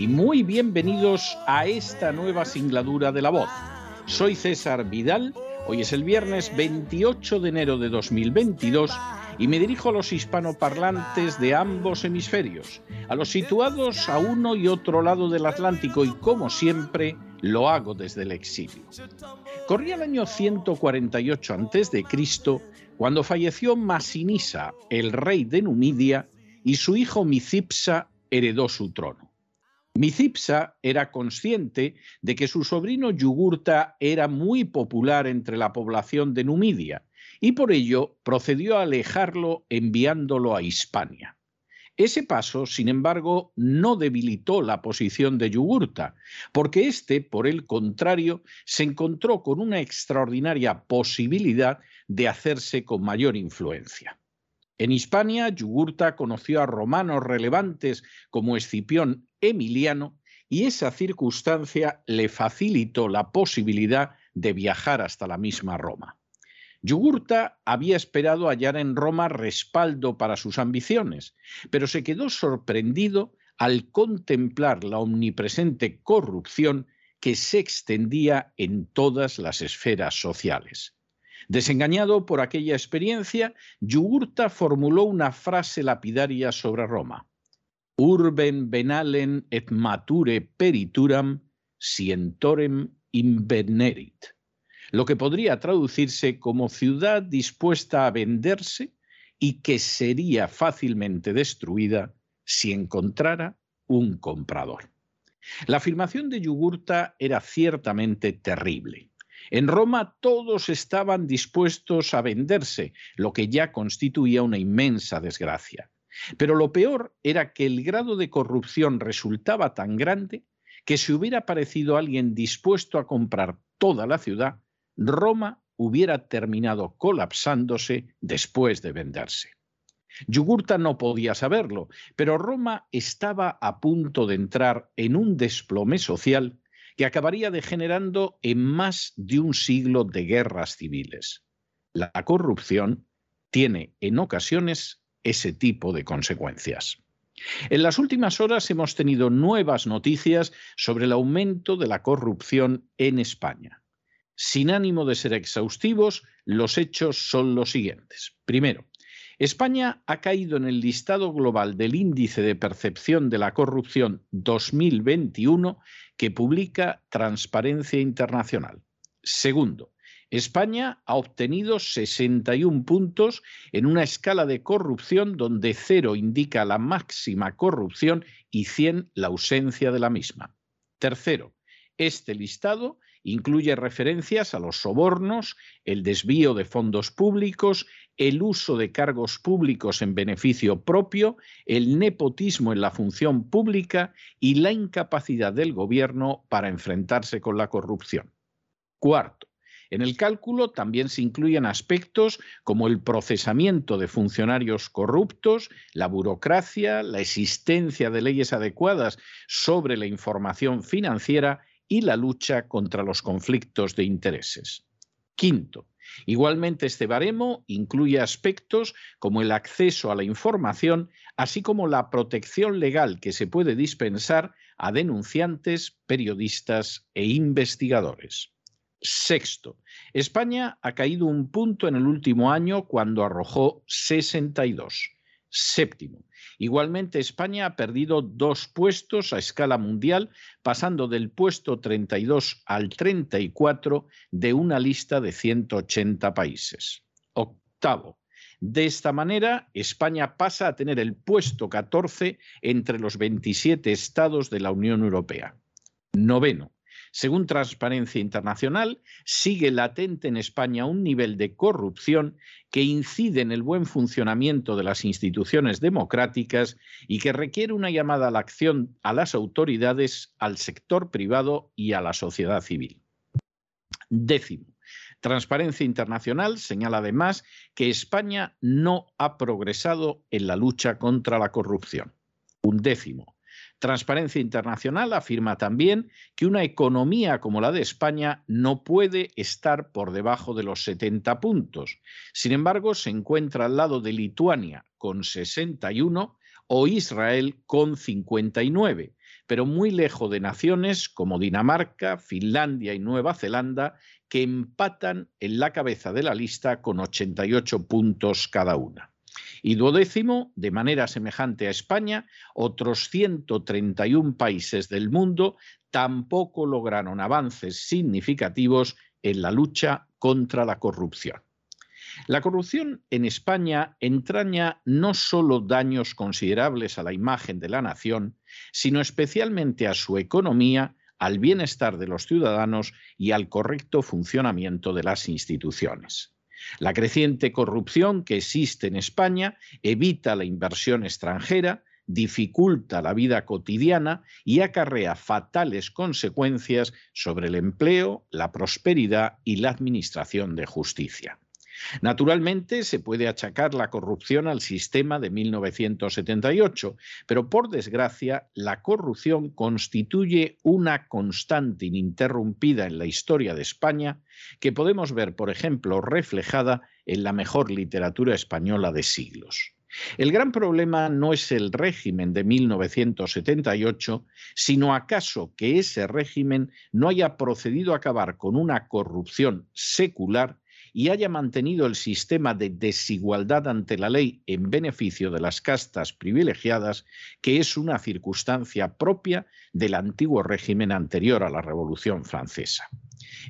y muy bienvenidos a esta nueva singladura de la voz. Soy César Vidal, hoy es el viernes 28 de enero de 2022 y me dirijo a los hispanoparlantes de ambos hemisferios, a los situados a uno y otro lado del Atlántico y como siempre lo hago desde el exilio. Corría el año 148 a.C. cuando falleció Masinisa, el rey de Numidia, y su hijo Micipsa heredó su trono. Micipsa era consciente de que su sobrino Yugurta era muy popular entre la población de Numidia y por ello procedió a alejarlo enviándolo a Hispania. Ese paso, sin embargo, no debilitó la posición de Yugurta, porque éste, por el contrario, se encontró con una extraordinaria posibilidad de hacerse con mayor influencia. En Hispania, Yugurta conoció a romanos relevantes como Escipión Emiliano y esa circunstancia le facilitó la posibilidad de viajar hasta la misma Roma. Yugurta había esperado hallar en Roma respaldo para sus ambiciones, pero se quedó sorprendido al contemplar la omnipresente corrupción que se extendía en todas las esferas sociales. Desengañado por aquella experiencia, Yugurta formuló una frase lapidaria sobre Roma. Urben venalen et mature perituram sientorem invenerit lo que podría traducirse como ciudad dispuesta a venderse y que sería fácilmente destruida si encontrara un comprador. La afirmación de Yugurta era ciertamente terrible. En Roma todos estaban dispuestos a venderse, lo que ya constituía una inmensa desgracia. Pero lo peor era que el grado de corrupción resultaba tan grande que si hubiera aparecido alguien dispuesto a comprar toda la ciudad, Roma hubiera terminado colapsándose después de venderse. Yugurta no podía saberlo, pero Roma estaba a punto de entrar en un desplome social que acabaría degenerando en más de un siglo de guerras civiles. La corrupción tiene en ocasiones ese tipo de consecuencias. En las últimas horas hemos tenido nuevas noticias sobre el aumento de la corrupción en España. Sin ánimo de ser exhaustivos, los hechos son los siguientes. Primero, España ha caído en el listado global del índice de percepción de la corrupción 2021 que publica Transparencia Internacional. Segundo, España ha obtenido 61 puntos en una escala de corrupción donde cero indica la máxima corrupción y 100 la ausencia de la misma. Tercero, este listado Incluye referencias a los sobornos, el desvío de fondos públicos, el uso de cargos públicos en beneficio propio, el nepotismo en la función pública y la incapacidad del gobierno para enfrentarse con la corrupción. Cuarto, en el cálculo también se incluyen aspectos como el procesamiento de funcionarios corruptos, la burocracia, la existencia de leyes adecuadas sobre la información financiera y la lucha contra los conflictos de intereses. Quinto, igualmente este baremo incluye aspectos como el acceso a la información, así como la protección legal que se puede dispensar a denunciantes, periodistas e investigadores. Sexto, España ha caído un punto en el último año cuando arrojó 62. Séptimo, Igualmente, España ha perdido dos puestos a escala mundial, pasando del puesto 32 al 34 de una lista de 180 países. Octavo. De esta manera, España pasa a tener el puesto 14 entre los 27 estados de la Unión Europea. Noveno. Según Transparencia Internacional, sigue latente en España un nivel de corrupción que incide en el buen funcionamiento de las instituciones democráticas y que requiere una llamada a la acción a las autoridades, al sector privado y a la sociedad civil. Décimo. Transparencia Internacional señala además que España no ha progresado en la lucha contra la corrupción. Un décimo. Transparencia Internacional afirma también que una economía como la de España no puede estar por debajo de los 70 puntos. Sin embargo, se encuentra al lado de Lituania con 61 o Israel con 59, pero muy lejos de naciones como Dinamarca, Finlandia y Nueva Zelanda, que empatan en la cabeza de la lista con 88 puntos cada una. Y duodécimo, de manera semejante a España, otros 131 países del mundo tampoco lograron avances significativos en la lucha contra la corrupción. La corrupción en España entraña no solo daños considerables a la imagen de la nación, sino especialmente a su economía, al bienestar de los ciudadanos y al correcto funcionamiento de las instituciones. La creciente corrupción que existe en España evita la inversión extranjera, dificulta la vida cotidiana y acarrea fatales consecuencias sobre el empleo, la prosperidad y la administración de justicia. Naturalmente, se puede achacar la corrupción al sistema de 1978, pero por desgracia, la corrupción constituye una constante ininterrumpida en la historia de España que podemos ver, por ejemplo, reflejada en la mejor literatura española de siglos. El gran problema no es el régimen de 1978, sino acaso que ese régimen no haya procedido a acabar con una corrupción secular y haya mantenido el sistema de desigualdad ante la ley en beneficio de las castas privilegiadas, que es una circunstancia propia del antiguo régimen anterior a la Revolución Francesa.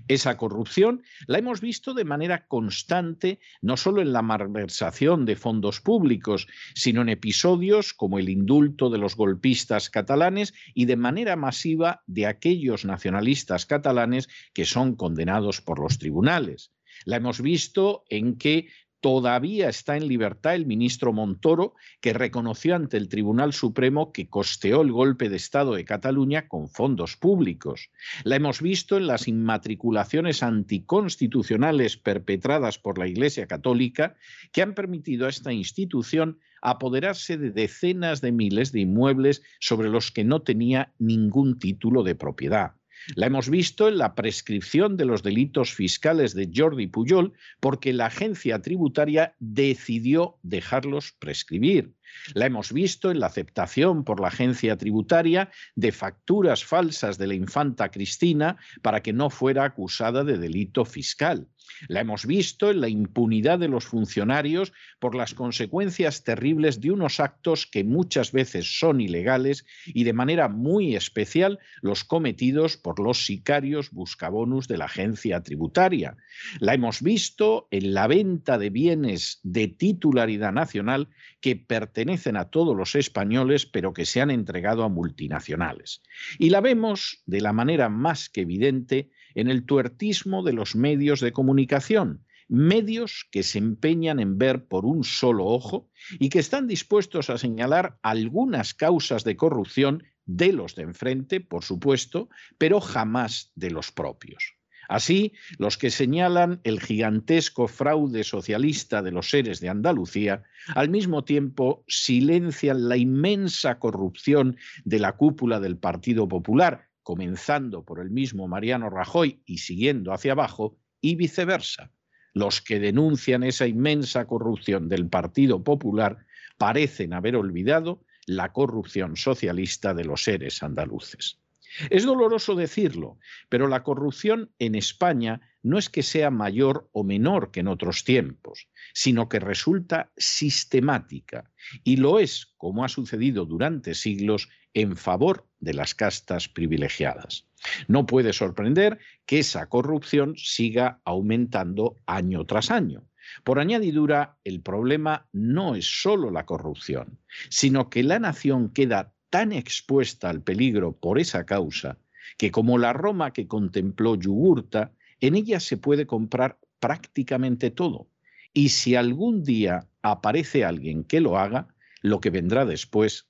Esa corrupción la hemos visto de manera constante, no solo en la malversación de fondos públicos, sino en episodios como el indulto de los golpistas catalanes y de manera masiva de aquellos nacionalistas catalanes que son condenados por los tribunales. La hemos visto en que todavía está en libertad el ministro Montoro, que reconoció ante el Tribunal Supremo que costeó el golpe de Estado de Cataluña con fondos públicos. La hemos visto en las inmatriculaciones anticonstitucionales perpetradas por la Iglesia Católica, que han permitido a esta institución apoderarse de decenas de miles de inmuebles sobre los que no tenía ningún título de propiedad. La hemos visto en la prescripción de los delitos fiscales de Jordi Pujol porque la agencia tributaria decidió dejarlos prescribir. La hemos visto en la aceptación por la agencia tributaria de facturas falsas de la infanta Cristina para que no fuera acusada de delito fiscal. La hemos visto en la impunidad de los funcionarios por las consecuencias terribles de unos actos que muchas veces son ilegales y de manera muy especial los cometidos por los sicarios buscabonus de la agencia tributaria. La hemos visto en la venta de bienes de titularidad nacional que pertenecen a todos los españoles pero que se han entregado a multinacionales. Y la vemos de la manera más que evidente en el tuertismo de los medios de comunicación, medios que se empeñan en ver por un solo ojo y que están dispuestos a señalar algunas causas de corrupción de los de enfrente, por supuesto, pero jamás de los propios. Así, los que señalan el gigantesco fraude socialista de los seres de Andalucía, al mismo tiempo silencian la inmensa corrupción de la cúpula del Partido Popular, comenzando por el mismo Mariano Rajoy y siguiendo hacia abajo, y viceversa. Los que denuncian esa inmensa corrupción del Partido Popular parecen haber olvidado la corrupción socialista de los seres andaluces. Es doloroso decirlo, pero la corrupción en España no es que sea mayor o menor que en otros tiempos, sino que resulta sistemática y lo es, como ha sucedido durante siglos, en favor de las castas privilegiadas. No puede sorprender que esa corrupción siga aumentando año tras año. Por añadidura, el problema no es solo la corrupción, sino que la nación queda tan expuesta al peligro por esa causa que como la Roma que contempló Yugurta, en ella se puede comprar prácticamente todo. Y si algún día aparece alguien que lo haga, lo que vendrá después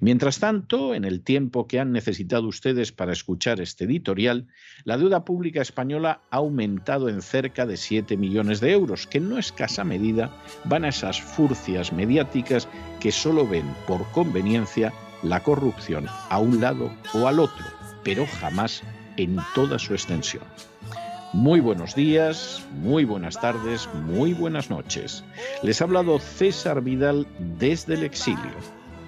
Mientras tanto, en el tiempo que han necesitado ustedes para escuchar este editorial, la deuda pública española ha aumentado en cerca de 7 millones de euros, que en no escasa medida van a esas furcias mediáticas que solo ven por conveniencia la corrupción a un lado o al otro, pero jamás en toda su extensión. Muy buenos días, muy buenas tardes, muy buenas noches. Les ha hablado César Vidal desde el exilio.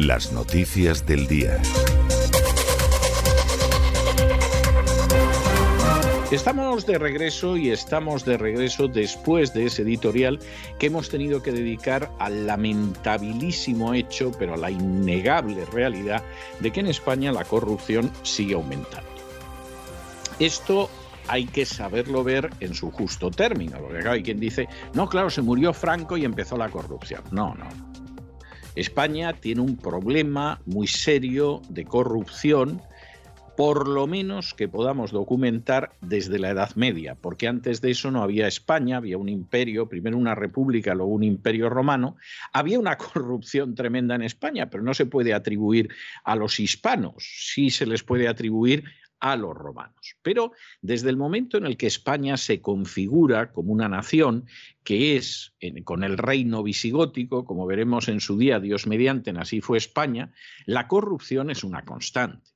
Las noticias del día. Estamos de regreso y estamos de regreso después de ese editorial que hemos tenido que dedicar al lamentabilísimo hecho, pero a la innegable realidad de que en España la corrupción sigue aumentando. Esto hay que saberlo ver en su justo término, porque hay quien dice, no, claro, se murió Franco y empezó la corrupción. No, no. España tiene un problema muy serio de corrupción por lo menos que podamos documentar desde la Edad Media, porque antes de eso no había España, había un imperio, primero una república, luego un imperio romano, había una corrupción tremenda en España, pero no se puede atribuir a los hispanos, sí se les puede atribuir a los romanos. Pero desde el momento en el que España se configura como una nación, que es con el reino visigótico, como veremos en su día, Dios mediante, así fue España, la corrupción es una constante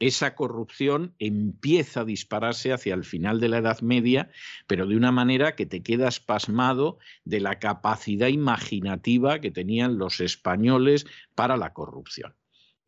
esa corrupción empieza a dispararse hacia el final de la Edad Media, pero de una manera que te quedas pasmado de la capacidad imaginativa que tenían los españoles para la corrupción.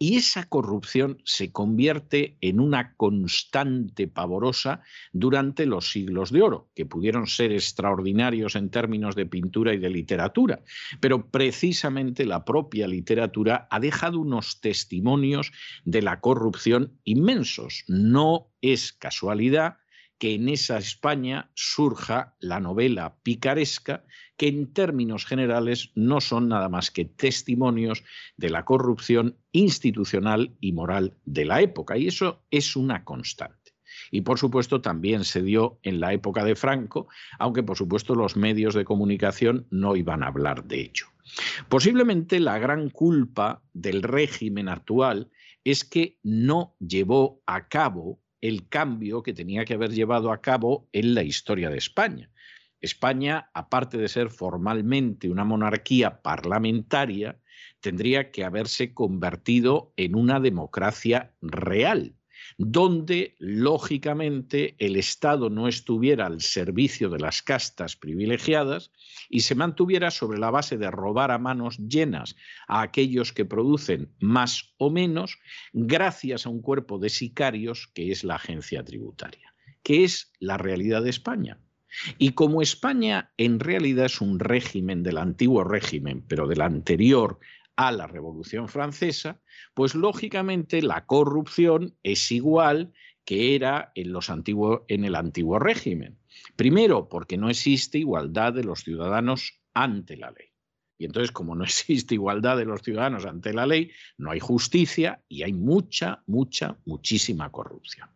Y esa corrupción se convierte en una constante pavorosa durante los siglos de oro, que pudieron ser extraordinarios en términos de pintura y de literatura. Pero precisamente la propia literatura ha dejado unos testimonios de la corrupción inmensos. No es casualidad que en esa España surja la novela picaresca, que en términos generales no son nada más que testimonios de la corrupción institucional y moral de la época. Y eso es una constante. Y por supuesto también se dio en la época de Franco, aunque por supuesto los medios de comunicación no iban a hablar de ello. Posiblemente la gran culpa del régimen actual es que no llevó a cabo el cambio que tenía que haber llevado a cabo en la historia de España. España, aparte de ser formalmente una monarquía parlamentaria, tendría que haberse convertido en una democracia real, donde lógicamente el Estado no estuviera al servicio de las castas privilegiadas y se mantuviera sobre la base de robar a manos llenas a aquellos que producen más o menos, gracias a un cuerpo de sicarios que es la agencia tributaria, que es la realidad de España. Y como España en realidad es un régimen del antiguo régimen, pero del anterior a la Revolución Francesa, pues lógicamente la corrupción es igual que era en, los en el antiguo régimen. Primero, porque no existe igualdad de los ciudadanos ante la ley. Y entonces, como no existe igualdad de los ciudadanos ante la ley, no hay justicia y hay mucha, mucha, muchísima corrupción.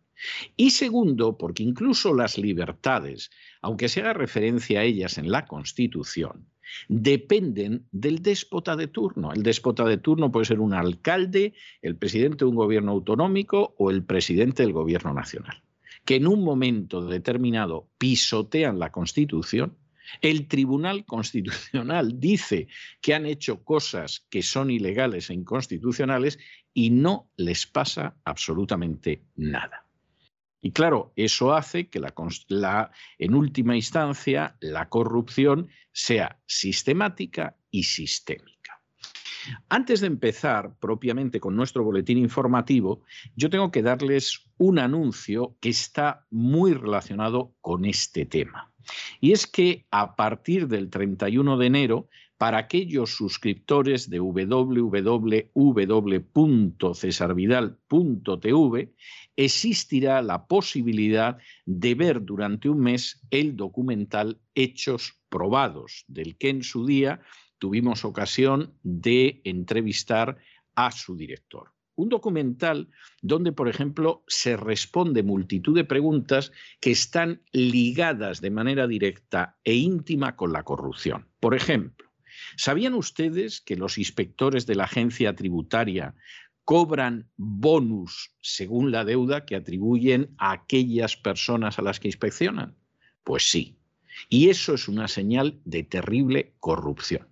Y segundo, porque incluso las libertades, aunque se haga referencia a ellas en la Constitución, dependen del déspota de turno. El déspota de turno puede ser un alcalde, el presidente de un gobierno autonómico o el presidente del gobierno nacional, que en un momento determinado pisotean la Constitución. El Tribunal Constitucional dice que han hecho cosas que son ilegales e inconstitucionales y no les pasa absolutamente nada. Y claro, eso hace que la, en última instancia la corrupción sea sistemática y sistémica. Antes de empezar propiamente con nuestro boletín informativo, yo tengo que darles un anuncio que está muy relacionado con este tema. Y es que a partir del 31 de enero para aquellos suscriptores de www.cesarvidal.tv existirá la posibilidad de ver durante un mes el documental Hechos Probados, del que en su día tuvimos ocasión de entrevistar a su director. Un documental donde, por ejemplo, se responde multitud de preguntas que están ligadas de manera directa e íntima con la corrupción. Por ejemplo, ¿Sabían ustedes que los inspectores de la agencia tributaria cobran bonus según la deuda que atribuyen a aquellas personas a las que inspeccionan? Pues sí. Y eso es una señal de terrible corrupción.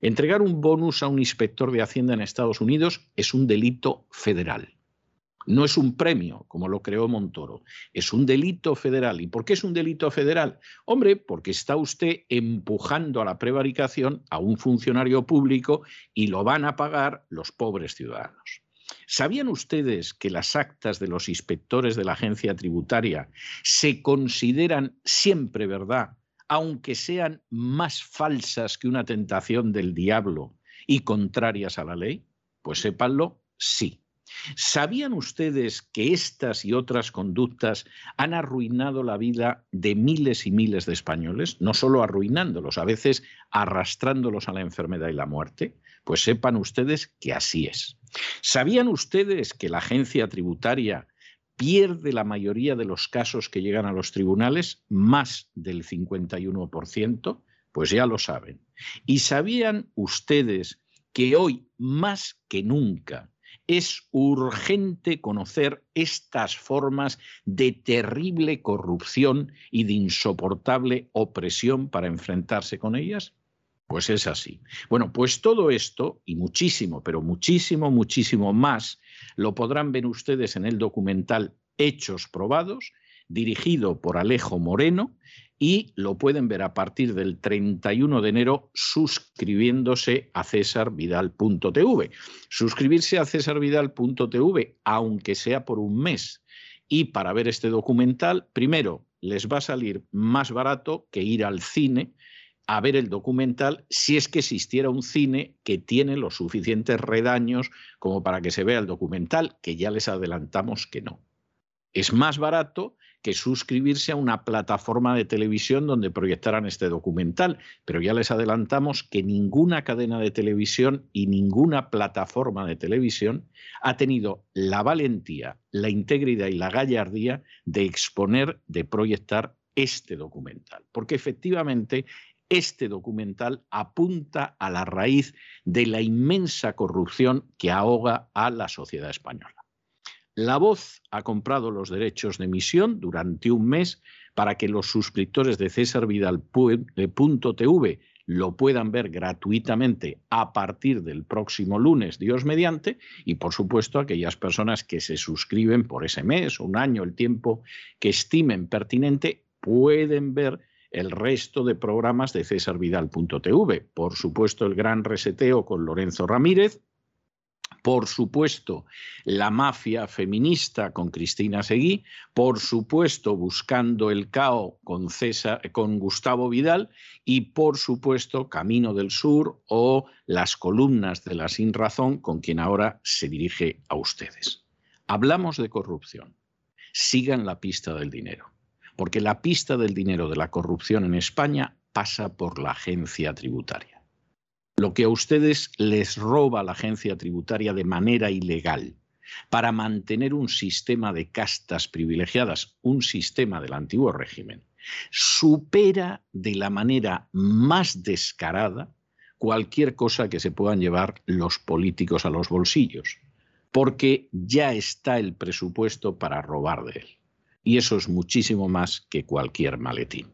Entregar un bonus a un inspector de Hacienda en Estados Unidos es un delito federal. No es un premio, como lo creó Montoro, es un delito federal. ¿Y por qué es un delito federal? Hombre, porque está usted empujando a la prevaricación a un funcionario público y lo van a pagar los pobres ciudadanos. ¿Sabían ustedes que las actas de los inspectores de la agencia tributaria se consideran siempre verdad, aunque sean más falsas que una tentación del diablo y contrarias a la ley? Pues sépanlo, sí. ¿Sabían ustedes que estas y otras conductas han arruinado la vida de miles y miles de españoles? No solo arruinándolos, a veces arrastrándolos a la enfermedad y la muerte. Pues sepan ustedes que así es. ¿Sabían ustedes que la agencia tributaria pierde la mayoría de los casos que llegan a los tribunales, más del 51%? Pues ya lo saben. ¿Y sabían ustedes que hoy, más que nunca, es urgente conocer estas formas de terrible corrupción y de insoportable opresión para enfrentarse con ellas? Pues es así. Bueno, pues todo esto y muchísimo, pero muchísimo, muchísimo más, lo podrán ver ustedes en el documental Hechos Probados, dirigido por Alejo Moreno y lo pueden ver a partir del 31 de enero suscribiéndose a cesarvidal.tv. Suscribirse a cesarvidal.tv, aunque sea por un mes. Y para ver este documental, primero, les va a salir más barato que ir al cine a ver el documental si es que existiera un cine que tiene los suficientes redaños como para que se vea el documental, que ya les adelantamos que no. Es más barato que suscribirse a una plataforma de televisión donde proyectaran este documental. Pero ya les adelantamos que ninguna cadena de televisión y ninguna plataforma de televisión ha tenido la valentía, la integridad y la gallardía de exponer, de proyectar este documental. Porque efectivamente este documental apunta a la raíz de la inmensa corrupción que ahoga a la sociedad española. La Voz ha comprado los derechos de emisión durante un mes para que los suscriptores de cesarvidal.tv lo puedan ver gratuitamente a partir del próximo lunes, Dios mediante, y por supuesto aquellas personas que se suscriben por ese mes un año, el tiempo que estimen pertinente, pueden ver el resto de programas de cesarvidal.tv. Por supuesto, el gran reseteo con Lorenzo Ramírez, por supuesto, la mafia feminista con Cristina Seguí, por supuesto, buscando el caos con, con Gustavo Vidal y, por supuesto, Camino del Sur o las columnas de la Sin Razón con quien ahora se dirige a ustedes. Hablamos de corrupción. Sigan la pista del dinero, porque la pista del dinero de la corrupción en España pasa por la agencia tributaria. lo que a ustedes les roba la agencia tributaria de manera ilegal para mantener un sistema de castas privilegiadas, un sistema del antiguo régimen, supera de la manera más descarada cualquier cosa que se puedan llevar los políticos a los bolsillos, porque ya está el presupuesto para robar de él. Y eso es muchísimo más que cualquier maletín.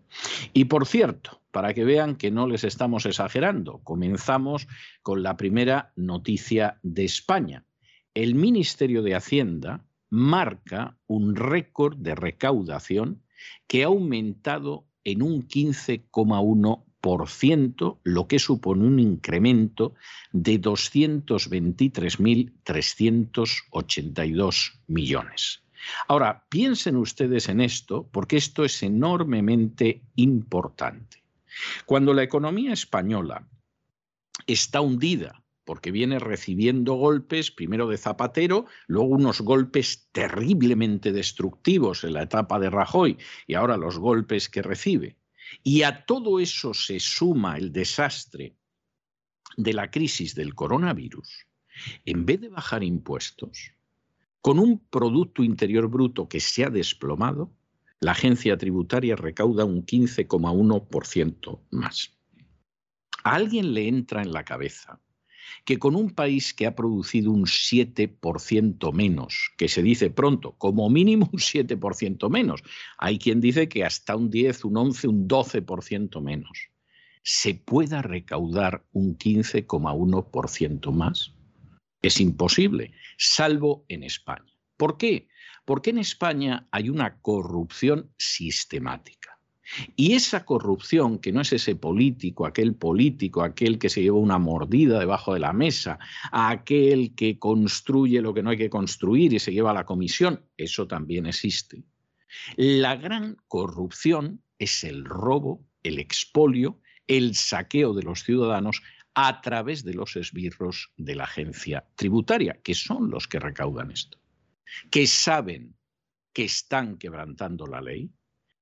Y por cierto, para que vean que no les estamos exagerando, comenzamos con la primera noticia de España. El Ministerio de Hacienda marca un récord de recaudación que ha aumentado en un 15,1%, lo que supone un incremento de 223.382 millones. Ahora, piensen ustedes en esto, porque esto es enormemente importante. Cuando la economía española está hundida porque viene recibiendo golpes, primero de Zapatero, luego unos golpes terriblemente destructivos en la etapa de Rajoy y ahora los golpes que recibe. Y a todo eso se suma el desastre de la crisis del coronavirus. En vez de bajar impuestos, con un Producto Interior Bruto que se ha desplomado, la agencia tributaria recauda un 15,1% más. A alguien le entra en la cabeza que con un país que ha producido un 7% menos, que se dice pronto, como mínimo un 7% menos, hay quien dice que hasta un 10, un 11, un 12% menos, se pueda recaudar un 15,1% más. Es imposible, salvo en España. ¿Por qué? Porque en España hay una corrupción sistemática. Y esa corrupción, que no es ese político, aquel político, aquel que se lleva una mordida debajo de la mesa, aquel que construye lo que no hay que construir y se lleva la comisión, eso también existe. La gran corrupción es el robo, el expolio, el saqueo de los ciudadanos a través de los esbirros de la agencia tributaria, que son los que recaudan esto, que saben que están quebrantando la ley,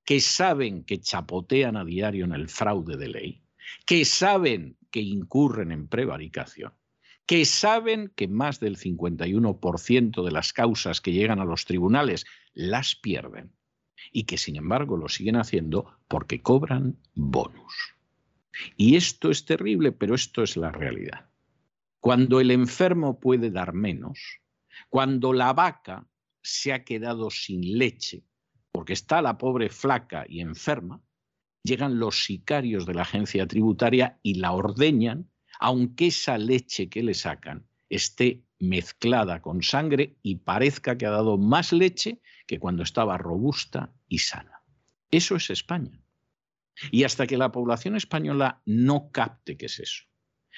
que saben que chapotean a diario en el fraude de ley, que saben que incurren en prevaricación, que saben que más del 51% de las causas que llegan a los tribunales las pierden y que sin embargo lo siguen haciendo porque cobran bonus. Y esto es terrible, pero esto es la realidad. Cuando el enfermo puede dar menos, cuando la vaca se ha quedado sin leche, porque está la pobre flaca y enferma, llegan los sicarios de la agencia tributaria y la ordeñan, aunque esa leche que le sacan esté mezclada con sangre y parezca que ha dado más leche que cuando estaba robusta y sana. Eso es España. Y hasta que la población española no capte qué es eso,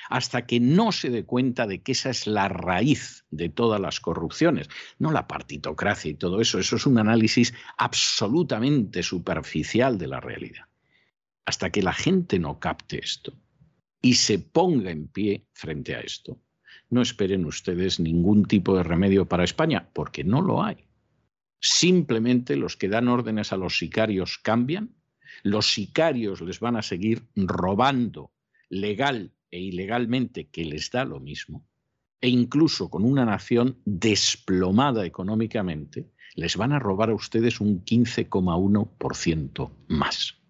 hasta que no se dé cuenta de que esa es la raíz de todas las corrupciones, no la partitocracia y todo eso, eso es un análisis absolutamente superficial de la realidad. Hasta que la gente no capte esto y se ponga en pie frente a esto, no esperen ustedes ningún tipo de remedio para España, porque no lo hay. Simplemente los que dan órdenes a los sicarios cambian, los sicarios les van a seguir robando legal e ilegalmente que les da lo mismo, e incluso con una nación desplomada económicamente, les van a robar a ustedes un 15,1% más,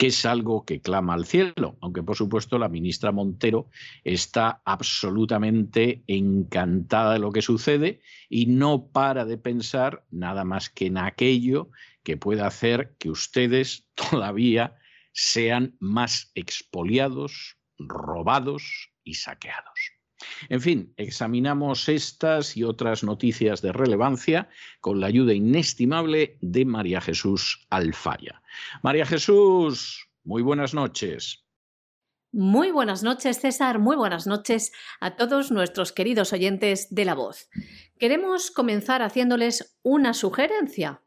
que es algo que clama al cielo, aunque por supuesto la ministra Montero está absolutamente encantada de lo que sucede y no para de pensar nada más que en aquello que pueda hacer que ustedes todavía sean más expoliados, robados y saqueados. En fin, examinamos estas y otras noticias de relevancia con la ayuda inestimable de María Jesús Alfaya. María Jesús, muy buenas noches. Muy buenas noches, César. Muy buenas noches a todos nuestros queridos oyentes de La Voz. Queremos comenzar haciéndoles una sugerencia.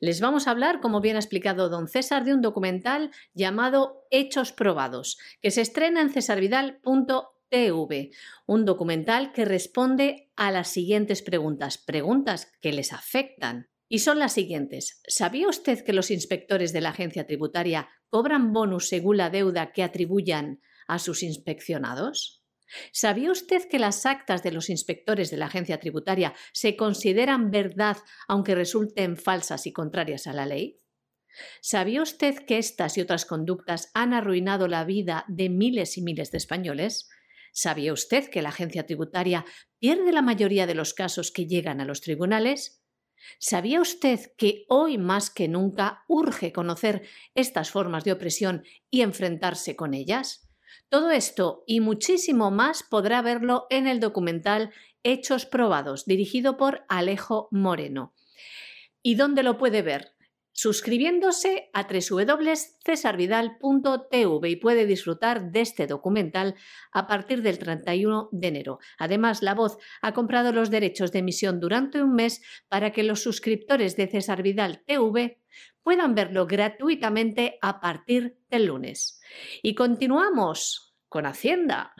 Les vamos a hablar, como bien ha explicado don César, de un documental llamado Hechos Probados, que se estrena en un documental que responde a las siguientes preguntas, preguntas que les afectan. Y son las siguientes. ¿Sabía usted que los inspectores de la agencia tributaria cobran bonus según la deuda que atribuyan a sus inspeccionados? ¿Sabía usted que las actas de los inspectores de la agencia tributaria se consideran verdad aunque resulten falsas y contrarias a la ley? ¿Sabía usted que estas y otras conductas han arruinado la vida de miles y miles de españoles? ¿Sabía usted que la agencia tributaria pierde la mayoría de los casos que llegan a los tribunales? ¿Sabía usted que hoy más que nunca urge conocer estas formas de opresión y enfrentarse con ellas? Todo esto y muchísimo más podrá verlo en el documental Hechos Probados, dirigido por Alejo Moreno. ¿Y dónde lo puede ver? Suscribiéndose a www.cesarvidal.tv y puede disfrutar de este documental a partir del 31 de enero. Además, La Voz ha comprado los derechos de emisión durante un mes para que los suscriptores de César Vidal TV puedan verlo gratuitamente a partir del lunes. Y continuamos con Hacienda.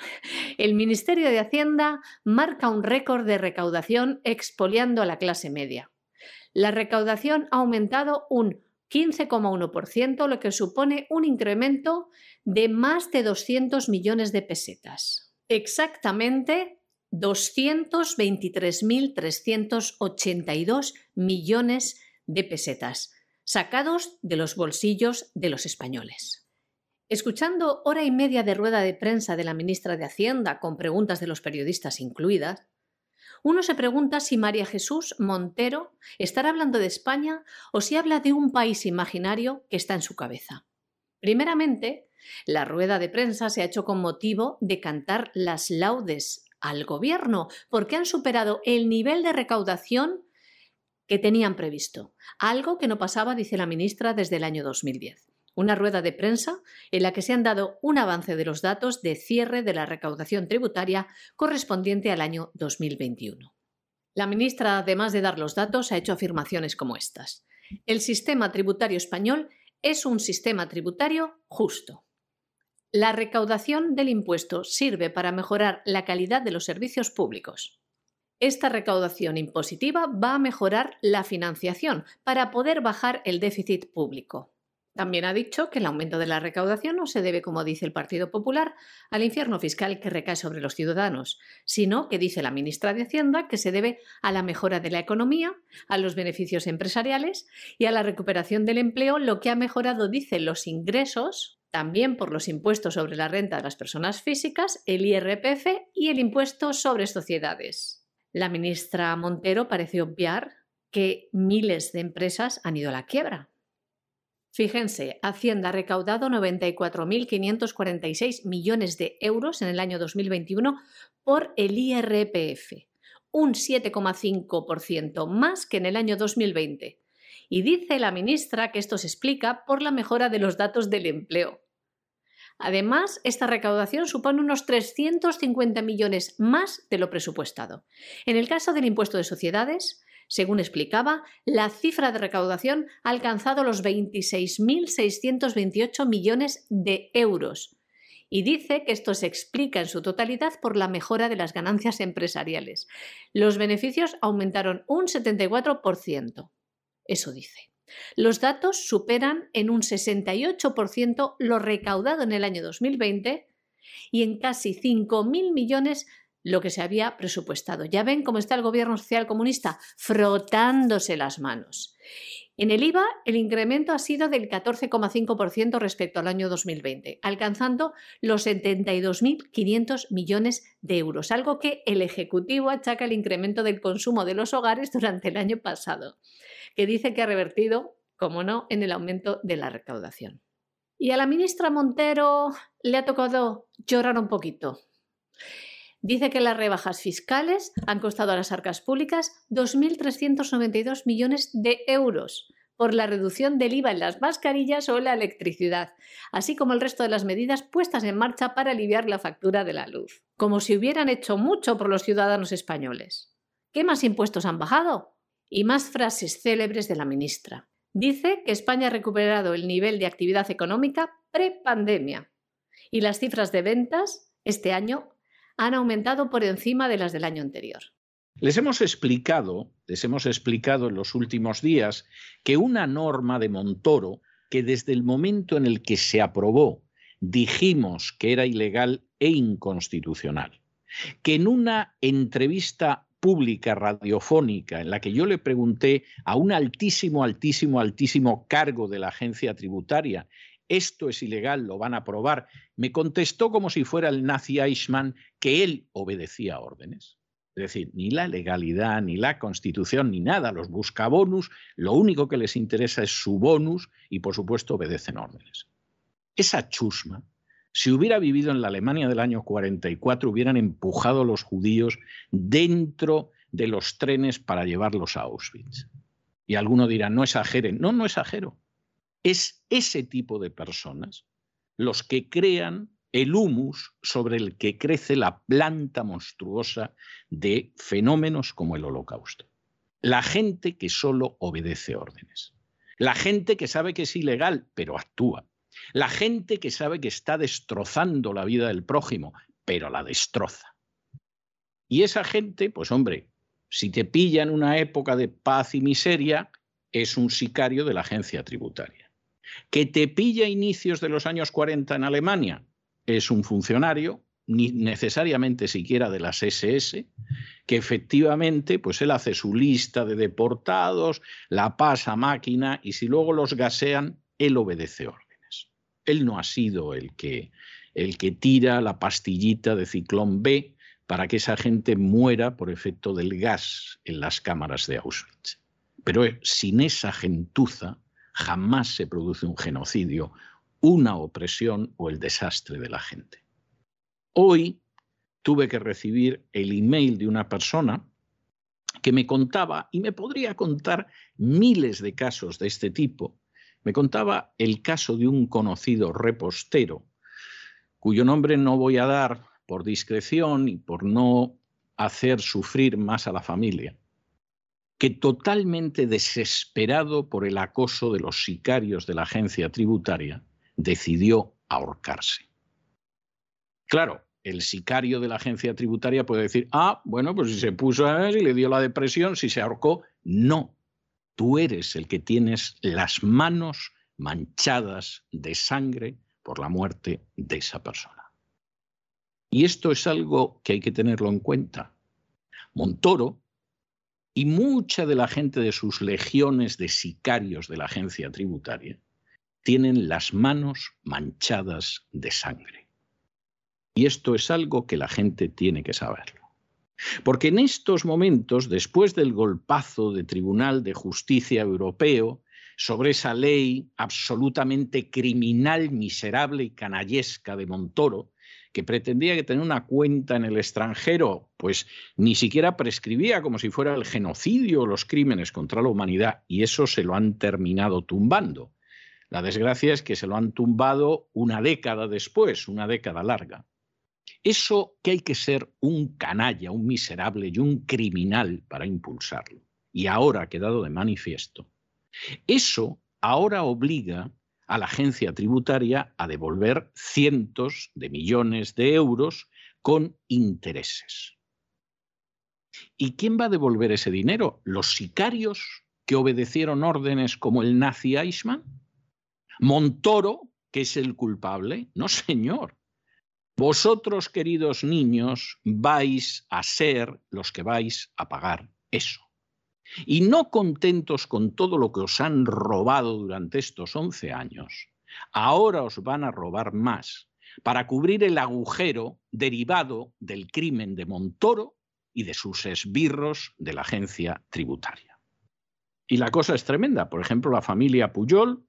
El Ministerio de Hacienda marca un récord de recaudación expoliando a la clase media la recaudación ha aumentado un 15,1%, lo que supone un incremento de más de 200 millones de pesetas. Exactamente 223.382 millones de pesetas, sacados de los bolsillos de los españoles. Escuchando hora y media de rueda de prensa de la ministra de Hacienda con preguntas de los periodistas incluidas, uno se pregunta si María Jesús Montero estará hablando de España o si habla de un país imaginario que está en su cabeza. Primeramente, la rueda de prensa se ha hecho con motivo de cantar las laudes al gobierno, porque han superado el nivel de recaudación que tenían previsto, algo que no pasaba, dice la ministra, desde el año 2010 una rueda de prensa en la que se han dado un avance de los datos de cierre de la recaudación tributaria correspondiente al año 2021. La ministra, además de dar los datos, ha hecho afirmaciones como estas. El sistema tributario español es un sistema tributario justo. La recaudación del impuesto sirve para mejorar la calidad de los servicios públicos. Esta recaudación impositiva va a mejorar la financiación para poder bajar el déficit público. También ha dicho que el aumento de la recaudación no se debe, como dice el Partido Popular, al infierno fiscal que recae sobre los ciudadanos, sino que dice la ministra de Hacienda que se debe a la mejora de la economía, a los beneficios empresariales y a la recuperación del empleo, lo que ha mejorado, dice, los ingresos, también por los impuestos sobre la renta de las personas físicas, el IRPF y el impuesto sobre sociedades. La ministra Montero parece obviar que miles de empresas han ido a la quiebra Fíjense, Hacienda ha recaudado 94.546 millones de euros en el año 2021 por el IRPF, un 7,5% más que en el año 2020. Y dice la ministra que esto se explica por la mejora de los datos del empleo. Además, esta recaudación supone unos 350 millones más de lo presupuestado. En el caso del impuesto de sociedades, según explicaba, la cifra de recaudación ha alcanzado los 26.628 millones de euros y dice que esto se explica en su totalidad por la mejora de las ganancias empresariales. Los beneficios aumentaron un 74%. Eso dice. Los datos superan en un 68% lo recaudado en el año 2020 y en casi 5.000 millones lo que se había presupuestado. Ya ven cómo está el gobierno social comunista frotándose las manos. En el IVA, el incremento ha sido del 14,5% respecto al año 2020, alcanzando los 72.500 millones de euros, algo que el Ejecutivo achaca al incremento del consumo de los hogares durante el año pasado, que dice que ha revertido, como no, en el aumento de la recaudación. Y a la ministra Montero le ha tocado llorar un poquito. Dice que las rebajas fiscales han costado a las arcas públicas 2.392 millones de euros por la reducción del IVA en las mascarillas o la electricidad, así como el resto de las medidas puestas en marcha para aliviar la factura de la luz, como si hubieran hecho mucho por los ciudadanos españoles. ¿Qué más impuestos han bajado? Y más frases célebres de la ministra. Dice que España ha recuperado el nivel de actividad económica pre-pandemia y las cifras de ventas este año han aumentado por encima de las del año anterior. Les hemos explicado, les hemos explicado en los últimos días que una norma de Montoro que desde el momento en el que se aprobó dijimos que era ilegal e inconstitucional. Que en una entrevista pública radiofónica en la que yo le pregunté a un altísimo, altísimo, altísimo cargo de la agencia tributaria, esto es ilegal, lo van a probar, me contestó como si fuera el nazi Eichmann que él obedecía órdenes. Es decir, ni la legalidad, ni la constitución, ni nada. Los busca bonus, lo único que les interesa es su bonus y por supuesto obedecen órdenes. Esa chusma si hubiera vivido en la Alemania del año 44, hubieran empujado a los judíos dentro de los trenes para llevarlos a Auschwitz. Y alguno dirá, no exageren. No, no exagero. Es ese tipo de personas los que crean el humus sobre el que crece la planta monstruosa de fenómenos como el holocausto. La gente que solo obedece órdenes. La gente que sabe que es ilegal, pero actúa. La gente que sabe que está destrozando la vida del prójimo, pero la destroza. Y esa gente, pues hombre, si te pilla en una época de paz y miseria, es un sicario de la agencia tributaria. Que te pilla inicios de los años 40 en Alemania, es un funcionario, ni necesariamente siquiera de las SS, que efectivamente, pues él hace su lista de deportados, la pasa a máquina y si luego los gasean, él obedece orden. Él no ha sido el que, el que tira la pastillita de ciclón B para que esa gente muera por efecto del gas en las cámaras de Auschwitz. Pero eh, sin esa gentuza jamás se produce un genocidio, una opresión o el desastre de la gente. Hoy tuve que recibir el email de una persona que me contaba, y me podría contar miles de casos de este tipo, me contaba el caso de un conocido repostero, cuyo nombre no voy a dar por discreción y por no hacer sufrir más a la familia, que totalmente desesperado por el acoso de los sicarios de la agencia tributaria, decidió ahorcarse. Claro, el sicario de la agencia tributaria puede decir, ah, bueno, pues si se puso a y le dio la depresión, si se ahorcó, no. Tú eres el que tienes las manos manchadas de sangre por la muerte de esa persona. Y esto es algo que hay que tenerlo en cuenta. Montoro y mucha de la gente de sus legiones de sicarios de la agencia tributaria tienen las manos manchadas de sangre. Y esto es algo que la gente tiene que saberlo. Porque en estos momentos, después del golpazo de Tribunal de Justicia Europeo sobre esa ley absolutamente criminal, miserable y canallesca de Montoro, que pretendía que tener una cuenta en el extranjero, pues ni siquiera prescribía como si fuera el genocidio o los crímenes contra la humanidad, y eso se lo han terminado tumbando. La desgracia es que se lo han tumbado una década después, una década larga. Eso que hay que ser un canalla, un miserable y un criminal para impulsarlo. Y ahora ha quedado de manifiesto. Eso ahora obliga a la agencia tributaria a devolver cientos de millones de euros con intereses. ¿Y quién va a devolver ese dinero? ¿Los sicarios que obedecieron órdenes como el nazi Eichmann? ¿Montoro, que es el culpable? No, señor. Vosotros, queridos niños, vais a ser los que vais a pagar eso. Y no contentos con todo lo que os han robado durante estos 11 años, ahora os van a robar más para cubrir el agujero derivado del crimen de Montoro y de sus esbirros de la agencia tributaria. Y la cosa es tremenda. Por ejemplo, la familia Puyol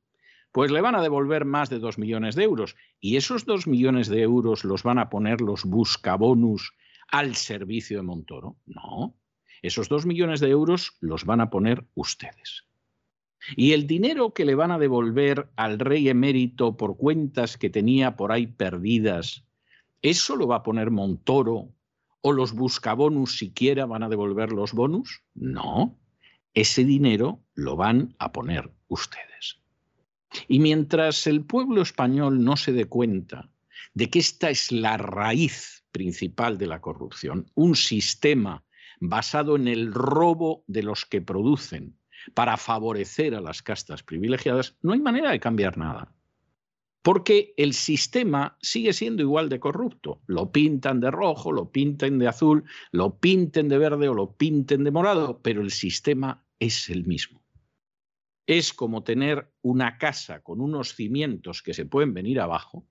pues le van a devolver más de dos millones de euros. ¿Y esos dos millones de euros los van a poner los buscabonus al servicio de Montoro? No. Esos dos millones de euros los van a poner ustedes. Y el dinero que le van a devolver al rey emérito por cuentas que tenía por ahí perdidas, ¿eso lo va a poner Montoro? ¿O los buscabonus siquiera van a devolver los bonus? No. Ese dinero lo van a poner ustedes. Y mientras el pueblo español no se dé cuenta de que esta es la raíz principal de la corrupción, un sistema basado en el robo de los que producen para favorecer a las castas privilegiadas, no hay manera de cambiar nada. porque el sistema sigue siendo igual de corrupto. Lo pintan de rojo, lo pinten de azul, lo pinten de verde o lo pinten de morado, pero el sistema es el mismo. Es como tener una casa con unos cimientos que se pueden venir abajo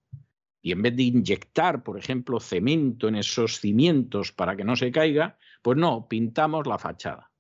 y en vez de inyectar, por ejemplo, cemento en esos cimientos para que no se caiga, pues no, pintamos la fachada.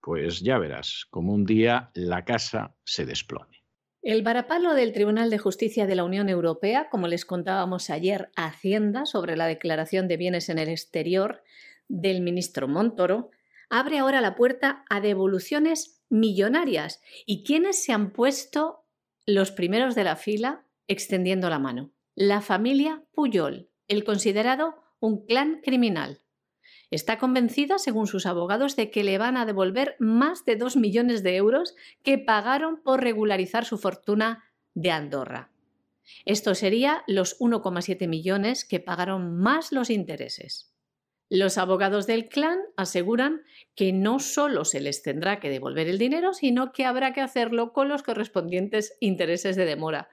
Pues ya verás, como un día la casa se desplome. El varapalo del Tribunal de Justicia de la Unión Europea, como les contábamos ayer Hacienda sobre la declaración de bienes en el exterior del ministro Montoro, abre ahora la puerta a devoluciones millonarias. ¿Y quiénes se han puesto los primeros de la fila extendiendo la mano? La familia Puyol, el considerado un clan criminal. Está convencida, según sus abogados, de que le van a devolver más de dos millones de euros que pagaron por regularizar su fortuna de Andorra. Esto sería los 1,7 millones que pagaron más los intereses. Los abogados del clan aseguran que no solo se les tendrá que devolver el dinero, sino que habrá que hacerlo con los correspondientes intereses de demora.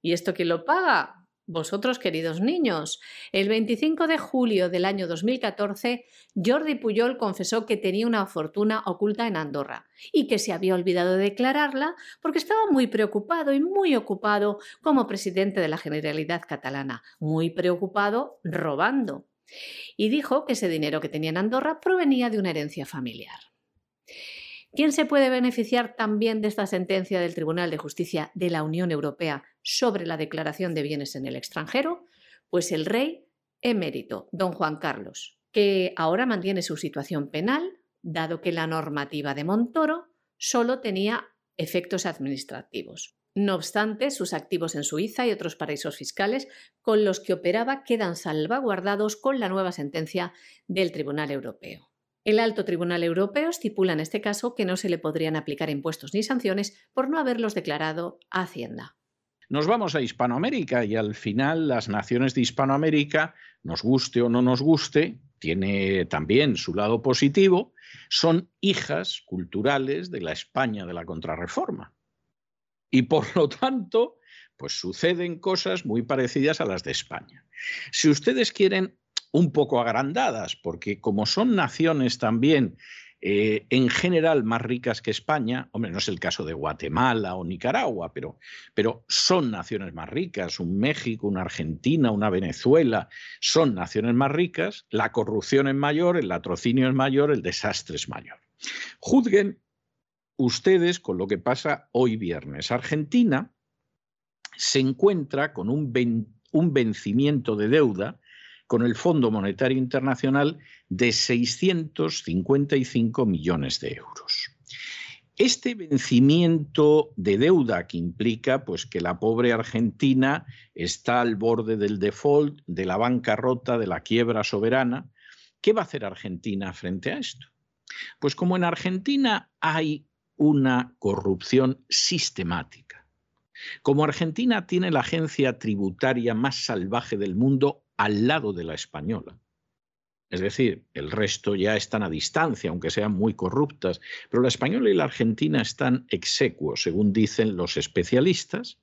¿Y esto quién lo paga? Vosotros, queridos niños, el 25 de julio del año 2014, Jordi Puyol confesó que tenía una fortuna oculta en Andorra y que se había olvidado de declararla porque estaba muy preocupado y muy ocupado como presidente de la Generalidad catalana, muy preocupado robando. Y dijo que ese dinero que tenía en Andorra provenía de una herencia familiar. ¿Quién se puede beneficiar también de esta sentencia del Tribunal de Justicia de la Unión Europea sobre la declaración de bienes en el extranjero? Pues el rey emérito, don Juan Carlos, que ahora mantiene su situación penal, dado que la normativa de Montoro solo tenía efectos administrativos. No obstante, sus activos en Suiza y otros paraísos fiscales con los que operaba quedan salvaguardados con la nueva sentencia del Tribunal Europeo. El Alto Tribunal Europeo estipula en este caso que no se le podrían aplicar impuestos ni sanciones por no haberlos declarado a Hacienda. Nos vamos a Hispanoamérica y al final las naciones de Hispanoamérica, nos guste o no nos guste, tiene también su lado positivo, son hijas culturales de la España de la contrarreforma. Y por lo tanto, pues suceden cosas muy parecidas a las de España. Si ustedes quieren un poco agrandadas, porque como son naciones también eh, en general más ricas que España, hombre, no es el caso de Guatemala o Nicaragua, pero, pero son naciones más ricas, un México, una Argentina, una Venezuela, son naciones más ricas, la corrupción es mayor, el latrocinio es mayor, el desastre es mayor. Juzguen ustedes con lo que pasa hoy viernes. Argentina se encuentra con un, un vencimiento de deuda con el Fondo Monetario Internacional de 655 millones de euros. Este vencimiento de deuda que implica pues, que la pobre Argentina está al borde del default, de la bancarrota, de la quiebra soberana, ¿qué va a hacer Argentina frente a esto? Pues como en Argentina hay una corrupción sistemática, como Argentina tiene la agencia tributaria más salvaje del mundo, al lado de la española. Es decir, el resto ya están a distancia, aunque sean muy corruptas, pero la española y la argentina están execuos, según dicen los especialistas.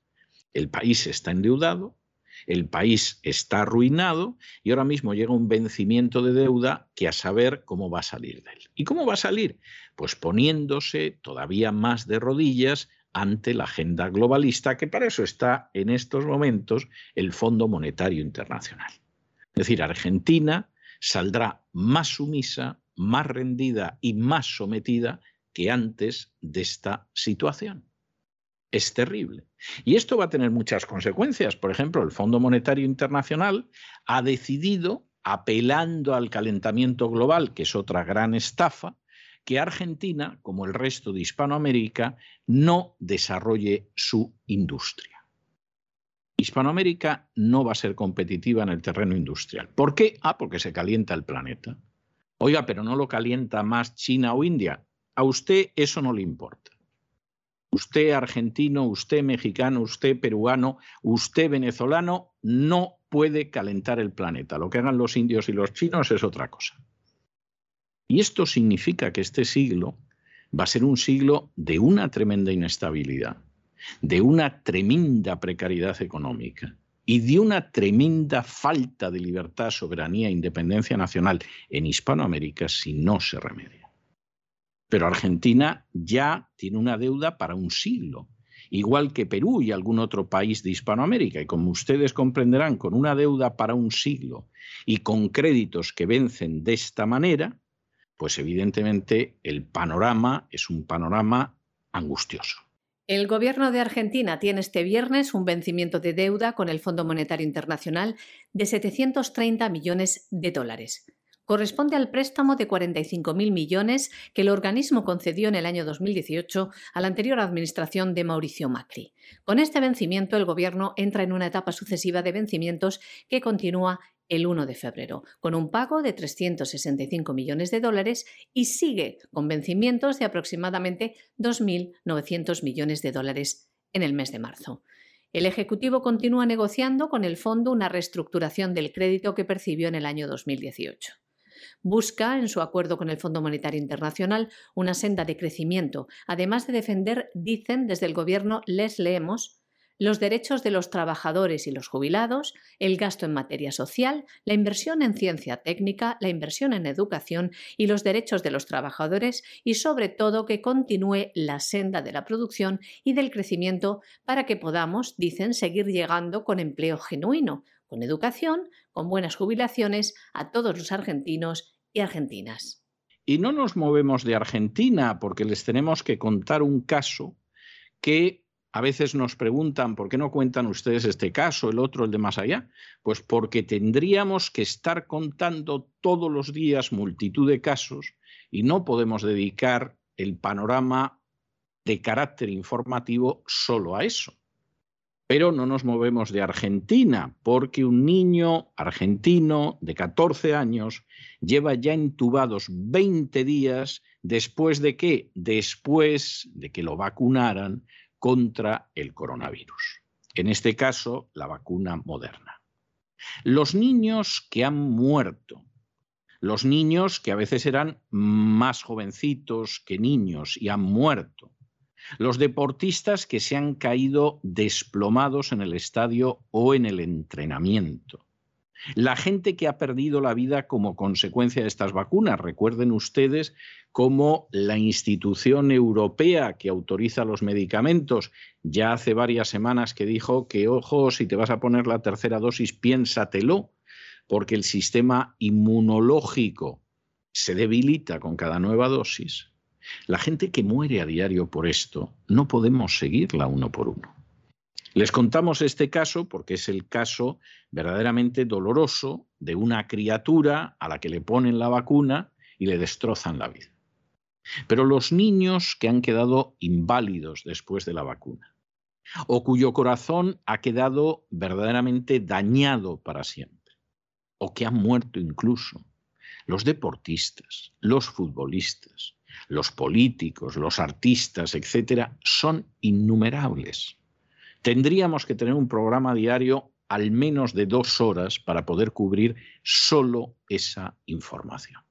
El país está endeudado, el país está arruinado y ahora mismo llega un vencimiento de deuda que a saber cómo va a salir de él. ¿Y cómo va a salir? Pues poniéndose todavía más de rodillas ante la agenda globalista, que para eso está en estos momentos el Fondo Monetario Internacional. Es decir, Argentina saldrá más sumisa, más rendida y más sometida que antes de esta situación. Es terrible. Y esto va a tener muchas consecuencias. Por ejemplo, el Fondo Monetario Internacional ha decidido, apelando al calentamiento global, que es otra gran estafa, que Argentina, como el resto de Hispanoamérica, no desarrolle su industria. Hispanoamérica no va a ser competitiva en el terreno industrial. ¿Por qué? Ah, porque se calienta el planeta. Oiga, pero no lo calienta más China o India. A usted eso no le importa. Usted argentino, usted mexicano, usted peruano, usted venezolano no puede calentar el planeta. Lo que hagan los indios y los chinos es otra cosa. Y esto significa que este siglo va a ser un siglo de una tremenda inestabilidad de una tremenda precariedad económica y de una tremenda falta de libertad, soberanía e independencia nacional en Hispanoamérica si no se remedia. Pero Argentina ya tiene una deuda para un siglo, igual que Perú y algún otro país de Hispanoamérica. Y como ustedes comprenderán, con una deuda para un siglo y con créditos que vencen de esta manera, pues evidentemente el panorama es un panorama angustioso. El gobierno de Argentina tiene este viernes un vencimiento de deuda con el Fondo Monetario Internacional de 730 millones de dólares. Corresponde al préstamo de 45.000 millones que el organismo concedió en el año 2018 a la anterior administración de Mauricio Macri. Con este vencimiento, el Gobierno entra en una etapa sucesiva de vencimientos que continúa el 1 de febrero, con un pago de 365 millones de dólares y sigue con vencimientos de aproximadamente 2.900 millones de dólares en el mes de marzo. El Ejecutivo continúa negociando con el fondo una reestructuración del crédito que percibió en el año 2018. Busca, en su acuerdo con el Fondo Monetario Internacional, una senda de crecimiento, además de defender, dicen desde el Gobierno, les leemos, los derechos de los trabajadores y los jubilados, el gasto en materia social, la inversión en ciencia técnica, la inversión en educación y los derechos de los trabajadores y sobre todo que continúe la senda de la producción y del crecimiento para que podamos, dicen, seguir llegando con empleo genuino, con educación, con buenas jubilaciones a todos los argentinos y argentinas. Y no nos movemos de Argentina porque les tenemos que contar un caso que a veces nos preguntan, ¿por qué no cuentan ustedes este caso, el otro, el de más allá? Pues porque tendríamos que estar contando todos los días multitud de casos y no podemos dedicar el panorama de carácter informativo solo a eso. Pero no nos movemos de Argentina, porque un niño argentino de 14 años lleva ya entubados 20 días después de que, después de que lo vacunaran, contra el coronavirus. En este caso, la vacuna moderna. Los niños que han muerto, los niños que a veces eran más jovencitos que niños y han muerto, los deportistas que se han caído desplomados en el estadio o en el entrenamiento, la gente que ha perdido la vida como consecuencia de estas vacunas. Recuerden ustedes cómo la institución europea que autoriza los medicamentos ya hace varias semanas que dijo que, ojo, si te vas a poner la tercera dosis, piénsatelo, porque el sistema inmunológico se debilita con cada nueva dosis. La gente que muere a diario por esto, no podemos seguirla uno por uno. Les contamos este caso porque es el caso verdaderamente doloroso de una criatura a la que le ponen la vacuna y le destrozan la vida. Pero los niños que han quedado inválidos después de la vacuna, o cuyo corazón ha quedado verdaderamente dañado para siempre, o que han muerto incluso, los deportistas, los futbolistas, los políticos, los artistas, etcétera, son innumerables. Tendríamos que tener un programa diario al menos de dos horas para poder cubrir solo esa información.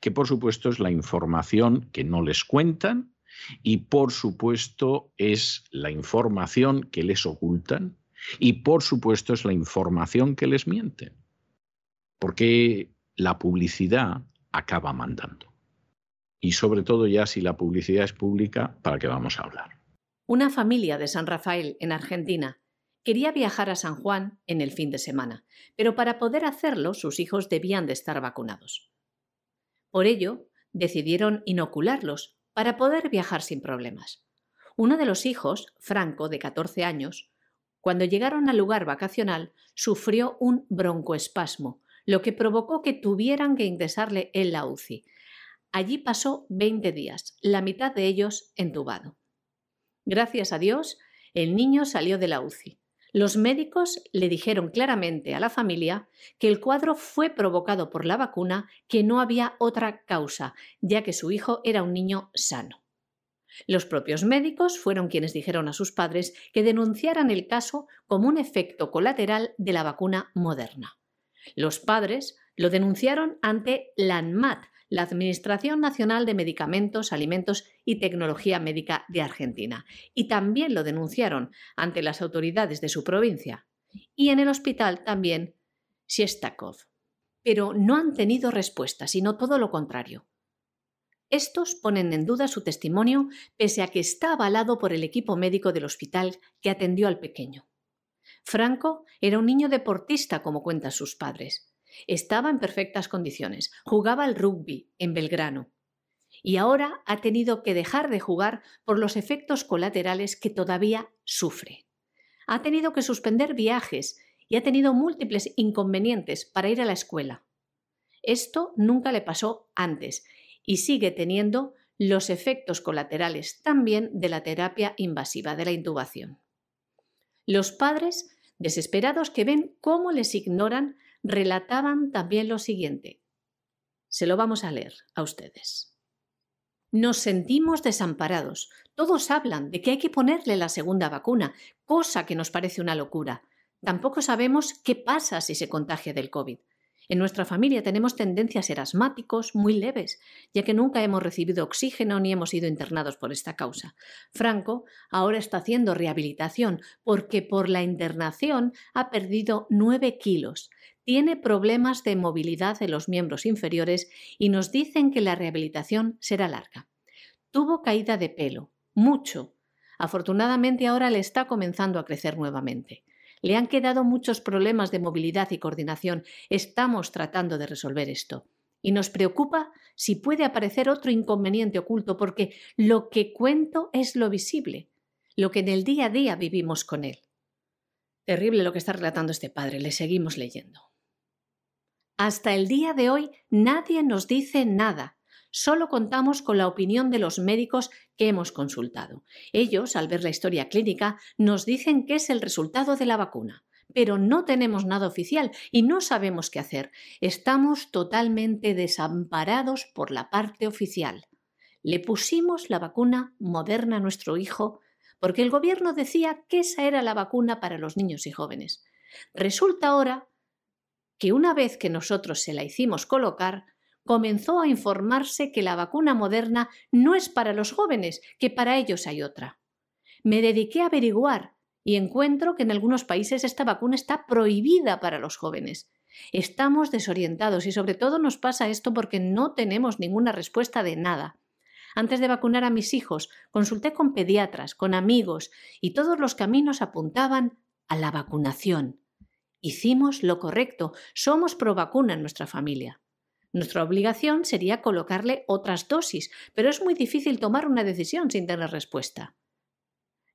Que por supuesto es la información que no les cuentan y por supuesto es la información que les ocultan y por supuesto es la información que les mienten. Porque la publicidad acaba mandando. Y sobre todo ya si la publicidad es pública, ¿para qué vamos a hablar? Una familia de San Rafael, en Argentina, quería viajar a San Juan en el fin de semana, pero para poder hacerlo sus hijos debían de estar vacunados. Por ello, decidieron inocularlos para poder viajar sin problemas. Uno de los hijos, Franco, de 14 años, cuando llegaron al lugar vacacional, sufrió un broncoespasmo, lo que provocó que tuvieran que ingresarle en la UCI. Allí pasó 20 días, la mitad de ellos entubado. Gracias a Dios, el niño salió de la UCI. Los médicos le dijeron claramente a la familia que el cuadro fue provocado por la vacuna, que no había otra causa, ya que su hijo era un niño sano. Los propios médicos fueron quienes dijeron a sus padres que denunciaran el caso como un efecto colateral de la vacuna moderna. Los padres lo denunciaron ante la ANMAT, la Administración Nacional de Medicamentos, Alimentos y Tecnología Médica de Argentina, y también lo denunciaron ante las autoridades de su provincia, y en el hospital también Siestakov. Pero no han tenido respuesta, sino todo lo contrario. Estos ponen en duda su testimonio pese a que está avalado por el equipo médico del hospital que atendió al pequeño. Franco era un niño deportista, como cuentan sus padres. Estaba en perfectas condiciones, jugaba al rugby en Belgrano y ahora ha tenido que dejar de jugar por los efectos colaterales que todavía sufre. Ha tenido que suspender viajes y ha tenido múltiples inconvenientes para ir a la escuela. Esto nunca le pasó antes y sigue teniendo los efectos colaterales también de la terapia invasiva de la intubación. Los padres, desesperados que ven cómo les ignoran, relataban también lo siguiente. Se lo vamos a leer a ustedes. Nos sentimos desamparados. Todos hablan de que hay que ponerle la segunda vacuna, cosa que nos parece una locura. Tampoco sabemos qué pasa si se contagia del COVID. En nuestra familia tenemos tendencias a ser asmáticos muy leves, ya que nunca hemos recibido oxígeno ni hemos sido internados por esta causa. Franco ahora está haciendo rehabilitación porque por la internación ha perdido nueve kilos. Tiene problemas de movilidad de los miembros inferiores y nos dicen que la rehabilitación será larga. Tuvo caída de pelo, mucho. Afortunadamente ahora le está comenzando a crecer nuevamente. Le han quedado muchos problemas de movilidad y coordinación. Estamos tratando de resolver esto. Y nos preocupa si puede aparecer otro inconveniente oculto, porque lo que cuento es lo visible, lo que en el día a día vivimos con él. Terrible lo que está relatando este padre. Le seguimos leyendo. Hasta el día de hoy nadie nos dice nada solo contamos con la opinión de los médicos que hemos consultado. Ellos, al ver la historia clínica, nos dicen que es el resultado de la vacuna. Pero no tenemos nada oficial y no sabemos qué hacer. Estamos totalmente desamparados por la parte oficial. Le pusimos la vacuna moderna a nuestro hijo porque el gobierno decía que esa era la vacuna para los niños y jóvenes. Resulta ahora que una vez que nosotros se la hicimos colocar, comenzó a informarse que la vacuna moderna no es para los jóvenes, que para ellos hay otra. Me dediqué a averiguar y encuentro que en algunos países esta vacuna está prohibida para los jóvenes. Estamos desorientados y sobre todo nos pasa esto porque no tenemos ninguna respuesta de nada. Antes de vacunar a mis hijos, consulté con pediatras, con amigos, y todos los caminos apuntaban a la vacunación. Hicimos lo correcto, somos pro vacuna en nuestra familia. Nuestra obligación sería colocarle otras dosis, pero es muy difícil tomar una decisión sin tener respuesta.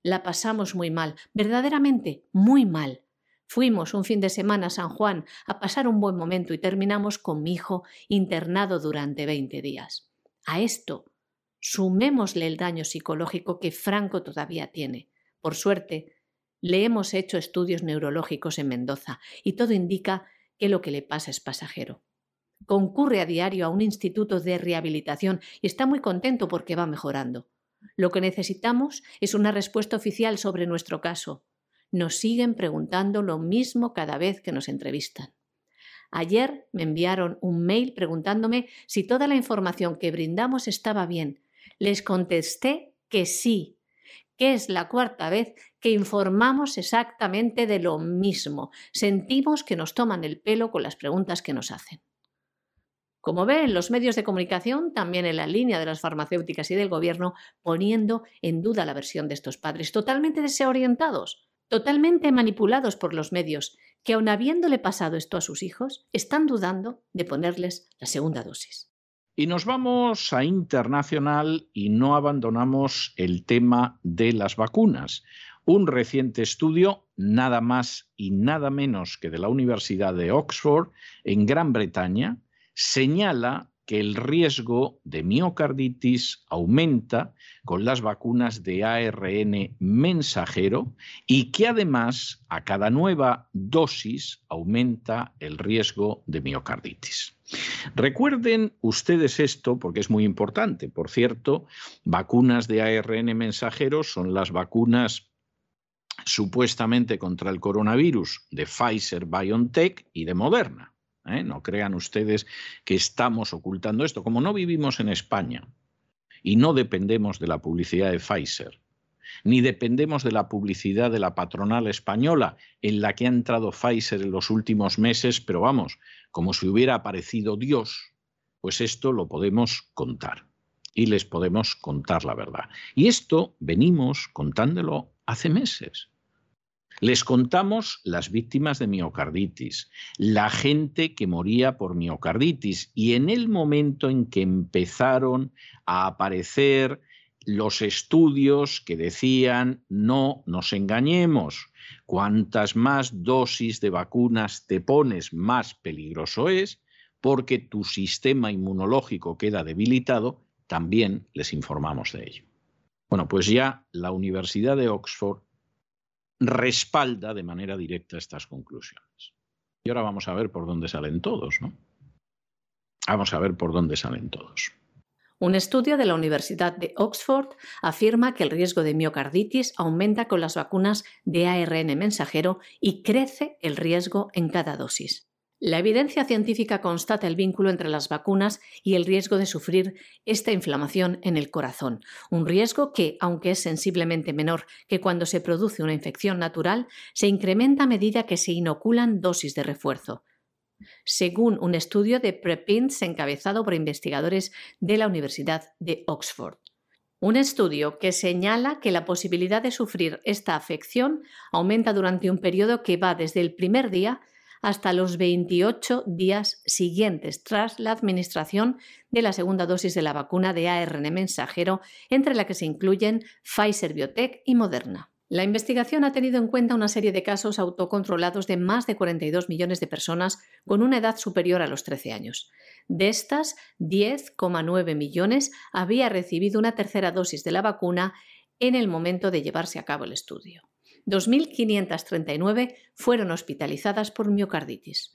La pasamos muy mal, verdaderamente muy mal. Fuimos un fin de semana a San Juan a pasar un buen momento y terminamos con mi hijo internado durante 20 días. A esto, sumémosle el daño psicológico que Franco todavía tiene. Por suerte, le hemos hecho estudios neurológicos en Mendoza y todo indica que lo que le pasa es pasajero concurre a diario a un instituto de rehabilitación y está muy contento porque va mejorando. Lo que necesitamos es una respuesta oficial sobre nuestro caso. Nos siguen preguntando lo mismo cada vez que nos entrevistan. Ayer me enviaron un mail preguntándome si toda la información que brindamos estaba bien. Les contesté que sí, que es la cuarta vez que informamos exactamente de lo mismo. Sentimos que nos toman el pelo con las preguntas que nos hacen. Como ven, los medios de comunicación, también en la línea de las farmacéuticas y del gobierno, poniendo en duda la versión de estos padres, totalmente desorientados, totalmente manipulados por los medios, que aun habiéndole pasado esto a sus hijos, están dudando de ponerles la segunda dosis. Y nos vamos a internacional y no abandonamos el tema de las vacunas. Un reciente estudio, nada más y nada menos que de la Universidad de Oxford, en Gran Bretaña, señala que el riesgo de miocarditis aumenta con las vacunas de ARN mensajero y que además a cada nueva dosis aumenta el riesgo de miocarditis. Recuerden ustedes esto porque es muy importante. Por cierto, vacunas de ARN mensajero son las vacunas supuestamente contra el coronavirus de Pfizer BioNTech y de Moderna. ¿eh? No crean ustedes que estamos ocultando esto. Como no vivimos en España y no dependemos de la publicidad de Pfizer, ni dependemos de la publicidad de la patronal española en la que ha entrado Pfizer en los últimos meses, pero vamos, como si hubiera aparecido Dios, pues esto lo podemos contar y les podemos contar la verdad. Y esto venimos contándolo hace meses. Les contamos las víctimas de miocarditis, la gente que moría por miocarditis y en el momento en que empezaron a aparecer los estudios que decían no nos engañemos, cuantas más dosis de vacunas te pones, más peligroso es, porque tu sistema inmunológico queda debilitado, también les informamos de ello. Bueno, pues ya la Universidad de Oxford respalda de manera directa estas conclusiones. Y ahora vamos a ver por dónde salen todos, ¿no? Vamos a ver por dónde salen todos. Un estudio de la Universidad de Oxford afirma que el riesgo de miocarditis aumenta con las vacunas de ARN mensajero y crece el riesgo en cada dosis. La evidencia científica constata el vínculo entre las vacunas y el riesgo de sufrir esta inflamación en el corazón, un riesgo que, aunque es sensiblemente menor que cuando se produce una infección natural, se incrementa a medida que se inoculan dosis de refuerzo. Según un estudio de Prepints encabezado por investigadores de la Universidad de Oxford. Un estudio que señala que la posibilidad de sufrir esta afección aumenta durante un periodo que va desde el primer día hasta los 28 días siguientes tras la administración de la segunda dosis de la vacuna de ARN mensajero, entre la que se incluyen Pfizer Biotech y Moderna. La investigación ha tenido en cuenta una serie de casos autocontrolados de más de 42 millones de personas con una edad superior a los 13 años. De estas, 10,9 millones había recibido una tercera dosis de la vacuna en el momento de llevarse a cabo el estudio. 2.539 fueron hospitalizadas por miocarditis.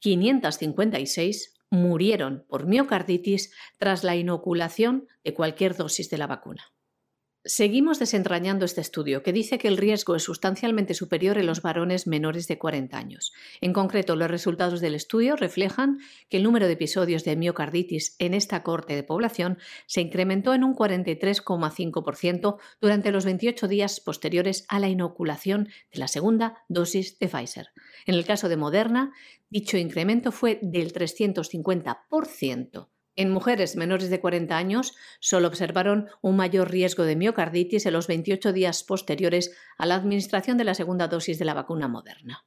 556 murieron por miocarditis tras la inoculación de cualquier dosis de la vacuna. Seguimos desentrañando este estudio, que dice que el riesgo es sustancialmente superior en los varones menores de 40 años. En concreto, los resultados del estudio reflejan que el número de episodios de miocarditis en esta corte de población se incrementó en un 43,5% durante los 28 días posteriores a la inoculación de la segunda dosis de Pfizer. En el caso de Moderna, dicho incremento fue del 350%. En mujeres menores de 40 años solo observaron un mayor riesgo de miocarditis en los 28 días posteriores a la administración de la segunda dosis de la vacuna moderna.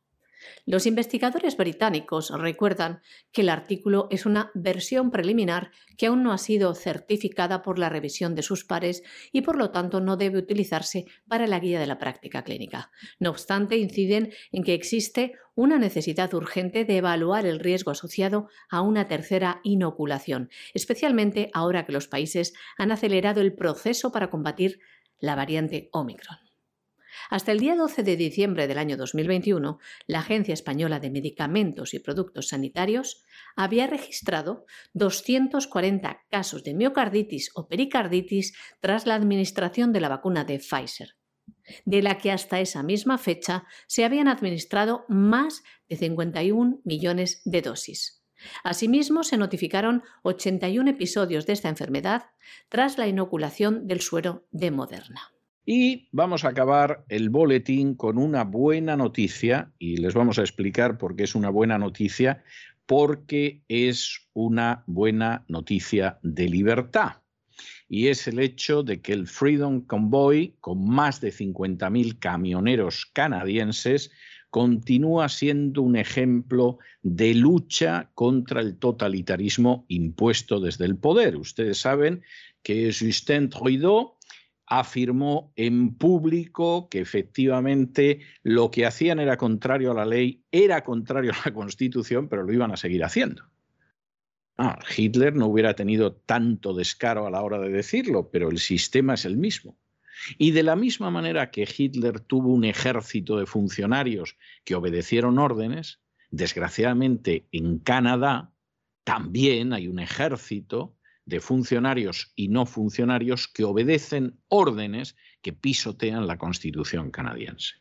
Los investigadores británicos recuerdan que el artículo es una versión preliminar que aún no ha sido certificada por la revisión de sus pares y por lo tanto no debe utilizarse para la guía de la práctica clínica. No obstante, inciden en que existe una necesidad urgente de evaluar el riesgo asociado a una tercera inoculación, especialmente ahora que los países han acelerado el proceso para combatir la variante Omicron. Hasta el día 12 de diciembre del año 2021, la Agencia Española de Medicamentos y Productos Sanitarios había registrado 240 casos de miocarditis o pericarditis tras la administración de la vacuna de Pfizer, de la que hasta esa misma fecha se habían administrado más de 51 millones de dosis. Asimismo, se notificaron 81 episodios de esta enfermedad tras la inoculación del suero de Moderna. Y vamos a acabar el boletín con una buena noticia, y les vamos a explicar por qué es una buena noticia, porque es una buena noticia de libertad. Y es el hecho de que el Freedom Convoy, con más de 50.000 camioneros canadienses, continúa siendo un ejemplo de lucha contra el totalitarismo impuesto desde el poder. Ustedes saben que Justin Trudeau afirmó en público que efectivamente lo que hacían era contrario a la ley, era contrario a la Constitución, pero lo iban a seguir haciendo. Ah, Hitler no hubiera tenido tanto descaro a la hora de decirlo, pero el sistema es el mismo. Y de la misma manera que Hitler tuvo un ejército de funcionarios que obedecieron órdenes, desgraciadamente en Canadá también hay un ejército de funcionarios y no funcionarios que obedecen órdenes que pisotean la Constitución canadiense.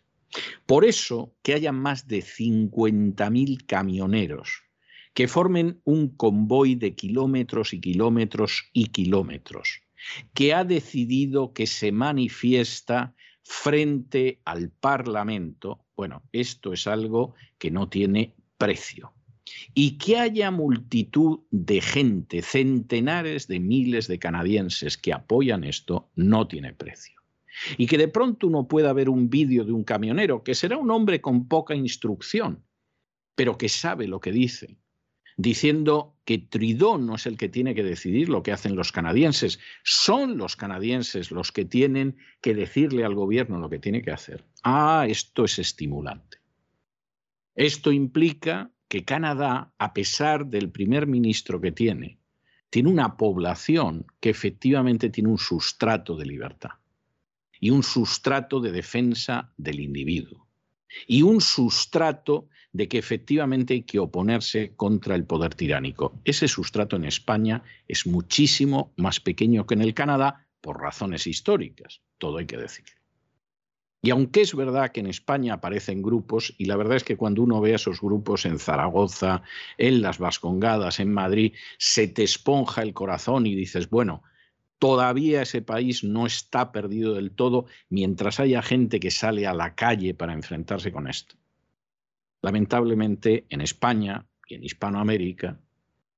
Por eso que haya más de 50.000 camioneros que formen un convoy de kilómetros y kilómetros y kilómetros, que ha decidido que se manifiesta frente al Parlamento, bueno, esto es algo que no tiene precio. Y que haya multitud de gente, centenares de miles de canadienses que apoyan esto, no tiene precio. Y que de pronto uno pueda ver un vídeo de un camionero, que será un hombre con poca instrucción, pero que sabe lo que dice, diciendo que Trudeau no es el que tiene que decidir lo que hacen los canadienses, son los canadienses los que tienen que decirle al gobierno lo que tiene que hacer. Ah, esto es estimulante. Esto implica que Canadá, a pesar del primer ministro que tiene, tiene una población que efectivamente tiene un sustrato de libertad y un sustrato de defensa del individuo y un sustrato de que efectivamente hay que oponerse contra el poder tiránico. Ese sustrato en España es muchísimo más pequeño que en el Canadá por razones históricas, todo hay que decirlo. Y aunque es verdad que en España aparecen grupos, y la verdad es que cuando uno ve a esos grupos en Zaragoza, en las Vascongadas, en Madrid, se te esponja el corazón y dices, bueno, todavía ese país no está perdido del todo mientras haya gente que sale a la calle para enfrentarse con esto. Lamentablemente, en España y en Hispanoamérica,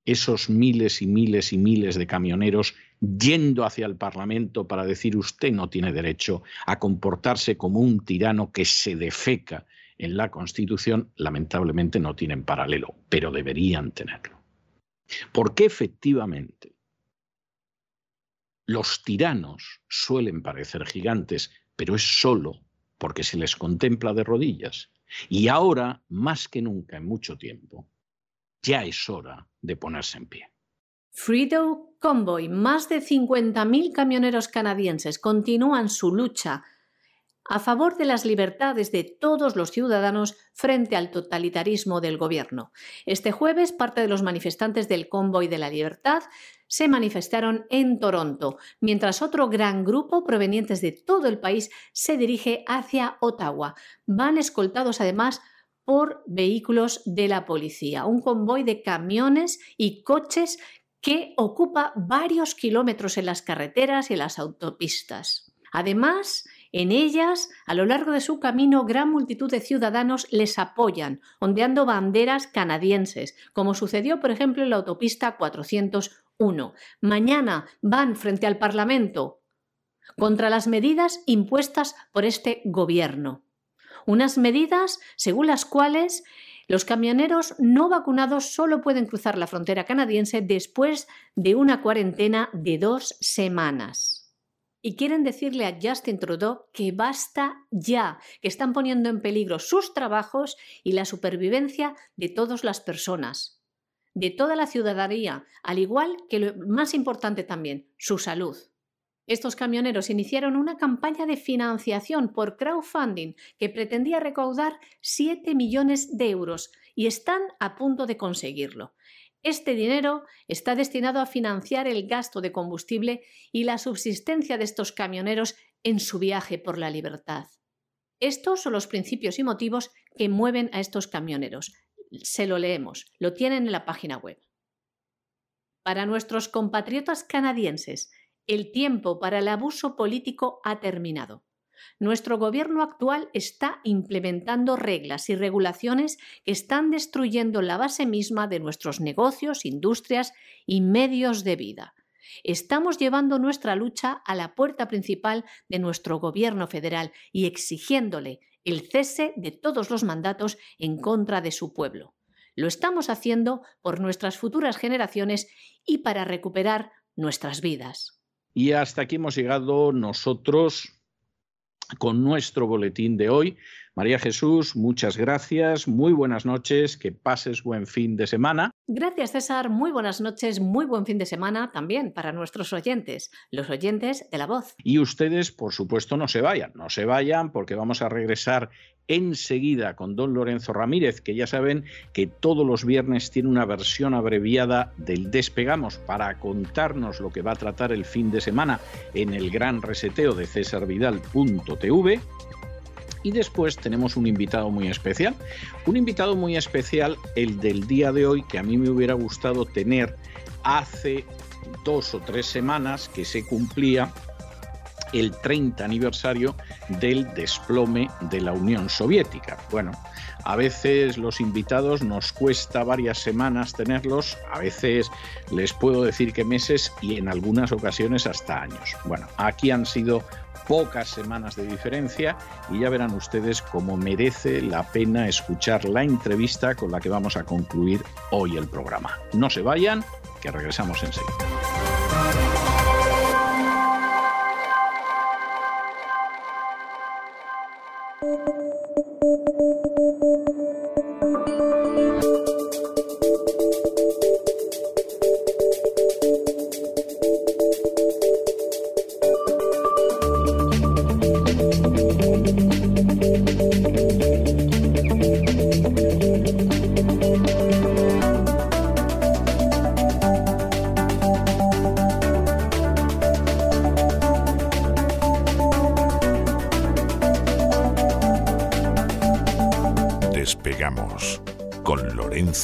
esos miles y miles y miles de camioneros yendo hacia el Parlamento para decir usted no tiene derecho a comportarse como un tirano que se defeca en la Constitución, lamentablemente no tienen paralelo, pero deberían tenerlo. Porque efectivamente los tiranos suelen parecer gigantes, pero es solo porque se les contempla de rodillas. Y ahora, más que nunca en mucho tiempo, ya es hora de ponerse en pie. Fredo Convoy, más de 50.000 camioneros canadienses continúan su lucha a favor de las libertades de todos los ciudadanos frente al totalitarismo del gobierno. Este jueves, parte de los manifestantes del Convoy de la Libertad se manifestaron en Toronto, mientras otro gran grupo provenientes de todo el país se dirige hacia Ottawa. Van escoltados además por vehículos de la policía, un convoy de camiones y coches que ocupa varios kilómetros en las carreteras y en las autopistas. Además, en ellas, a lo largo de su camino, gran multitud de ciudadanos les apoyan, ondeando banderas canadienses, como sucedió, por ejemplo, en la autopista 401. Mañana van frente al Parlamento contra las medidas impuestas por este gobierno unas medidas según las cuales los camioneros no vacunados solo pueden cruzar la frontera canadiense después de una cuarentena de dos semanas. Y quieren decirle a Justin Trudeau que basta ya, que están poniendo en peligro sus trabajos y la supervivencia de todas las personas, de toda la ciudadanía, al igual que lo más importante también, su salud. Estos camioneros iniciaron una campaña de financiación por crowdfunding que pretendía recaudar 7 millones de euros y están a punto de conseguirlo. Este dinero está destinado a financiar el gasto de combustible y la subsistencia de estos camioneros en su viaje por la libertad. Estos son los principios y motivos que mueven a estos camioneros. Se lo leemos, lo tienen en la página web. Para nuestros compatriotas canadienses el tiempo para el abuso político ha terminado. Nuestro gobierno actual está implementando reglas y regulaciones que están destruyendo la base misma de nuestros negocios, industrias y medios de vida. Estamos llevando nuestra lucha a la puerta principal de nuestro gobierno federal y exigiéndole el cese de todos los mandatos en contra de su pueblo. Lo estamos haciendo por nuestras futuras generaciones y para recuperar nuestras vidas. Y hasta aquí hemos llegado nosotros con nuestro boletín de hoy. María Jesús, muchas gracias, muy buenas noches, que pases buen fin de semana. Gracias César, muy buenas noches, muy buen fin de semana también para nuestros oyentes, los oyentes de la voz. Y ustedes, por supuesto, no se vayan, no se vayan porque vamos a regresar enseguida con don Lorenzo Ramírez, que ya saben que todos los viernes tiene una versión abreviada del Despegamos para contarnos lo que va a tratar el fin de semana en el gran reseteo de cesarvidal.tv y después tenemos un invitado muy especial. Un invitado muy especial, el del día de hoy, que a mí me hubiera gustado tener hace dos o tres semanas que se cumplía el 30 aniversario del desplome de la Unión Soviética. Bueno, a veces los invitados nos cuesta varias semanas tenerlos, a veces les puedo decir que meses y en algunas ocasiones hasta años. Bueno, aquí han sido pocas semanas de diferencia y ya verán ustedes cómo merece la pena escuchar la entrevista con la que vamos a concluir hoy el programa. No se vayan, que regresamos enseguida.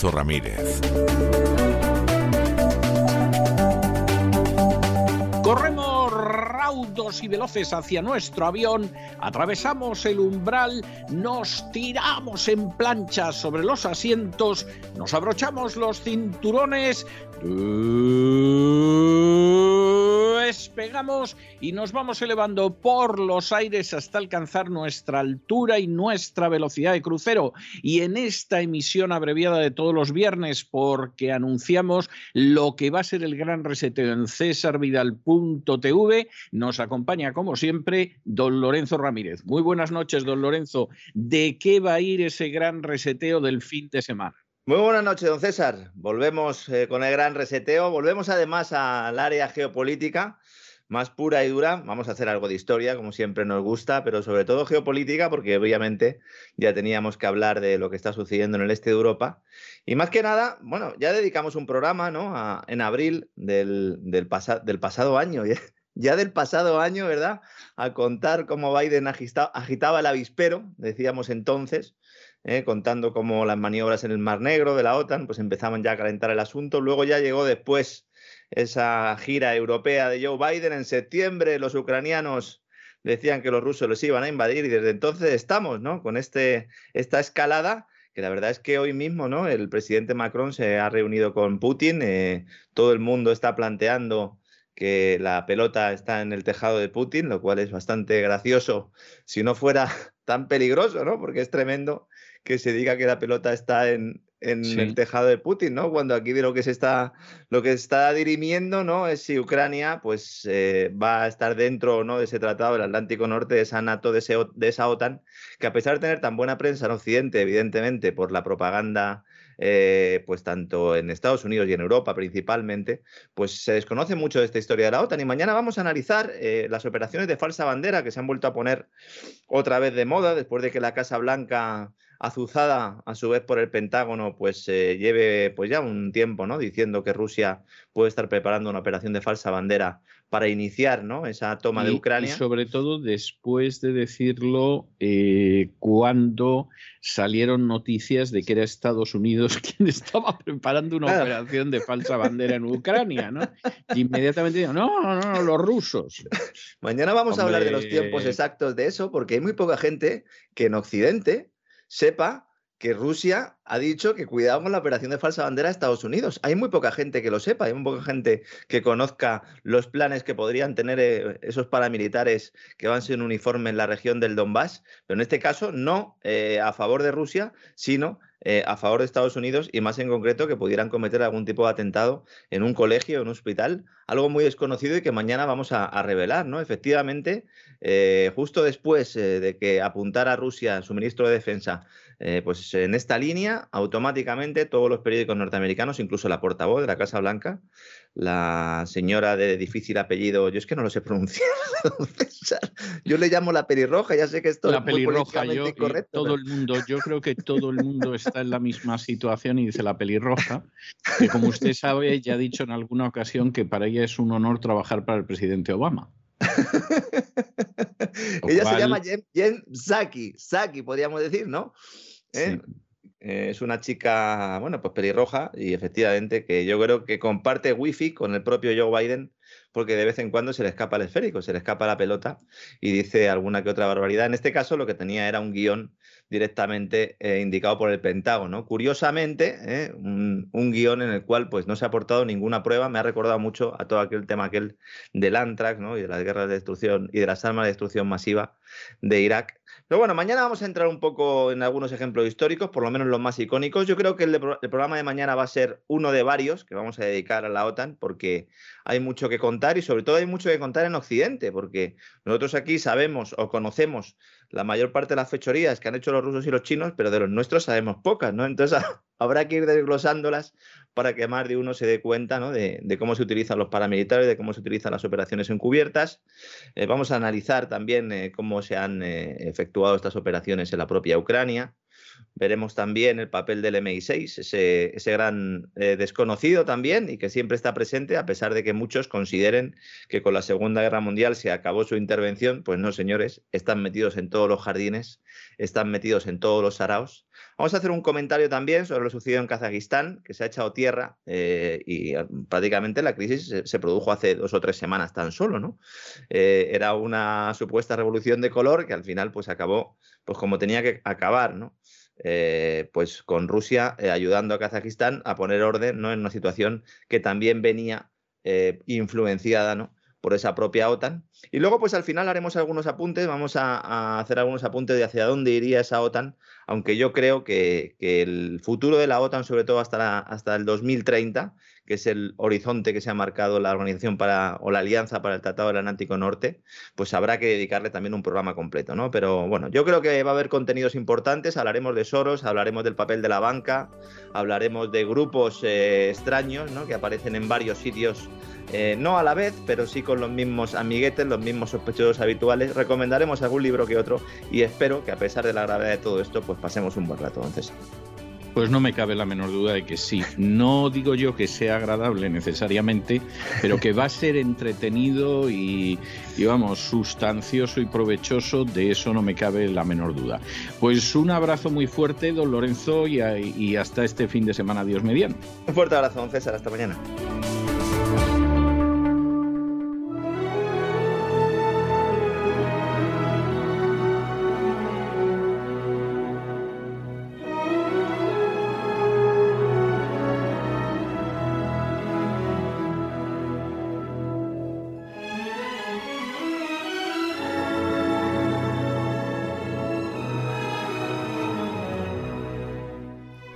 Ramírez. Corremos raudos y veloces hacia nuestro avión, atravesamos el umbral, nos tiramos en plancha sobre los asientos, nos abrochamos los cinturones despegamos y nos vamos elevando por los aires hasta alcanzar nuestra altura y nuestra velocidad de crucero. Y en esta emisión abreviada de todos los viernes, porque anunciamos lo que va a ser el gran reseteo en cesarvidal.tv, nos acompaña como siempre don Lorenzo Ramírez. Muy buenas noches, don Lorenzo. ¿De qué va a ir ese gran reseteo del fin de semana? Muy buenas noches, don César. Volvemos eh, con el gran reseteo. Volvemos además al área geopolítica más pura y dura. Vamos a hacer algo de historia, como siempre nos gusta, pero sobre todo geopolítica, porque obviamente ya teníamos que hablar de lo que está sucediendo en el este de Europa. Y más que nada, bueno, ya dedicamos un programa ¿no? en abril del, del, del pasado año, ya del pasado año, ¿verdad? A contar cómo Biden agitaba el avispero, decíamos entonces ¿eh? contando cómo las maniobras en el Mar Negro de la OTAN, pues empezaban ya a calentar el asunto. Luego ya llegó después esa gira europea de Joe Biden en septiembre, los ucranianos decían que los rusos los iban a invadir y desde entonces estamos, ¿no? Con este, esta escalada que la verdad es que hoy mismo, ¿no? El presidente Macron se ha reunido con Putin, eh, todo el mundo está planteando que la pelota está en el tejado de Putin, lo cual es bastante gracioso si no fuera tan peligroso, ¿no? Porque es tremendo que se diga que la pelota está en, el tejado de Putin, ¿no? Cuando aquí de lo que se está, lo que está dirimiendo, ¿no? Es si Ucrania, pues, eh, va a estar dentro, ¿no? De ese tratado del Atlántico Norte, de esa NATO, de, de esa OTAN, que a pesar de tener tan buena prensa en Occidente, evidentemente, por la propaganda eh, pues tanto en Estados Unidos y en Europa principalmente, pues se desconoce mucho de esta historia de la OTAN. Y mañana vamos a analizar eh, las operaciones de falsa bandera que se han vuelto a poner otra vez de moda después de que la Casa Blanca azuzada a su vez por el Pentágono, pues eh, lleve pues ya un tiempo, ¿no? Diciendo que Rusia puede estar preparando una operación de falsa bandera para iniciar, ¿no? Esa toma de Ucrania. Y sobre todo después de decirlo eh, cuando salieron noticias de que era Estados Unidos quien estaba preparando una operación de falsa bandera en Ucrania, ¿no? Y inmediatamente dijeron, no, no, no, los rusos. Mañana vamos a hablar de los tiempos exactos de eso, porque hay muy poca gente que en Occidente sepa que Rusia ha dicho que cuidado con la operación de falsa bandera de Estados Unidos. Hay muy poca gente que lo sepa, hay muy poca gente que conozca los planes que podrían tener eh, esos paramilitares que van sin uniforme en la región del Donbass, pero en este caso no eh, a favor de Rusia, sino eh, a favor de Estados Unidos y más en concreto que pudieran cometer algún tipo de atentado en un colegio, en un hospital, algo muy desconocido y que mañana vamos a, revelar, ¿no? Efectivamente, justo después de que apuntara Rusia su ministro de Defensa eh, pues en esta línea, automáticamente todos los periódicos norteamericanos, incluso la portavoz de la Casa Blanca, la señora de difícil apellido, yo es que no lo sé pronunciar, yo le llamo la pelirroja, ya sé que esto la es pelirroja, yo, Todo el mundo, yo creo que todo el mundo está en la misma situación y dice la pelirroja, que como usted sabe, ya ha dicho en alguna ocasión que para ella es un honor trabajar para el presidente Obama. Ella se llama Jen, Saki, Saki podríamos decir, ¿no? ¿Eh? Eh, es una chica, bueno, pues pelirroja y efectivamente que yo creo que comparte wifi con el propio Joe Biden porque de vez en cuando se le escapa el esférico, se le escapa la pelota y dice alguna que otra barbaridad. En este caso lo que tenía era un guion directamente eh, indicado por el Pentágono. Curiosamente, eh, un, guion en el cual pues, no se ha aportado ninguna prueba, me ha recordado mucho a todo aquel tema aquel del Antrax ¿no? y de las guerras de destrucción y de las armas de destrucción masiva de Irak. Pero bueno, mañana vamos a entrar un poco en algunos ejemplos históricos, por lo menos los más icónicos. Yo creo que el, el programa de mañana va a ser uno de varios que vamos a dedicar a la OTAN, porque hay mucho que contar y sobre todo hay mucho que contar en Occidente, porque nosotros aquí sabemos o conocemos la mayor parte de las fechorías que han hecho los rusos y los chinos, pero de los nuestros sabemos pocas, ¿no? Entonces habrá que ir desglosándolas para que más de uno se dé cuenta ¿no? de, cómo se utilizan los paramilitares, de cómo se utilizan las operaciones encubiertas. Eh, vamos a analizar también eh, cómo se han eh, efectuado estas operaciones en la propia Ucrania. Veremos también el papel del MI6, ese, ese gran eh, desconocido también y que siempre está presente, a pesar de que muchos consideren que con la Segunda Guerra Mundial se acabó su intervención. Pues no, señores, están metidos en todos los jardines, están metidos en todos los saraos. Vamos a hacer un comentario también sobre lo sucedido en Kazajistán, que se ha echado tierra eh, y ah, prácticamente la crisis se, produjo hace dos o tres semanas tan solo, ¿no? Eh, era una supuesta revolución de color que al final pues acabó pues como tenía que acabar, ¿no? Eh, pues con Rusia eh, ayudando a Kazajistán a poner orden ¿no? en una situación que también venía eh, influenciada ¿no? por esa propia OTAN. Y luego, pues al final haremos algunos apuntes, vamos a, hacer algunos apuntes de hacia dónde iría esa OTAN, aunque yo creo que, el futuro de la OTAN, sobre todo hasta, hasta el 2030, que es el horizonte que se ha marcado la organización para, o la alianza para el Tratado del Atlántico Norte, pues habrá que dedicarle también un programa completo, ¿no? Pero bueno, yo creo que va a haber contenidos importantes, hablaremos de Soros, hablaremos del papel de la banca, hablaremos de grupos eh, extraños, ¿no? Que aparecen en varios sitios eh, no a la vez, pero sí con los mismos amiguetes, los mismos sospechosos habituales. Recomendaremos algún libro que otro y espero que a pesar de la gravedad de todo esto, pues pasemos un buen rato. Entonces. Pues no me cabe la menor duda de que sí. No digo yo que sea agradable necesariamente, pero que va a ser entretenido y, vamos, sustancioso y provechoso, de eso no me cabe la menor duda. Pues un abrazo muy fuerte, don Lorenzo, y, y hasta este fin de semana, Dios mediante. Un fuerte abrazo, don César, hasta mañana.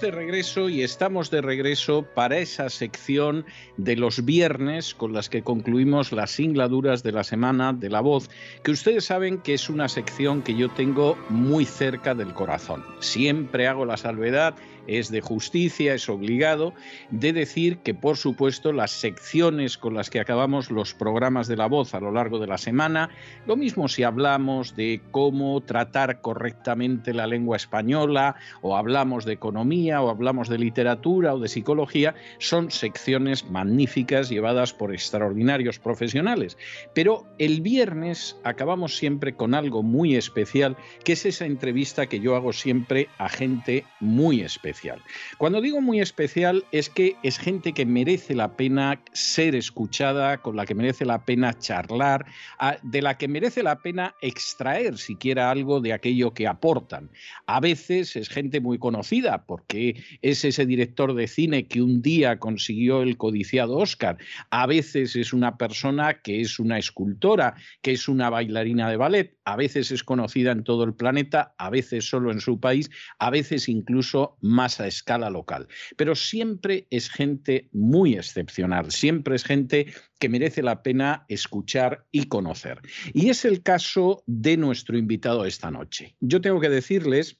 De regreso y estamos de regreso para esa sección de los viernes con las que concluimos las singladuras de la semana de la voz, que ustedes saben que es una sección que yo tengo muy cerca del corazón. Siempre hago la salvedad es de justicia, es obligado, de decir que, por supuesto, las secciones con las que acabamos los programas de la voz a lo largo de la semana, lo mismo si hablamos de cómo tratar correctamente la lengua española, o hablamos de economía, o hablamos de literatura o de psicología, son secciones magníficas llevadas por extraordinarios profesionales. Pero el viernes acabamos siempre con algo muy especial, que es esa entrevista que yo hago siempre a gente muy especial. Cuando digo muy especial es que es gente que merece la pena ser escuchada, con la que merece la pena charlar, de la que merece la pena extraer siquiera algo de aquello que aportan. A veces es gente muy conocida porque es ese director de cine que un día consiguió el codiciado Oscar. A veces es una persona que es una escultora, que es una bailarina de ballet. A veces es conocida en todo el planeta, a veces solo en su país, a veces incluso más más a escala local. Pero siempre es gente muy excepcional, siempre es gente que merece la pena escuchar y conocer. Y es el caso de nuestro invitado esta noche. Yo tengo que decirles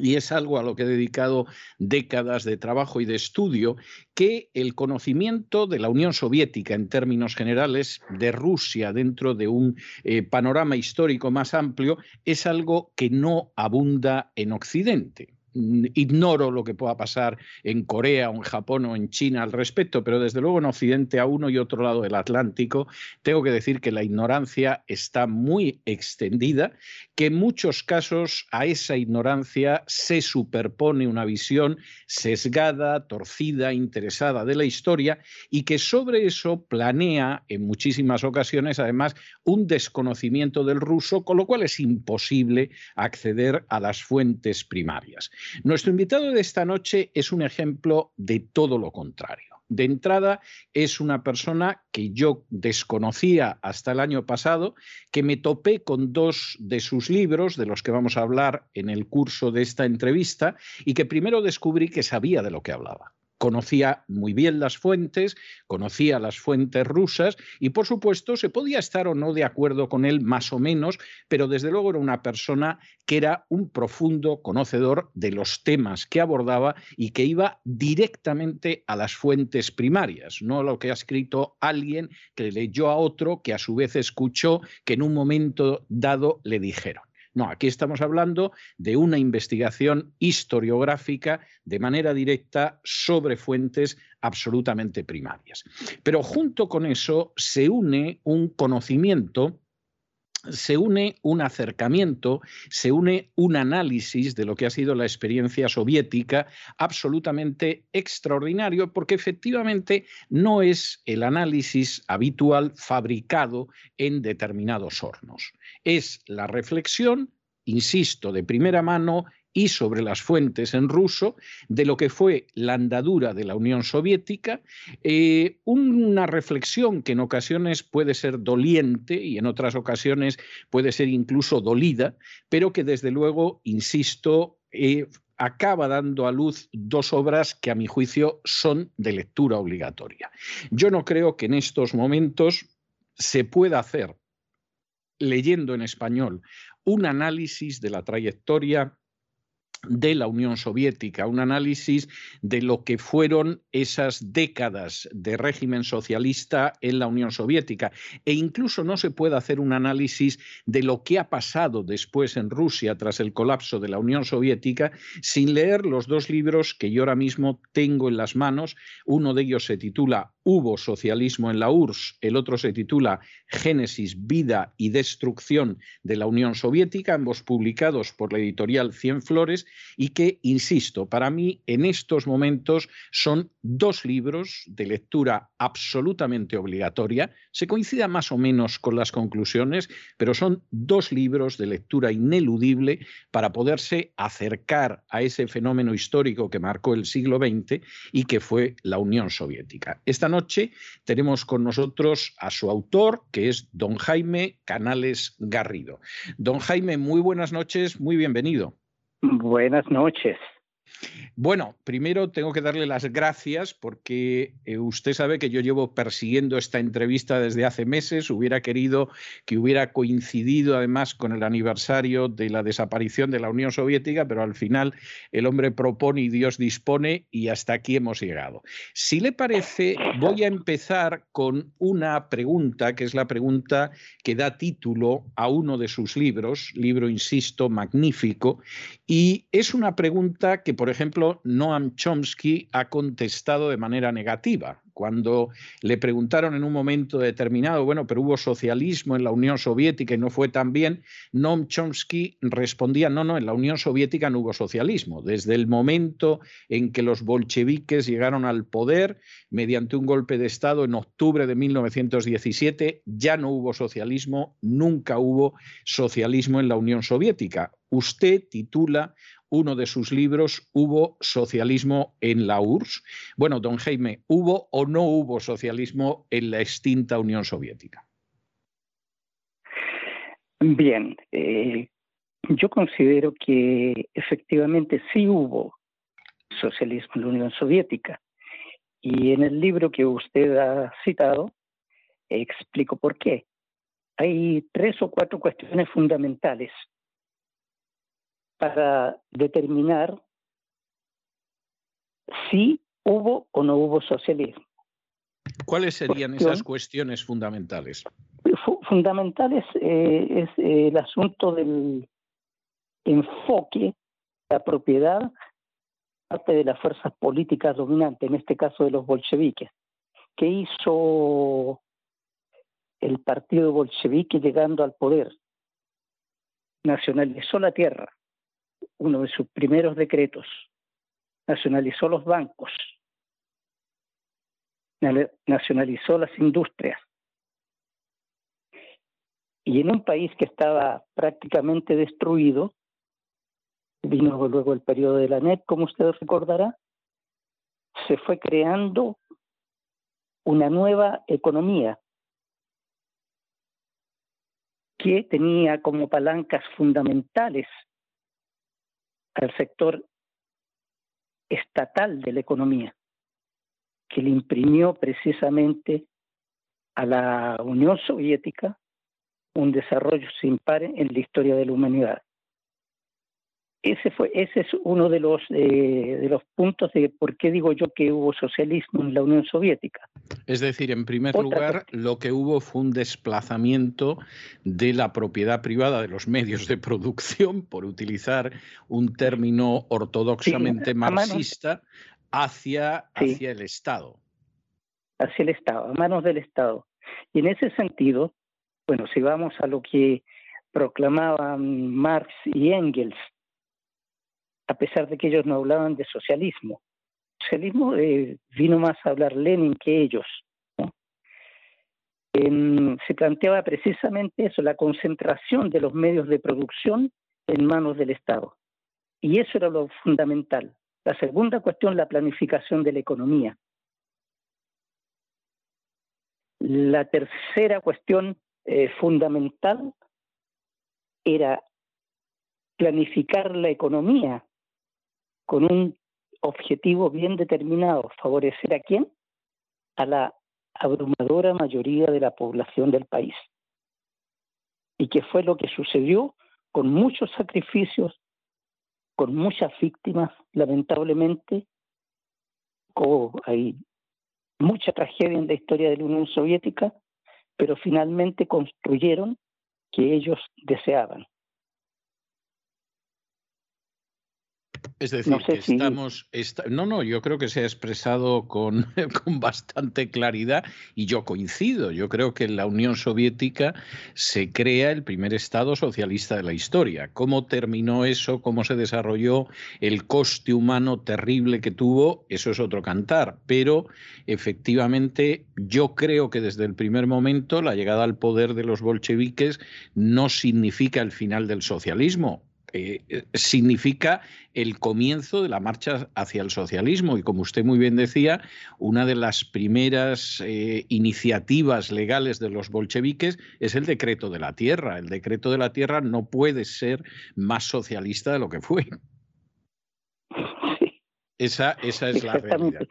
y es algo a lo que he dedicado décadas de trabajo y de estudio, que el conocimiento de la Unión Soviética en términos generales, de Rusia dentro de un eh, panorama histórico más amplio, es algo que no abunda en Occidente. Ignoro lo que pueda pasar en Corea o en Japón o en China al respecto, pero desde luego en Occidente, a uno y otro lado del Atlántico, tengo que decir que la ignorancia está muy extendida, que en muchos casos a esa ignorancia se superpone una visión sesgada, torcida, interesada de la historia y que sobre eso planea en muchísimas ocasiones además un desconocimiento del ruso, con lo cual es imposible acceder a las fuentes primarias. Nuestro invitado de esta noche es un ejemplo de todo lo contrario. De entrada, es una persona que yo desconocía hasta el año pasado, que me topé con dos de sus libros, de los que vamos a hablar en el curso de esta entrevista, y que primero descubrí que sabía de lo que hablaba conocía muy bien las fuentes, conocía las fuentes rusas y por supuesto se podía estar o no de acuerdo con él más o menos, pero desde luego era una persona que era un profundo conocedor de los temas que abordaba y que iba directamente a las fuentes primarias, no lo que ha escrito alguien que leyó a otro que a su vez escuchó que en un momento dado le dijeron. No, aquí estamos hablando de una investigación historiográfica de manera directa sobre fuentes absolutamente primarias. Pero junto con eso se une un conocimiento se une un acercamiento, se une un análisis de lo que ha sido la experiencia soviética absolutamente extraordinario, porque efectivamente no es el análisis habitual fabricado en determinados hornos. Es la reflexión, insisto, de primera mano y sobre las fuentes en ruso de lo que fue la andadura de la Unión Soviética, eh, una reflexión que en ocasiones puede ser doliente y en otras ocasiones puede ser incluso dolida, pero que desde luego, insisto, eh, acaba dando a luz dos obras que a mi juicio son de lectura obligatoria. Yo no creo que en estos momentos se pueda hacer, leyendo en español, un análisis de la trayectoria de la Unión Soviética, un análisis de lo que fueron esas décadas de régimen socialista en la Unión Soviética. E incluso no se puede hacer un análisis de lo que ha pasado después en Rusia tras el colapso de la Unión Soviética sin leer los dos libros que yo ahora mismo tengo en las manos. Uno de ellos se titula Hubo socialismo en la URSS, el otro se titula Génesis, vida y destrucción de la Unión Soviética, ambos publicados por la editorial Cien Flores, y que, insisto, para mí en estos momentos son dos libros de lectura absolutamente obligatoria. Se coincida más o menos con las conclusiones, pero son dos libros de lectura ineludible para poderse acercar a ese fenómeno histórico que marcó el siglo XX y que fue la Unión Soviética. Esta noche tenemos con nosotros a su autor, que es don Jaime Canales Garrido. Don Jaime, muy buenas noches, muy bienvenido. Buenas noches. Bueno, primero tengo que darle las gracias porque eh, usted sabe que yo llevo persiguiendo esta entrevista desde hace meses. Hubiera querido que hubiera coincidido además con el aniversario de la desaparición de la Unión Soviética, pero al final el hombre propone y Dios dispone y hasta aquí hemos llegado. Si le parece, voy a empezar con una pregunta, que es la pregunta que da título a uno de sus libros, libro, insisto, magnífico, y es una pregunta que, por ejemplo, Noam Chomsky ha contestado de manera negativa. Cuando le preguntaron en un momento determinado, bueno, pero hubo socialismo en la Unión Soviética y no fue tan bien, Noam Chomsky respondía, no, no, en la Unión Soviética no hubo socialismo. Desde el momento en que los bolcheviques llegaron al poder mediante un golpe de Estado en octubre de 1917, ya no hubo socialismo, nunca hubo socialismo en la Unión Soviética. Usted titula uno de sus libros, ¿Hubo socialismo en la URSS? Bueno, don Jaime, ¿hubo o no hubo socialismo en la extinta Unión Soviética? Bien, eh, yo considero que efectivamente sí hubo socialismo en la Unión Soviética. Y en el libro que usted ha citado, explico por qué. Hay tres o cuatro cuestiones fundamentales para determinar si hubo o no hubo socialismo. ¿Cuáles serían esas cuestiones fundamentales? fundamentales eh, es el asunto del enfoque, la propiedad, parte de las fuerzas políticas dominantes, en este caso de los bolcheviques. ¿Qué hizo el partido bolchevique llegando al poder? Nacionalizó la tierra, uno de sus primeros decretos. Nacionalizó los bancos, nacionalizó las industrias. Y en un país que estaba prácticamente destruido, vino luego el periodo de la NET, como usted recordará, se fue creando una nueva economía que tenía como palancas fundamentales al sector estatal de la economía que le imprimió precisamente a la Unión Soviética un desarrollo sin par en la historia de la humanidad. Ese, fue, ese es uno de los, eh, de los puntos de por qué digo yo que hubo socialismo en la Unión Soviética. Es decir, en primer lugar, lo que hubo fue un desplazamiento de la propiedad privada de los medios de producción, por utilizar un término ortodoxamente marxista, hacia, hacia el Estado. Hacia el Estado, a manos del Estado. Y en ese sentido, bueno, si vamos a lo que proclamaban Marx y Engels, a pesar de que ellos no hablaban de socialismo, socialismo eh, vino más a hablar Lenin que ellos. se planteaba precisamente eso, la concentración de los medios de producción en manos del Estado. Y eso era lo fundamental. La segunda cuestión, la planificación de la economía. La tercera cuestión eh, fundamental era planificar la economía con un objetivo bien determinado, favorecer a quién? A la abrumadora mayoría de la población del país. Y que fue lo que sucedió con muchos sacrificios, con muchas víctimas, lamentablemente. hay mucha tragedia en la historia de la Unión Soviética, pero finalmente construyeron que ellos deseaban. Es decir, que estamos. no, no, yo creo que se ha expresado con, con, bastante claridad y yo coincido. Yo creo que en la Unión Soviética se crea el primer Estado socialista de la historia. ¿Cómo terminó eso? ¿Cómo se desarrolló? El coste humano terrible que tuvo, eso es otro cantar. Pero efectivamente, yo creo que desde el primer momento la llegada al poder de los bolcheviques no significa el final del socialismo eh, eh, significa el comienzo de la marcha hacia el socialismo. Y como usted muy bien decía, una de las primeras eh, iniciativas legales de los bolcheviques es el decreto de la tierra. El decreto de la tierra no puede ser más socialista de lo que fue. Esa, esa es la realidad.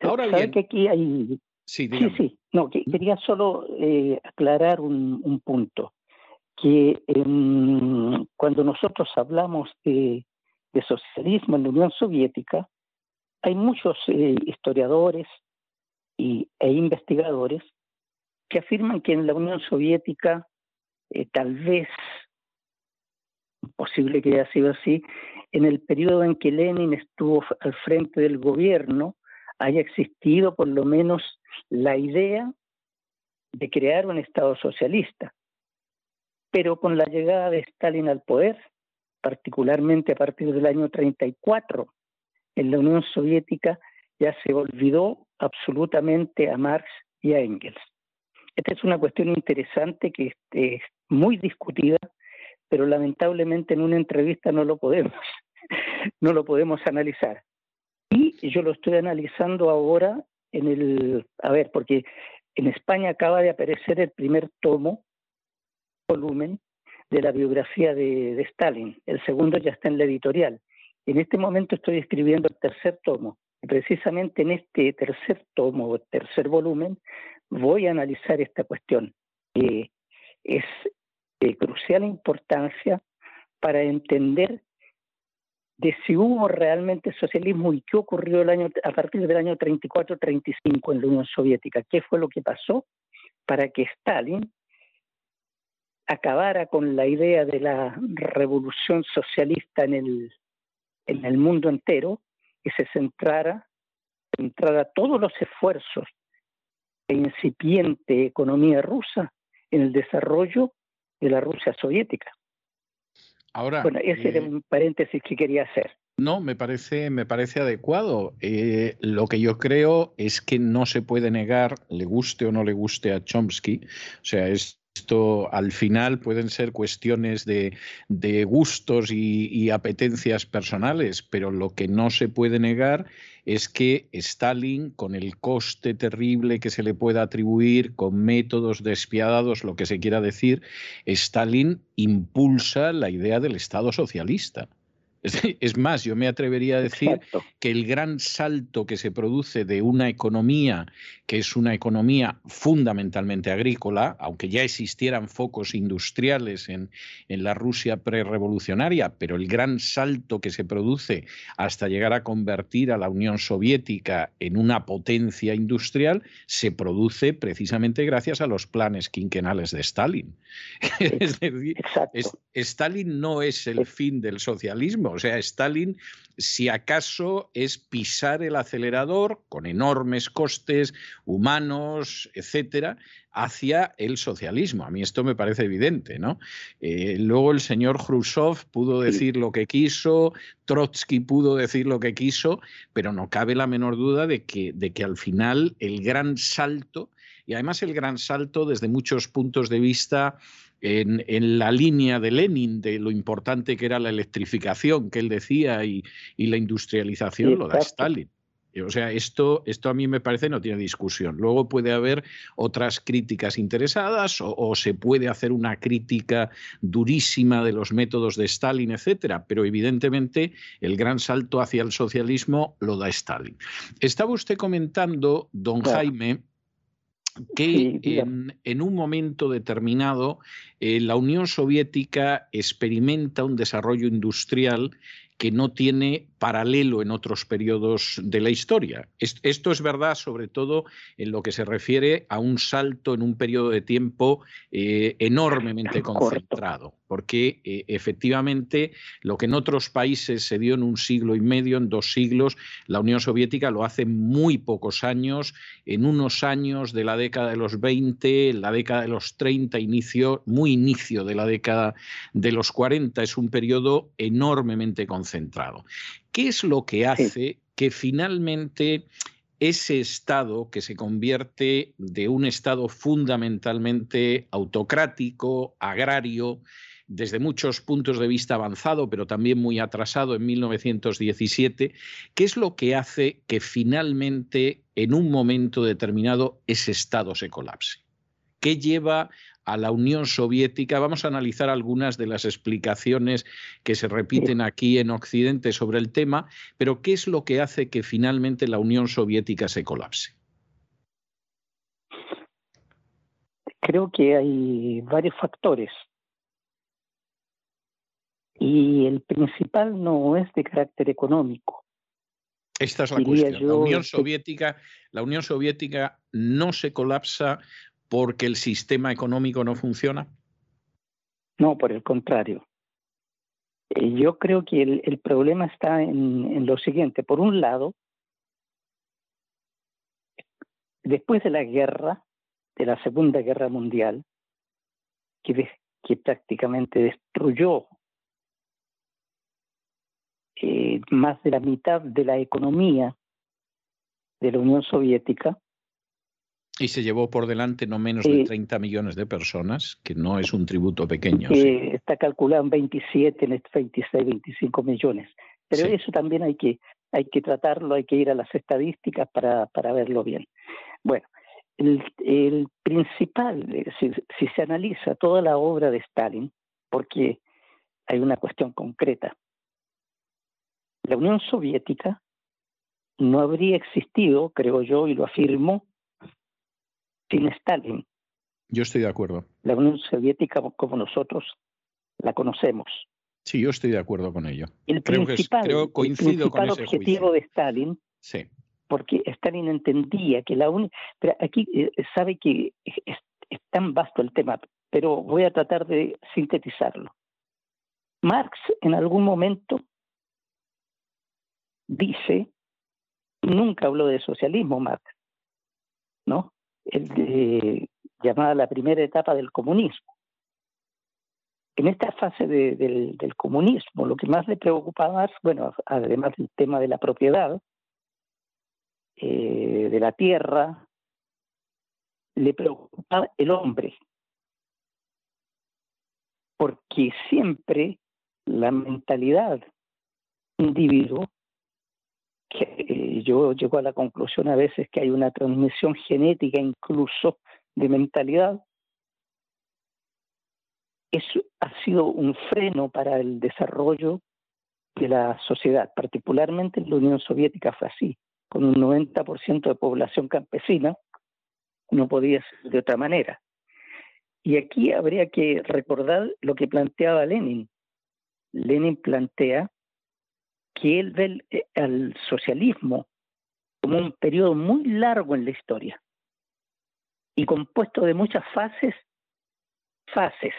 Ahora bien, que aquí hay... Sí, sí, No, quería solo aclarar un punto que cuando nosotros hablamos de, socialismo en la Unión Soviética, hay muchos eh, historiadores y, e investigadores que afirman que en la Unión Soviética eh, tal vez, posible que haya sido así, en el periodo en que Lenin estuvo al frente del gobierno, haya existido por lo menos la idea de crear un Estado socialista pero con la llegada de Stalin al poder, particularmente a partir del año 34, en la Unión Soviética ya se olvidó absolutamente a Marx y a Engels. Esta es una cuestión interesante que es muy discutida, pero lamentablemente en una entrevista no lo podemos, no lo podemos analizar. Y yo lo estoy analizando ahora en el, a ver, porque en España acaba de aparecer el primer tomo volumen de la biografía de, Stalin. El segundo ya está en la editorial. En este momento estoy escribiendo el tercer tomo. Precisamente en este tercer tomo, tercer volumen, voy a analizar esta cuestión, que es de crucial importancia para entender de si hubo realmente socialismo y qué ocurrió a partir del año 34-35 en la Unión Soviética, qué fue lo que pasó para que Stalin acabara con la idea de la revolución socialista en el, en el mundo entero y se centrara, centrara todos los esfuerzos de incipiente economía rusa en el desarrollo de la Rusia soviética. Ahora, bueno, ese era eh, un paréntesis que quería hacer. No, me parece, me parece adecuado. Eh, lo que yo creo es que no se puede negar, le guste o no le guste a Chomsky, o sea, es esto al final pueden ser cuestiones de, gustos y, apetencias personales, pero lo que no se puede negar es que Stalin, con el coste terrible que se le pueda atribuir, con métodos despiadados, lo que se quiera decir, Stalin impulsa la idea del Estado socialista. Es más, yo me atrevería a decir que el gran salto que se produce de una economía que es una economía fundamentalmente agrícola, aunque ya existieran focos industriales en, en la Rusia prerevolucionaria, pero el gran salto que se produce hasta llegar a convertir a la Unión Soviética en una potencia industrial se produce precisamente gracias a los planes quinquenales de Stalin. es decir, Stalin no es el fin del socialismo, o sea, Stalin si acaso es pisar el acelerador con enormes costes humanos, etcétera, hacia el socialismo. A mí esto me parece evidente, ¿no? Eh, luego el señor Khrushchev pudo decir lo que quiso, Trotsky pudo decir lo que quiso, pero no cabe la menor duda de que, de que al final el gran salto, y además el gran salto desde muchos puntos de vista en, la línea de Lenin, de lo importante que era la electrificación que él decía y, la industrialización, lo da Stalin. O sea, esto, esto a mí me parece no tiene discusión. Luego puede haber otras críticas interesadas o, se puede hacer una crítica durísima de los métodos de Stalin, etcétera, pero evidentemente el gran salto hacia el socialismo lo da Stalin. Estaba usted comentando, don Jaime, que en, un momento determinado eh, la Unión Soviética experimenta un desarrollo industrial que no tiene paralelo en otros periodos de la historia. Esto es verdad sobre todo en lo que se refiere a un salto en un periodo de tiempo eh, enormemente concentrado, porque eh, efectivamente lo que en otros países se dio en un siglo y medio, en dos siglos, la Unión Soviética lo hace en muy pocos años, en unos años de la década de los 20, la década de los 30, inicio, muy inicio de la década de los 40, es un periodo enormemente concentrado. ¿Qué es lo que hace que finalmente ese Estado que se convierte de un Estado fundamentalmente autocrático, agrario, desde muchos puntos de vista avanzado, pero también muy atrasado en 1917, ¿qué es lo que hace que finalmente en un momento determinado ese Estado se colapse? ¿Qué lleva a la Unión Soviética. Vamos a analizar algunas de las explicaciones que se repiten aquí en Occidente sobre el tema, pero ¿qué es lo que hace que finalmente la Unión Soviética se colapse? Creo que hay varios factores. Y el principal no es de carácter económico. Esta es la cuestión. la Unión Soviética, la Unión Soviética no se colapsa porque el sistema económico no funciona? No, por el contrario. Eh, yo creo que el, problema está en, lo siguiente. Por un lado, después de la guerra, de la Segunda Guerra Mundial, que, prácticamente destruyó eh, más de la mitad de la economía de la Unión Soviética, y se llevó por delante no menos de 30 millones de personas, que no es un tributo pequeño. Está calculado en 27, 26, 25 millones. Pero eso también hay que, hay que tratarlo, hay que ir a las estadísticas para, para verlo bien. Bueno, el, el principal, si, si se analiza toda la obra de Stalin, porque hay una cuestión concreta. la Unión Soviética no habría existido, creo yo, y lo afirmo, sin Stalin. Yo estoy de acuerdo. La Unión Soviética, como nosotros la conocemos. Sí, yo estoy de acuerdo con ello. El principal, objetivo de Stalin, sí. porque Stalin entendía que la única... Pero aquí eh, sabe que es, tan vasto el tema, pero voy a tratar de sintetizarlo. Marx en algún momento dice, nunca habló de socialismo Marx, ¿no? Llamada la primera etapa del comunismo. En esta fase del, comunismo, lo que más le preocupaba, bueno, además del tema de la propiedad, eh, de la tierra, le preocupaba el hombre, porque siempre la mentalidad individuo, que eh, yo llego a la conclusión a veces que hay una transmisión genética incluso de mentalidad, eso ha sido un freno para el desarrollo de la sociedad, particularmente en la Unión Soviética fue así, con un 90% de población campesina, no podía ser de otra manera. Y aquí habría que recordar lo que planteaba Lenin. Lenin plantea que él ve eh, al socialismo como un periodo muy largo en la historia y compuesto de muchas fases, fases.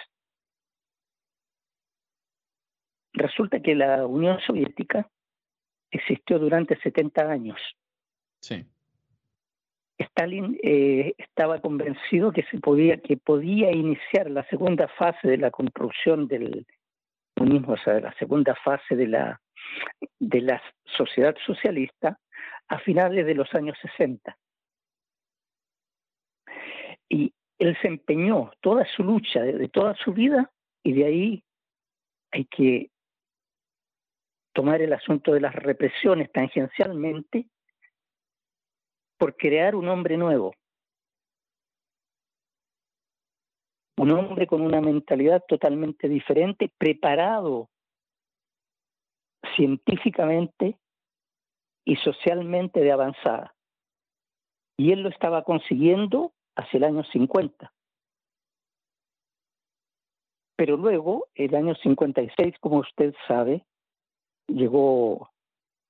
Resulta que la Unión Soviética existió durante 70 años. Sí. Stalin eh, estaba convencido que se podía que podía iniciar la segunda fase de la construcción del comunismo, o sea, la segunda fase de la de la sociedad socialista a finales de los años 60 y él se empeñó toda su lucha, de, toda su vida, y de ahí hay que tomar el asunto de las represiones tangencialmente por crear un hombre nuevo. Un hombre con una mentalidad totalmente diferente, preparado científicamente y socialmente de avanzada. Y él lo estaba consiguiendo hacia el año 50. Pero luego, el año 56, como usted sabe, llegó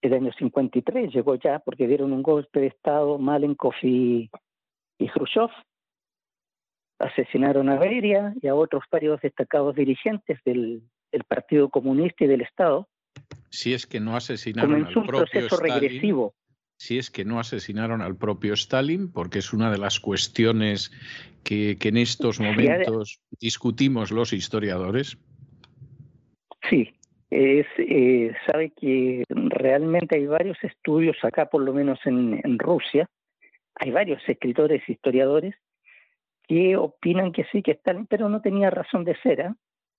el año 53, llegó ya porque dieron un golpe de Estado Malenkov y, y Khrushchev. Asesinaron a Beria y a otros varios destacados dirigentes del, Partido Comunista y del Estado. Si es que no asesinaron un proceso regresivo si es que no asesinaron al propio Stalin, porque es una de las cuestiones que, en estos momentos discutimos los historiadores. Sí, es, eh, sabe que realmente hay varios estudios acá, por lo menos en, en Rusia, hay varios escritores, historiadores, que opinan que sí, que Stalin, pero no tenía razón de ser. ¿eh?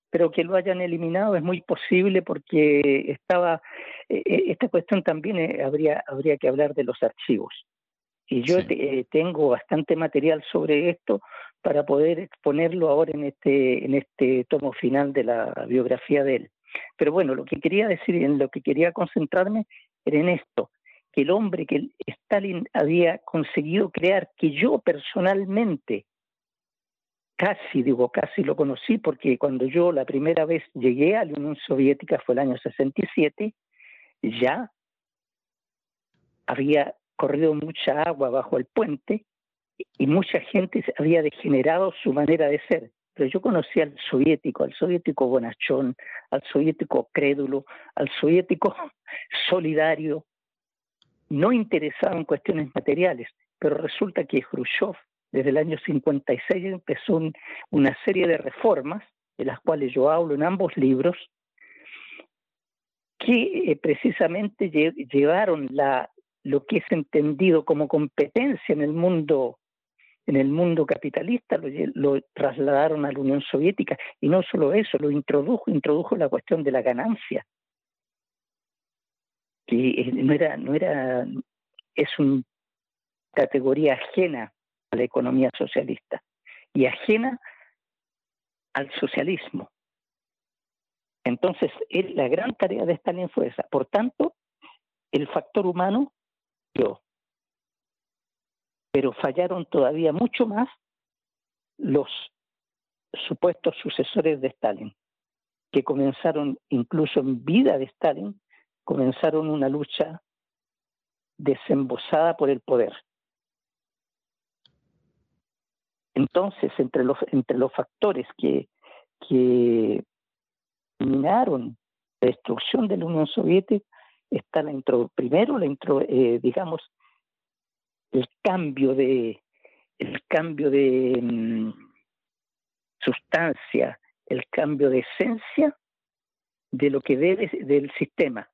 Pero que lo hayan eliminado es muy posible porque estaba eh, eh, esta cuestión también eh, habría habría que hablar de los archivos. Y yo tengo bastante material sobre esto para poder exponerlo ahora en este en este tomo final de la biografía de él. Pero bueno lo que quería decir en lo que quería concentrarme era en esto que el hombre que Stalin había conseguido crear que yo personalmente casi, digo casi lo conocí porque cuando yo la primera vez llegué a la Unión Soviética fue el año 67, ya había corrido mucha agua bajo el puente y mucha gente había degenerado su manera de ser. Pero yo conocí al soviético, al soviético bonachón, al soviético crédulo, al soviético solidario, no interesado en cuestiones materiales. Pero resulta que Khrushchev desde el año 56 empezó una serie de reformas, de las cuales yo hablo en ambos libros, que eh, precisamente llevaron lo que es entendido como competencia en el mundo en el mundo capitalista lo, lo, trasladaron a la Unión Soviética. Y no solo eso, lo introdujo, introdujo la cuestión de la ganancia, que eh, no era, no era, es una categoría ajena a la economía socialista y ajena al socialismo. Entonces, la gran tarea de Stalin fue esa. Por tanto, el factor humano yo. Pero fallaron todavía mucho más los supuestos sucesores de Stalin, que comenzaron incluso en vida de Stalin, comenzaron una lucha desembosada por el poder. Entonces, entre los, entre los factores que, que minaron la destrucción de la Unión Soviética está la intro, primero la intro, eh, digamos el cambio de el cambio de mm, sustancia, el cambio de esencia de lo que debe del sistema.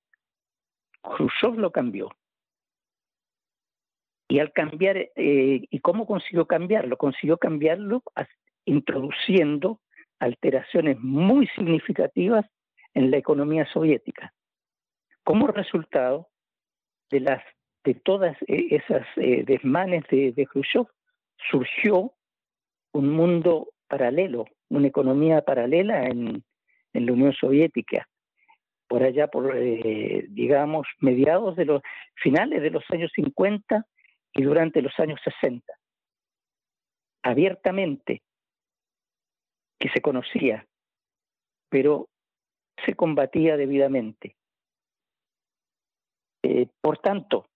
Khrushchev lo cambió. Y al cambiar, eh, ¿y cómo consiguió cambiarlo? Consiguió cambiarlo introduciendo alteraciones muy significativas en la economía soviética. Como resultado de, las, de todas eh, esas eh, desmanes de, de Khrushchev, surgió un mundo paralelo, una economía paralela en, en la Unión Soviética, por allá por, eh, digamos, mediados de los finales de los años 50 y durante los años 60. Abiertamente, que se conocía, pero se combatía debidamente. Eh, por tanto,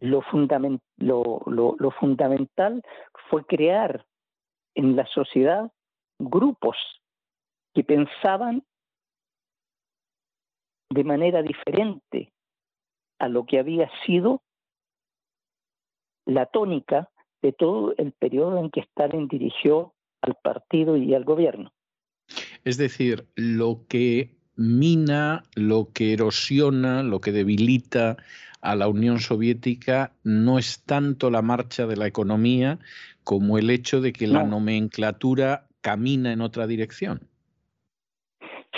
lo, lo, fundamental fue crear en la sociedad grupos que pensaban de manera diferente a lo que había sido la tónica de todo el periodo en que Stalin dirigió al partido y al gobierno. Es decir, lo que mina, lo que erosiona, lo que debilita a la Unión Soviética no es tanto la marcha de la economía como el hecho de que la nomenclatura camina en otra dirección.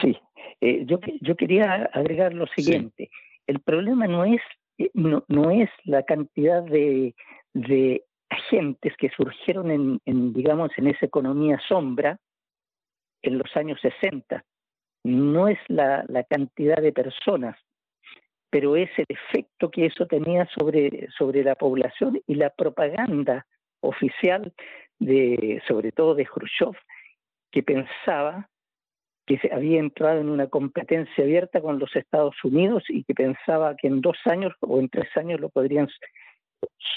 Sí, eh, yo, yo quería agregar lo siguiente. El problema no es, eh, no, no es la cantidad de, de agentes que surgieron en, digamos, en esa economía sombra en los años 60. No es la, la cantidad de personas, pero es el efecto que eso tenía sobre, sobre la población y la propaganda oficial, de, sobre todo de Khrushchev, que pensaba que se había entrado en una competencia abierta con los Estados Unidos y que pensaba que en dos años o en tres años lo podrían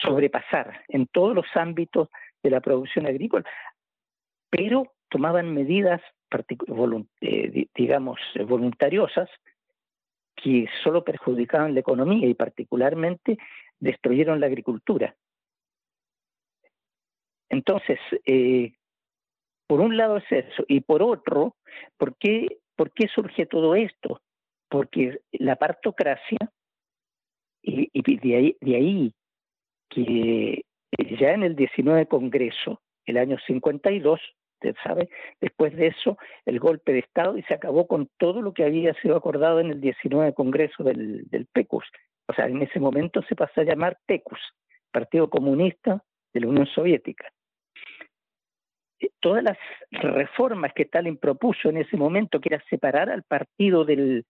sobrepasar en todos los ámbitos de la producción agrícola, pero tomaban medidas, eh, digamos, voluntariosas que solo perjudicaban la economía y particularmente destruyeron la agricultura. Entonces, eh, por un lado es eso, y por otro, ¿por qué, ¿por surge todo esto? Porque la partocracia, y, de ahí que ya en el 19 Congreso, el año 52, usted sabe, después de eso, el golpe de Estado y se acabó con todo lo que había sido acordado en el 19 Congreso del, del PECUS. O sea, en ese momento se pasó a llamar PECUS, Partido Comunista de la Unión Soviética. Eh, todas las reformas que Stalin propuso en ese momento, que era separar al partido del,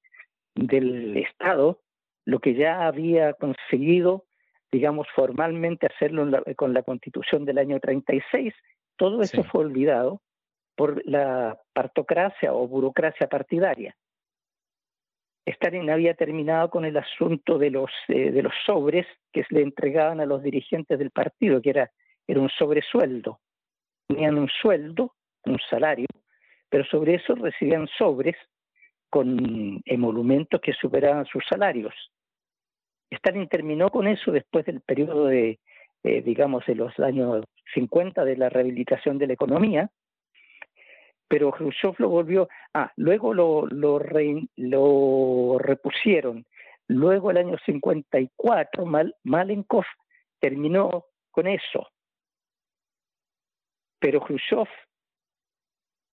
del Estado, lo que ya había conseguido digamos, formalmente hacerlo con la constitución del año 36, todo eso fue olvidado por la partocracia o burocracia partidaria. Stalin había terminado con el asunto de los, eh, de los sobres que se le entregaban a los dirigentes del partido, que era, era un sobresueldo. Tenían un sueldo, un salario, pero sobre eso recibían sobres con emolumentos que superaban sus salarios. Stalin terminó con eso después del periodo de, eh, digamos, de los años 50 de la rehabilitación de la economía, pero Khrushchev lo volvió, ah, luego lo, lo, repusieron, luego el año 54 Mal, Malenkov terminó con eso, pero Khrushchev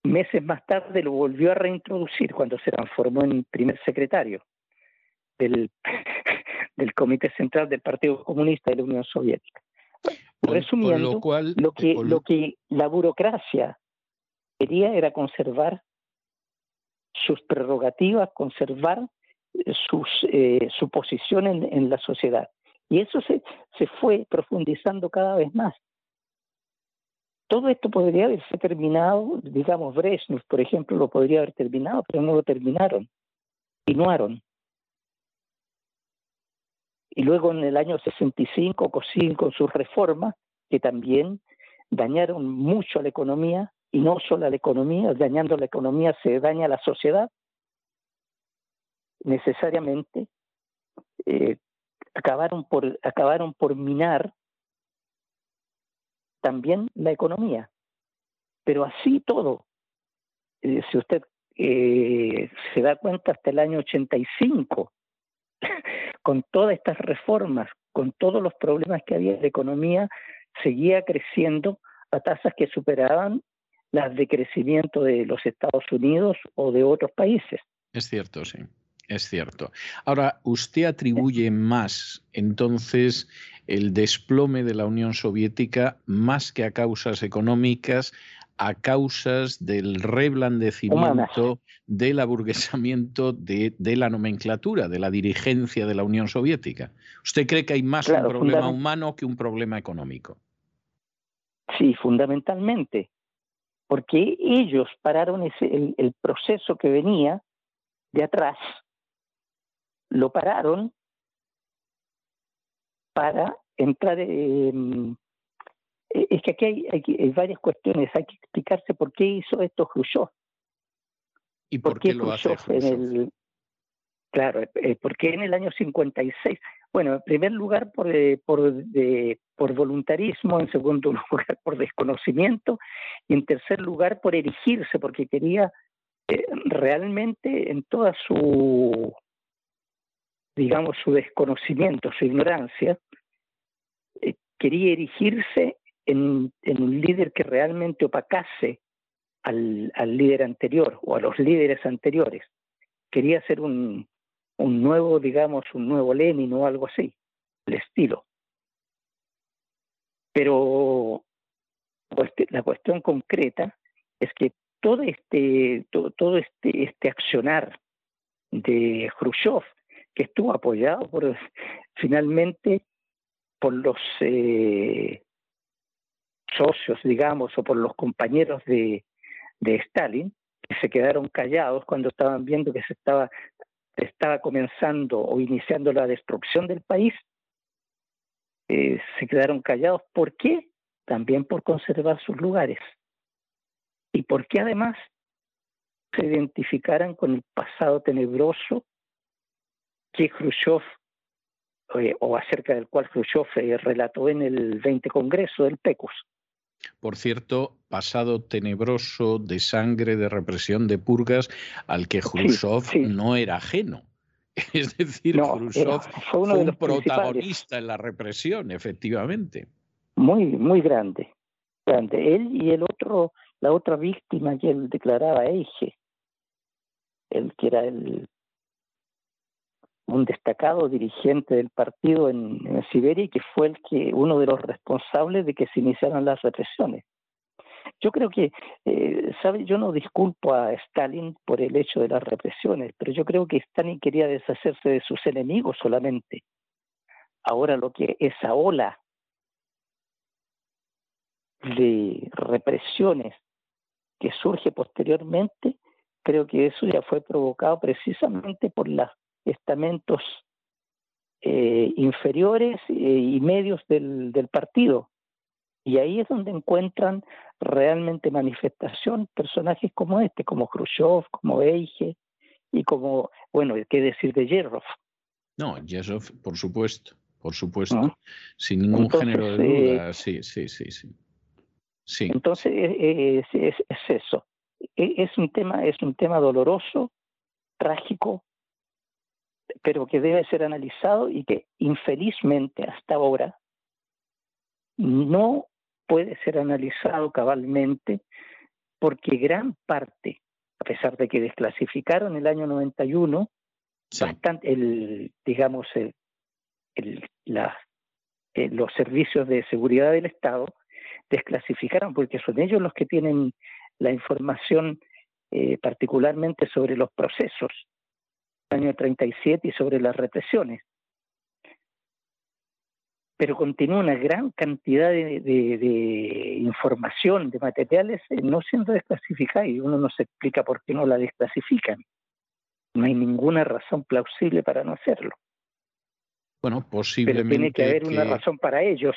meses más tarde lo volvió a reintroducir cuando se transformó en primer secretario del, del Comité Central del Partido Comunista de la Unión Soviética. Resumiendo, lo, cual, lo, que, lo que la burocracia quería era conservar sus prerrogativas, conservar su posición en, la sociedad. Y eso se, se fue profundizando cada vez más. Todo esto podría haberse terminado, digamos, Brezhnev, por ejemplo, lo podría haber terminado, pero no lo terminaron, continuaron. Y luego en el año 65 con sus reformas, que también dañaron mucho a la economía, y no solo a la economía, dañando la economía se daña a la sociedad, necesariamente eh, acabaron, por, acabaron por minar también la economía. Pero así todo, eh, si usted eh, se da cuenta hasta el año 85, con todas estas reformas, con todos los problemas que había, la economía seguía creciendo a tasas que superaban las de crecimiento de los Estados Unidos o de otros países. Es cierto, sí. Es cierto. Ahora, usted atribuye más entonces el desplome de la Unión Soviética más que a causas económicas, a causas del reblandecimiento, del aburguesamiento de, la nomenclatura, de la dirigencia de la Unión Soviética. ¿Usted cree que hay más un problema humano que un problema económico? Sí, fundamentalmente, porque ellos pararon ese, el proceso que venía de atrás lo pararon para entrar. en... Eh, es que aquí hay, varias cuestiones, hay que explicarse por qué hizo esto Khrushchev. ¿Y por, qué, lo hace En claro, eh, porque en el año 56, bueno, en primer lugar por, eh, por, por voluntarismo, en segundo lugar por desconocimiento y en tercer lugar por erigirse, porque quería realmente en toda su digamos, su desconocimiento, su ignorancia, eh, quería erigirse en, un líder que realmente opacase al, líder anterior o a los líderes anteriores. Quería ser un, un nuevo, digamos, un nuevo Lenin o algo así, el estilo. Pero la cuestión concreta es que todo este, todo, todo este, este accionar de Khrushchev que estuvo apoyado por finalmente por los eh, socios, digamos, o por los compañeros de, de Stalin, que se quedaron callados cuando estaban viendo que se estaba, comenzando o iniciando la destrucción del país, eh, se quedaron callados. ¿Por qué? También por conservar sus lugares. Y porque además se identificaran con el pasado tenebroso que Khrushchev, eh, o acerca del cual Khrushchev eh, relató en el 20 Congreso del PECUS. Por cierto, pasado tenebroso de sangre, de represión, de purgas, al que Khrushchev no era ajeno. Es decir, Khrushchev fue, uno un protagonista en la represión, efectivamente. Muy, muy grande, grande. Él y el otro, la otra víctima que él declaraba, Eige, el que era el un destacado dirigente del partido en, Siberia y que fue el que uno de los responsables de que se iniciaran las represiones. Yo creo que, eh, ¿sabe? Yo no disculpo a Stalin por el hecho de las represiones, pero yo creo que Stalin quería deshacerse de sus enemigos solamente. Ahora lo que esa ola de represiones que surge posteriormente, creo que eso ya fue provocado precisamente por las estamentos eh, inferiores eh, y medios del, partido. Y ahí es donde encuentran realmente manifestación personajes como este, como Khrushchev, como Eige y como, bueno, ¿qué decir de Yerrov? No, Yerrov, por supuesto, por supuesto, sin ningún género de eh, duda, sí, sí, sí, sí. sí. Entonces es, es, eso, e, es un tema, es un tema doloroso, trágico, pero que debe ser analizado y que infelizmente hasta ahora no puede ser analizado cabalmente porque gran parte, a pesar de que desclasificaron el año 91, bastante, el, digamos, el, la, eh, los servicios de seguridad del Estado desclasificaron porque son ellos los que tienen la información eh, particularmente sobre los procesos año 37 y sobre las represiones. Pero continúa una gran cantidad de, información, de materiales eh, no siendo desclasificadas y uno no se explica por qué no la desclasifican. No hay ninguna razón plausible para no hacerlo. Bueno, posiblemente. Pero tiene que haber una razón para ellos.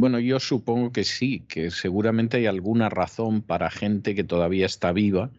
Bueno, yo supongo que sí, que seguramente hay alguna razón para gente que todavía está viva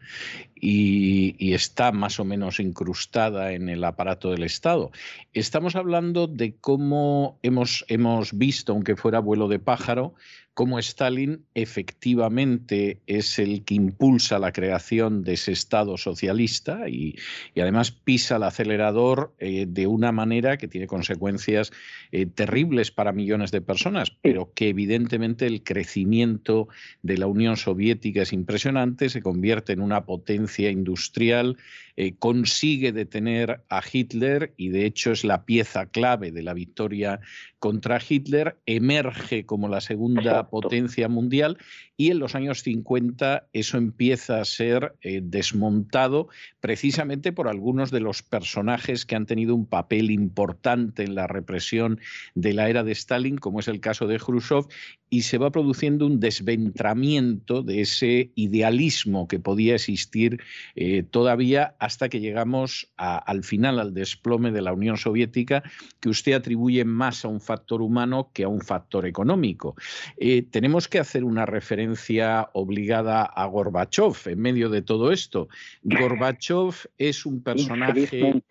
y, está más o menos incrustada en el aparato del Estado. Estamos hablando de cómo hemos, hemos visto, aunque fuera vuelo de pájaro, cómo Stalin efectivamente es el que impulsa la creación de ese Estado socialista y, además pisa el acelerador eh, de una manera que tiene consecuencias eh, terribles para millones de personas, pero que evidentemente el crecimiento de la Unión Soviética es impresionante, se convierte en una potencia industrial eh, consigue detener a Hitler y de hecho es la pieza clave de la victoria contra Hitler, emerge como la segunda potencia mundial y en los años 50 eso empieza a ser eh, desmontado precisamente por algunos de los personajes que han tenido un papel importante en la represión de la era de Stalin, como es el caso de Khrushchev, y se va produciendo un desventramiento de ese idealismo que podía existir eh, todavía hasta que llegamos al final, al desplome de la Unión Soviética, que usted atribuye más a un factor humano que a un factor económico. Eh, tenemos que hacer una referencia obligada a Gorbachev en medio de todo esto. Gorbachev es un personaje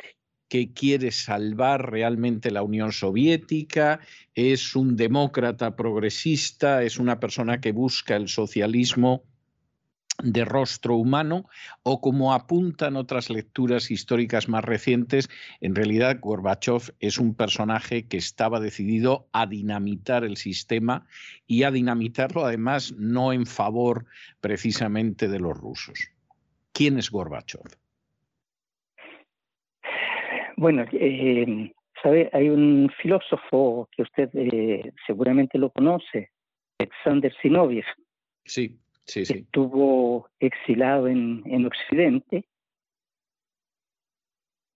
que quiere salvar realmente la Unión Soviética, es un demócrata progresista, es una persona que busca el socialismo de rostro humano o como apuntan otras lecturas históricas más recientes, en realidad Gorbachev es un personaje que estaba decidido a dinamitar el sistema y a dinamitarlo además no en favor precisamente de los rusos. ¿Quién es Gorbachev? Bueno, eh, sabe, hay un filósofo que usted eh, seguramente lo conoce, Alexander Zinoviev. Sí estuvo exilado en, en Occidente.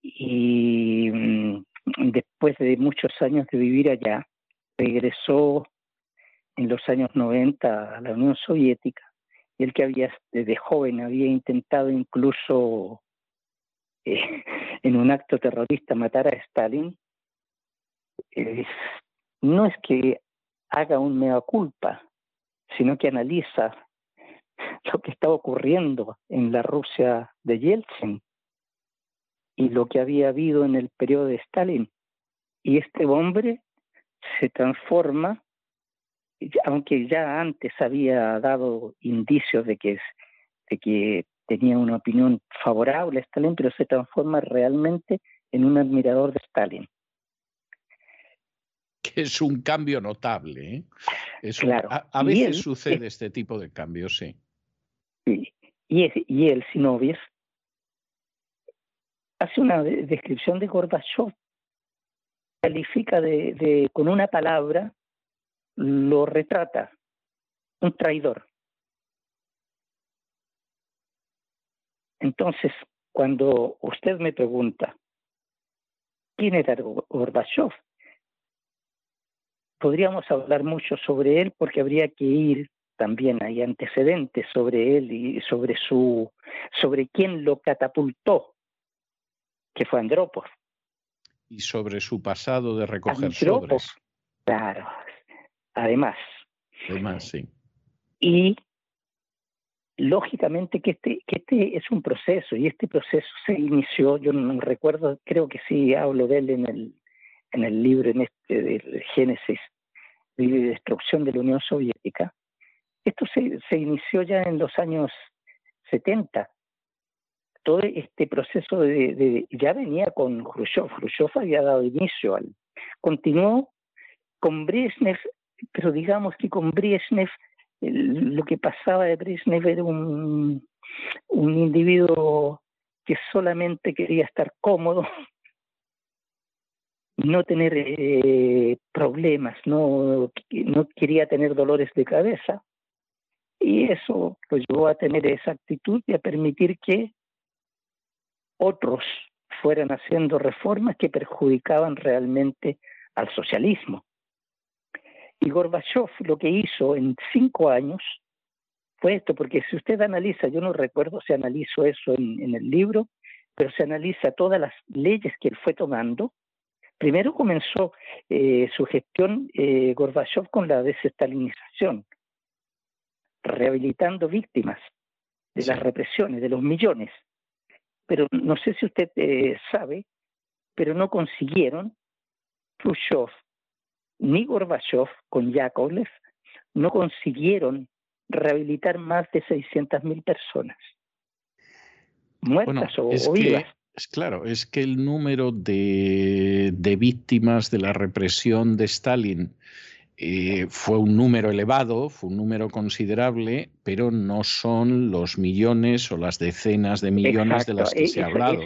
Y mm, después de muchos años de vivir allá, regresó en los años 90 a la Unión Soviética. Y el que había desde joven había intentado incluso eh, en un acto terrorista matar a Stalin, no es que haga un mea culpa, sino que analiza lo que estaba ocurriendo en la Rusia de Yeltsin y lo que había habido en el periodo de Stalin. Y este hombre se transforma, aunque ya antes había dado indicios de que, de que tenía una opinión favorable a Stalin, pero se transforma realmente en un admirador de Stalin. Que es un cambio notable. ¿eh? claro. a, veces sucede este tipo de cambios, sí. Y, y él, hace una descripción de Gorbachev, califica de, con una palabra, lo retrata, un traidor. Entonces, cuando usted me pregunta, ¿quién era Gorbachev? Podríamos hablar mucho sobre él porque habría que ir también hay antecedentes sobre él y sobre su sobre quién lo catapultó, que fue Andropov. Y sobre su pasado de recoger sobres. Claro, además. Además, sí. Y lógicamente que este, que este es un proceso y este proceso se inició, yo no recuerdo, creo que sí hablo de él en el, en el libro en este del Génesis, de destrucción de la Unión Soviética, esto se, se inició ya en los años 70. Todo este proceso de, ya venía con Khrushchev. Khrushchev había dado inicio al. Continuó con Brezhnev, pero digamos que con Brezhnev lo que pasaba de Brezhnev era un, un individuo que solamente quería estar cómodo, no tener eh, problemas, no, no quería tener dolores de cabeza. Y eso lo llevó a tener esa actitud y a permitir que otros fueran haciendo reformas que perjudicaban realmente al socialismo. Y Gorbachev lo que hizo en cinco años fue esto, porque si usted analiza, yo no recuerdo si analizo eso en, el libro, pero se analiza todas las leyes que él fue tomando. Primero comenzó eh, su gestión eh, Gorbachev con la desestalinización, rehabilitando víctimas de las represiones, de los millones. Pero no sé si usted eh, sabe, pero no consiguieron Khrushchev ni Gorbachev con Yakovlev no consiguieron rehabilitar más de 600.000 personas muertas o, vivas. Es claro, es que el número de, de, víctimas de la represión de Stalin eh, fue un número elevado, fue un número considerable, pero no son los millones o las decenas de millones de las que se ha hablado.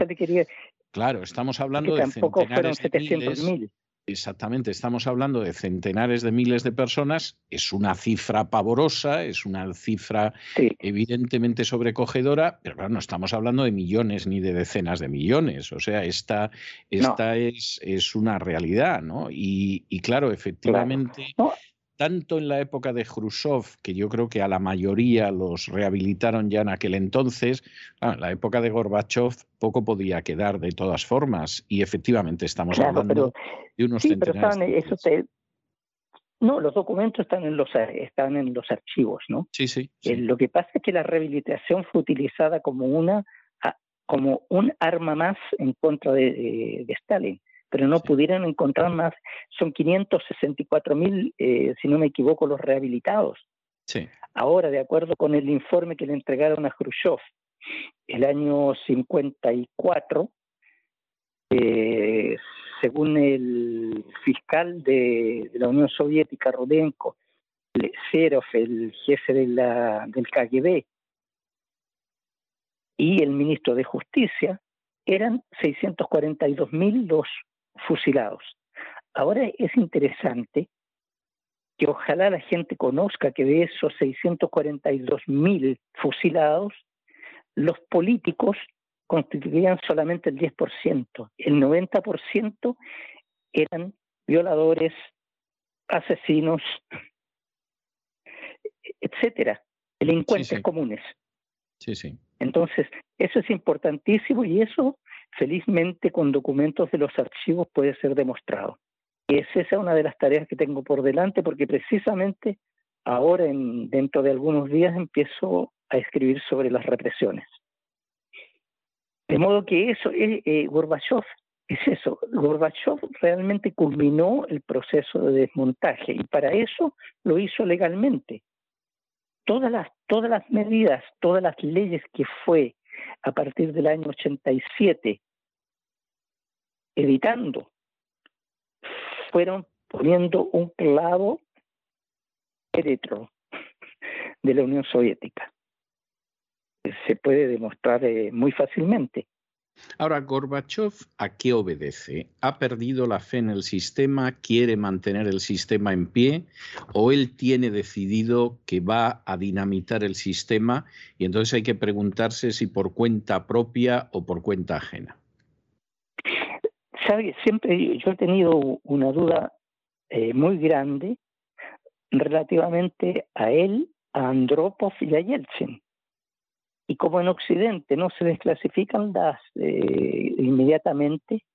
Claro, estamos hablando de centenares de miles. Exactamente, estamos hablando de centenares de miles de personas, es una cifra pavorosa, es una cifra evidentemente sobrecogedora, pero claro, no estamos hablando de millones ni de decenas de millones, o sea, esta, esta es, es, una realidad, ¿no? Y, claro, efectivamente tanto en la época de Khrushchev, que yo creo que a la mayoría los rehabilitaron ya en aquel entonces, en la época de Gorbachev poco podía quedar de todas formas, y efectivamente estamos hablando de unos sí, pero no, los documentos están en los están en los archivos, ¿no? Sí, sí. Eh, lo que pasa es que la rehabilitación fue utilizada como una como un arma más en contra de Stalin pero no pudieron encontrar más. Son 564 mil, eh, si no me equivoco, los rehabilitados. Sí. Ahora, de acuerdo con el informe que le entregaron a Khrushchev, el año 54, eh, según el fiscal de, la Unión Soviética, Rudenko, Serov, el jefe de la, del KGB, y el ministro de Justicia, eran 642 mil los fusilados. Ahora es interesante que ojalá la gente conozca que de esos 642 mil fusilados, los políticos constituían solamente el 10%. El 90% eran violadores, asesinos, etcétera, delincuentes comunes. Sí, sí. Entonces, eso es importantísimo y eso felizmente con documentos de los archivos puede ser demostrado. Y es esa una de las tareas que tengo por delante porque precisamente ahora, en, dentro de algunos días, empiezo a escribir sobre las represiones. De modo que eso, eh, eh, Gorbachev es eso. Gorbachev realmente culminó el proceso de desmontaje y para eso lo hizo legalmente. Todas las medidas, todas las leyes que fue a partir del año 87, editando, fueron poniendo un clavo dentro de la Unión Soviética. Se puede demostrar eh, muy fácilmente. Ahora, Gorbachev, ¿a qué obedece? ¿Ha perdido la fe en el sistema? ¿Quiere mantener el sistema en pie? ¿O él tiene decidido que va a dinamitar el sistema? Y entonces hay que preguntarse si por cuenta propia o por cuenta ajena. Siempre yo he tenido una duda eh, muy grande relativamente a él, a Andropov y a Yeltsin y como en Occidente no se desclasifican las eh, inmediatamente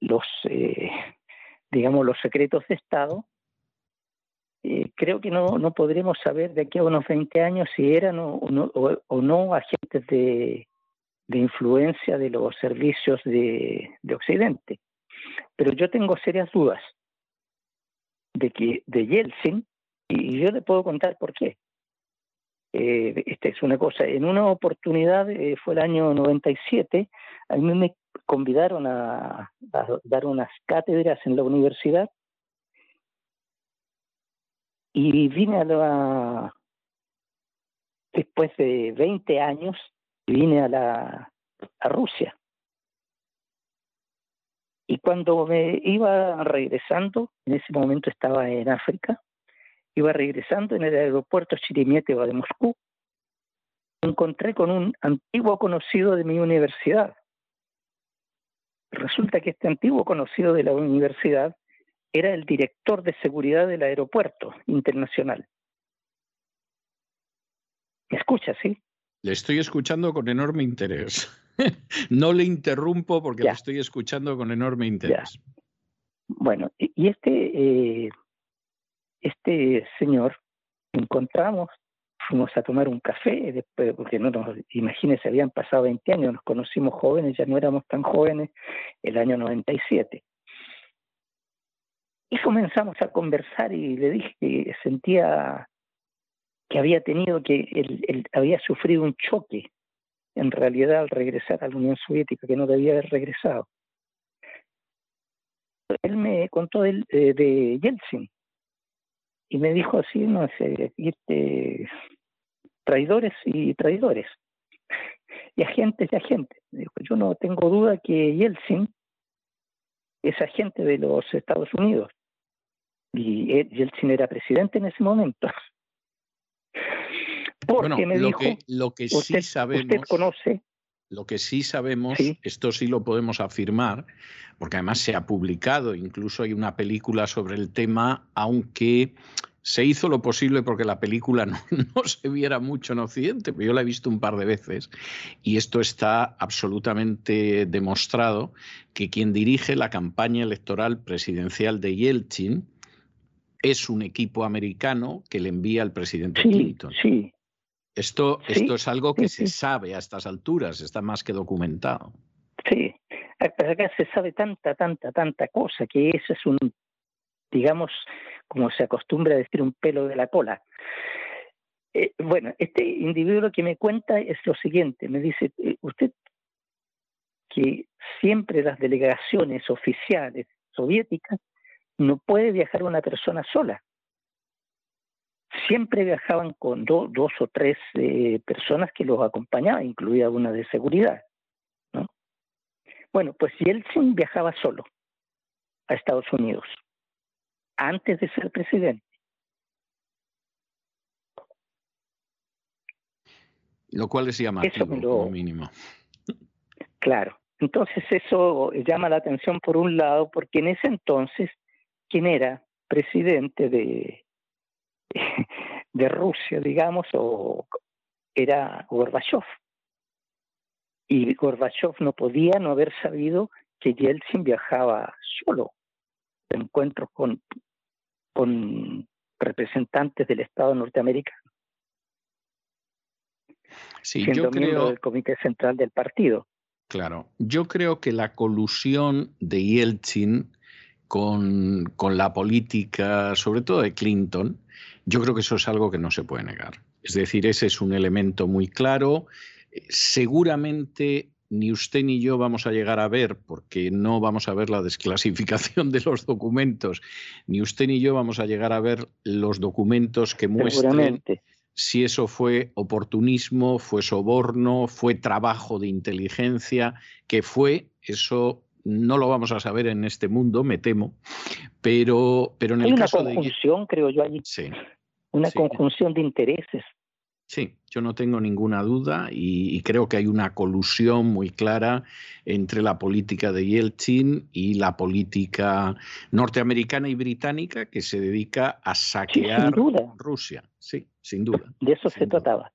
los eh, digamos los secretos de Estado, eh, creo que no, no podremos saber de aquí a unos 20 años si eran o, no, agentes de, de, influencia de los servicios de, de Occidente. Pero yo tengo serias dudas de que de Yeltsin, y yo le puedo contar por qué. Eh, esta es una cosa. En una oportunidad, eh, fue el año 97, a mí me convidaron a, dar unas cátedras en la universidad y vine a la, después de 20 años, vine a la a Rusia. Y cuando me iba regresando, en ese momento estaba en África, iba regresando en el aeropuerto Chirimietevo de Moscú, me encontré con un antiguo conocido de mi universidad. resulta que este antiguo conocido de la universidad era el director de seguridad del aeropuerto internacional. ¿Me escucha, sí? Le estoy escuchando con enorme interés. no le interrumpo porque le estoy escuchando con enorme interés. Bueno, y este, eh, este señor encontramos, fuimos a tomar un café, después, porque no nos, imagínense, habían pasado 20 años, nos conocimos jóvenes, ya no éramos tan jóvenes, el año 97. Y comenzamos a conversar y le dije que sentía que había tenido que, él, había sufrido un choque en realidad al regresar a la Unión Soviética, que no debía haber regresado. Él me contó de, eh, de Yeltsin y me dijo así, no sé, este, traidores y traidores, y agentes y agentes. Dijo, yo no tengo duda que Yeltsin es agente de los Estados Unidos y Yeltsin era presidente en ese momento. Porque me lo dijo, que, lo que sí sabemos, usted conoce. Lo que sí sabemos, esto sí lo podemos afirmar, porque además se ha publicado, incluso hay una película sobre el tema, aunque se hizo lo posible porque la película no, no, se viera mucho en Occidente, pero yo la he visto un par de veces y esto está absolutamente demostrado que quien dirige la campaña electoral presidencial de Yeltsin es un equipo americano que le envía al presidente Clinton. Sí, esto, esto es algo que se sabe a estas alturas, está más que documentado. Sí, acá se sabe tanta, tanta, tanta cosa que eso es un, digamos, como se acostumbra a decir, un pelo de la cola. Eh, bueno, este individuo que me cuenta es lo siguiente, me dice, eh, usted que siempre las delegaciones oficiales soviéticas no puede viajar una persona sola siempre viajaban con dos o tres eh, personas que los acompañaban, incluida una de seguridad. ¿no? Bueno, pues Yeltsin viajaba solo a Estados Unidos, antes de ser presidente. Lo cual es llamativo, como mínimo. Claro. Entonces eso llama la atención por un lado, porque en ese entonces, ¿quién era presidente de, de Rusia, digamos, o era Gorbachev. Y Gorbachev no podía no haber sabido que Yeltsin viajaba solo encuentros con, con representantes del Estado norteamericano. Sí, yo creo... del Comité Central del Partido. Claro, yo creo que la colusión de Yeltsin con, con la política, sobre todo de Clinton, yo creo que eso es algo que no se puede negar. Es decir, ese es un elemento muy claro. Seguramente ni usted ni yo vamos a llegar a ver, porque no vamos a ver la desclasificación de los documentos, ni usted ni yo vamos a llegar a ver los documentos que muestren si eso fue oportunismo, fue soborno, fue trabajo de inteligencia, que fue, eso no lo vamos a saber en este mundo, me temo, pero, pero en el caso de... Una conjunción, creo yo, allí. Sí, una conjunción de intereses. Sí, yo no tengo ninguna duda y, creo que hay una colusión muy clara entre la política de Yeltsin y la política norteamericana y británica que se dedica a saquear Rusia. Sí, sin duda. De eso se trataba.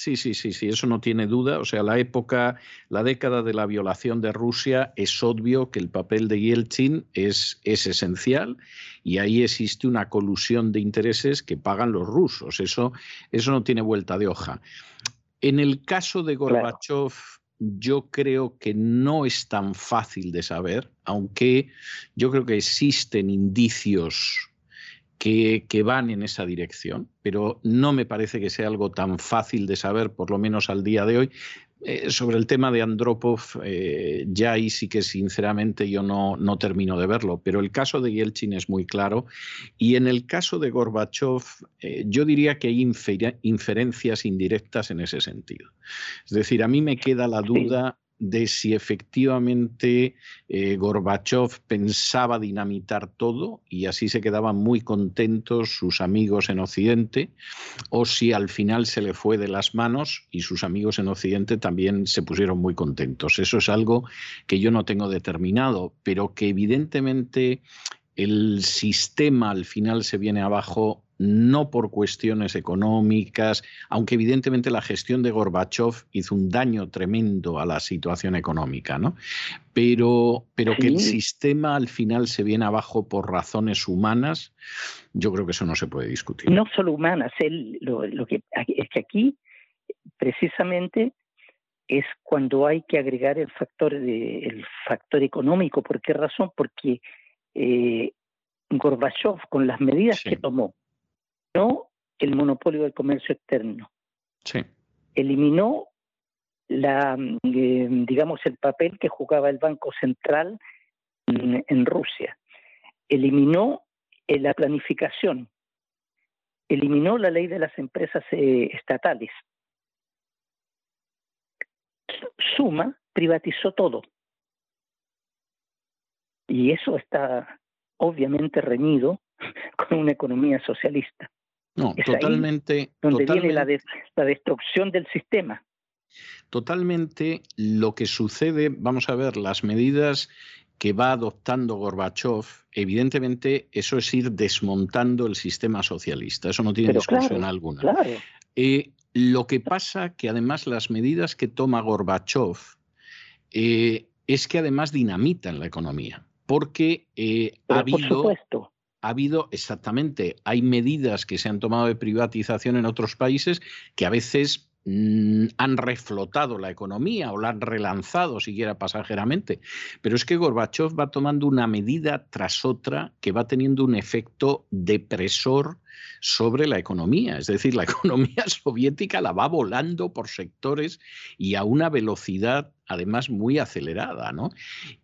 Sí, sí, sí, sí, eso no tiene duda. O sea, la época, la década de la violación de Rusia, es obvio que el papel de Yeltsin es, es esencial y ahí existe una colusión de intereses que pagan los rusos. Eso, eso no tiene vuelta de hoja. En el caso de Gorbachev, yo creo que no es tan fácil de saber, aunque yo creo que existen indicios que, van en esa dirección, pero no me parece que sea algo tan fácil de saber, por lo menos al día de hoy. Eh, sobre el tema de Andropov, eh, ya ahí sí que sinceramente yo no, no termino de verlo, pero el caso de Yeltsin es muy claro y en el caso de Gorbachev eh, yo diría que hay inferencias indirectas en ese sentido. Es decir, a mí me queda la duda de si efectivamente eh, Gorbachev pensaba dinamitar todo y así se quedaban muy contentos sus amigos en Occidente, o si al final se le fue de las manos y sus amigos en Occidente también se pusieron muy contentos. Eso es algo que yo no tengo determinado, pero que evidentemente el sistema al final se viene abajo no por cuestiones económicas, aunque evidentemente la gestión de Gorbachev hizo un daño tremendo a la situación económica, ¿no? Pero, pero que el sistema al final se viene abajo por razones humanas, yo creo que eso no se puede discutir. No solo humanas, lo, que, es que aquí precisamente es cuando hay que agregar el factor, de, el factor económico. ¿Por qué razón? Porque eh, Gorbachev, con las medidas que tomó, no el monopolio del comercio externo. Sí. Eliminó la, eh, digamos, el papel que jugaba el Banco Central en, Rusia. Eliminó eh, la planificación. Eliminó la ley de las empresas eh, estatales. Suma privatizó todo. Y eso está obviamente reñido con una economía socialista. No, totalmente. donde viene la, la destrucción del sistema. Totalmente lo que sucede, vamos a ver, las medidas que va adoptando Gorbachev, evidentemente eso es ir desmontando el sistema socialista, eso no tiene discusión alguna. Eh, lo que pasa que además las medidas que toma Gorbachev eh, es que además dinamitan la economía, porque eh, ha habido ha habido exactamente, hay medidas que se han tomado de privatización en otros países que a veces mm, han reflotado la economía o la han relanzado siquiera pasajeramente. Pero es que Gorbachev va tomando una medida tras otra que va teniendo un efecto depresor sobre la economía. Es decir, la economía soviética la va volando por sectores y a una velocidad además muy acelerada. ¿no?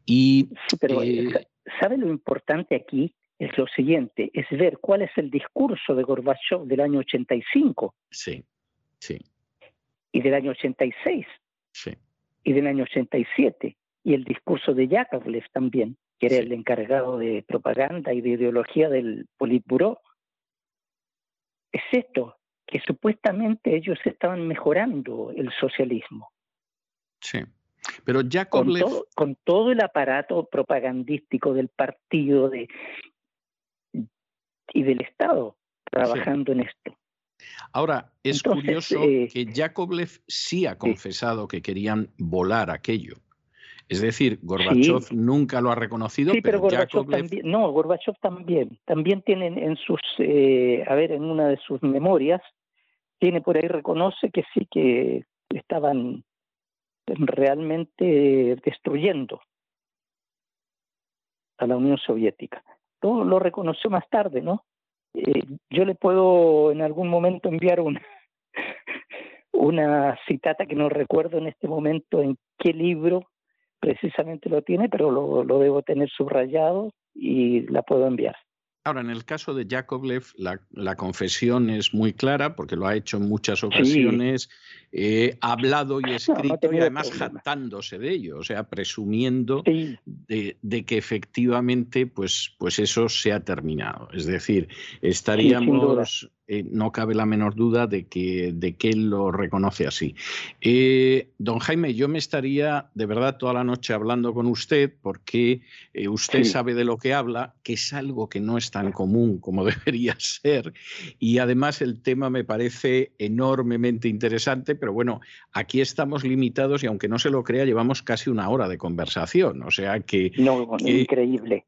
Y, pero, eh, ¿sabe lo importante aquí? Es lo siguiente, es ver cuál es el discurso de Gorbachev del año 85. Sí, sí. Y del año 86. Sí. Y del año 87. Y el discurso de Yakovlev también, que era el encargado de propaganda y de ideología del Politburo. Es esto, que supuestamente ellos estaban mejorando el socialismo. Sí. Pero Yakovlev... Con con todo el aparato propagandístico del partido, de y del Estado trabajando en esto. Ahora, es curioso eh, que Yakovlev sí ha confesado que querían volar aquello. Es decir, Gorbachev nunca lo ha reconocido, sí, pero, Gorbachev también, no, Gorbachev también, también tiene en sus, eh, a ver, en una de sus memorias, tiene por ahí reconoce que sí que estaban realmente destruyendo a la Unión Soviética lo reconoció más tarde, ¿no? Eh, yo le puedo en algún momento enviar una, una citata que no recuerdo en este momento en qué libro precisamente lo tiene, pero lo, lo debo tener subrayado y la puedo enviar. Ahora, en el caso de Yakovlev, la, confesión es muy clara porque lo ha hecho en muchas ocasiones, eh, ha hablado y escrito y además jactándose de ello, o sea, presumiendo de, que efectivamente pues, pues eso se ha terminado. Es decir, estaríamos eh, no cabe la menor duda de que, de que él lo reconoce así. Eh, don Jaime, yo me estaría de verdad toda la noche hablando con usted porque eh, usted sabe de lo que habla, que es algo que no es tan común como debería ser. Y además el tema me parece enormemente interesante, pero bueno, aquí estamos limitados y aunque no se lo crea, llevamos casi una hora de conversación. O sea que... No, increíble.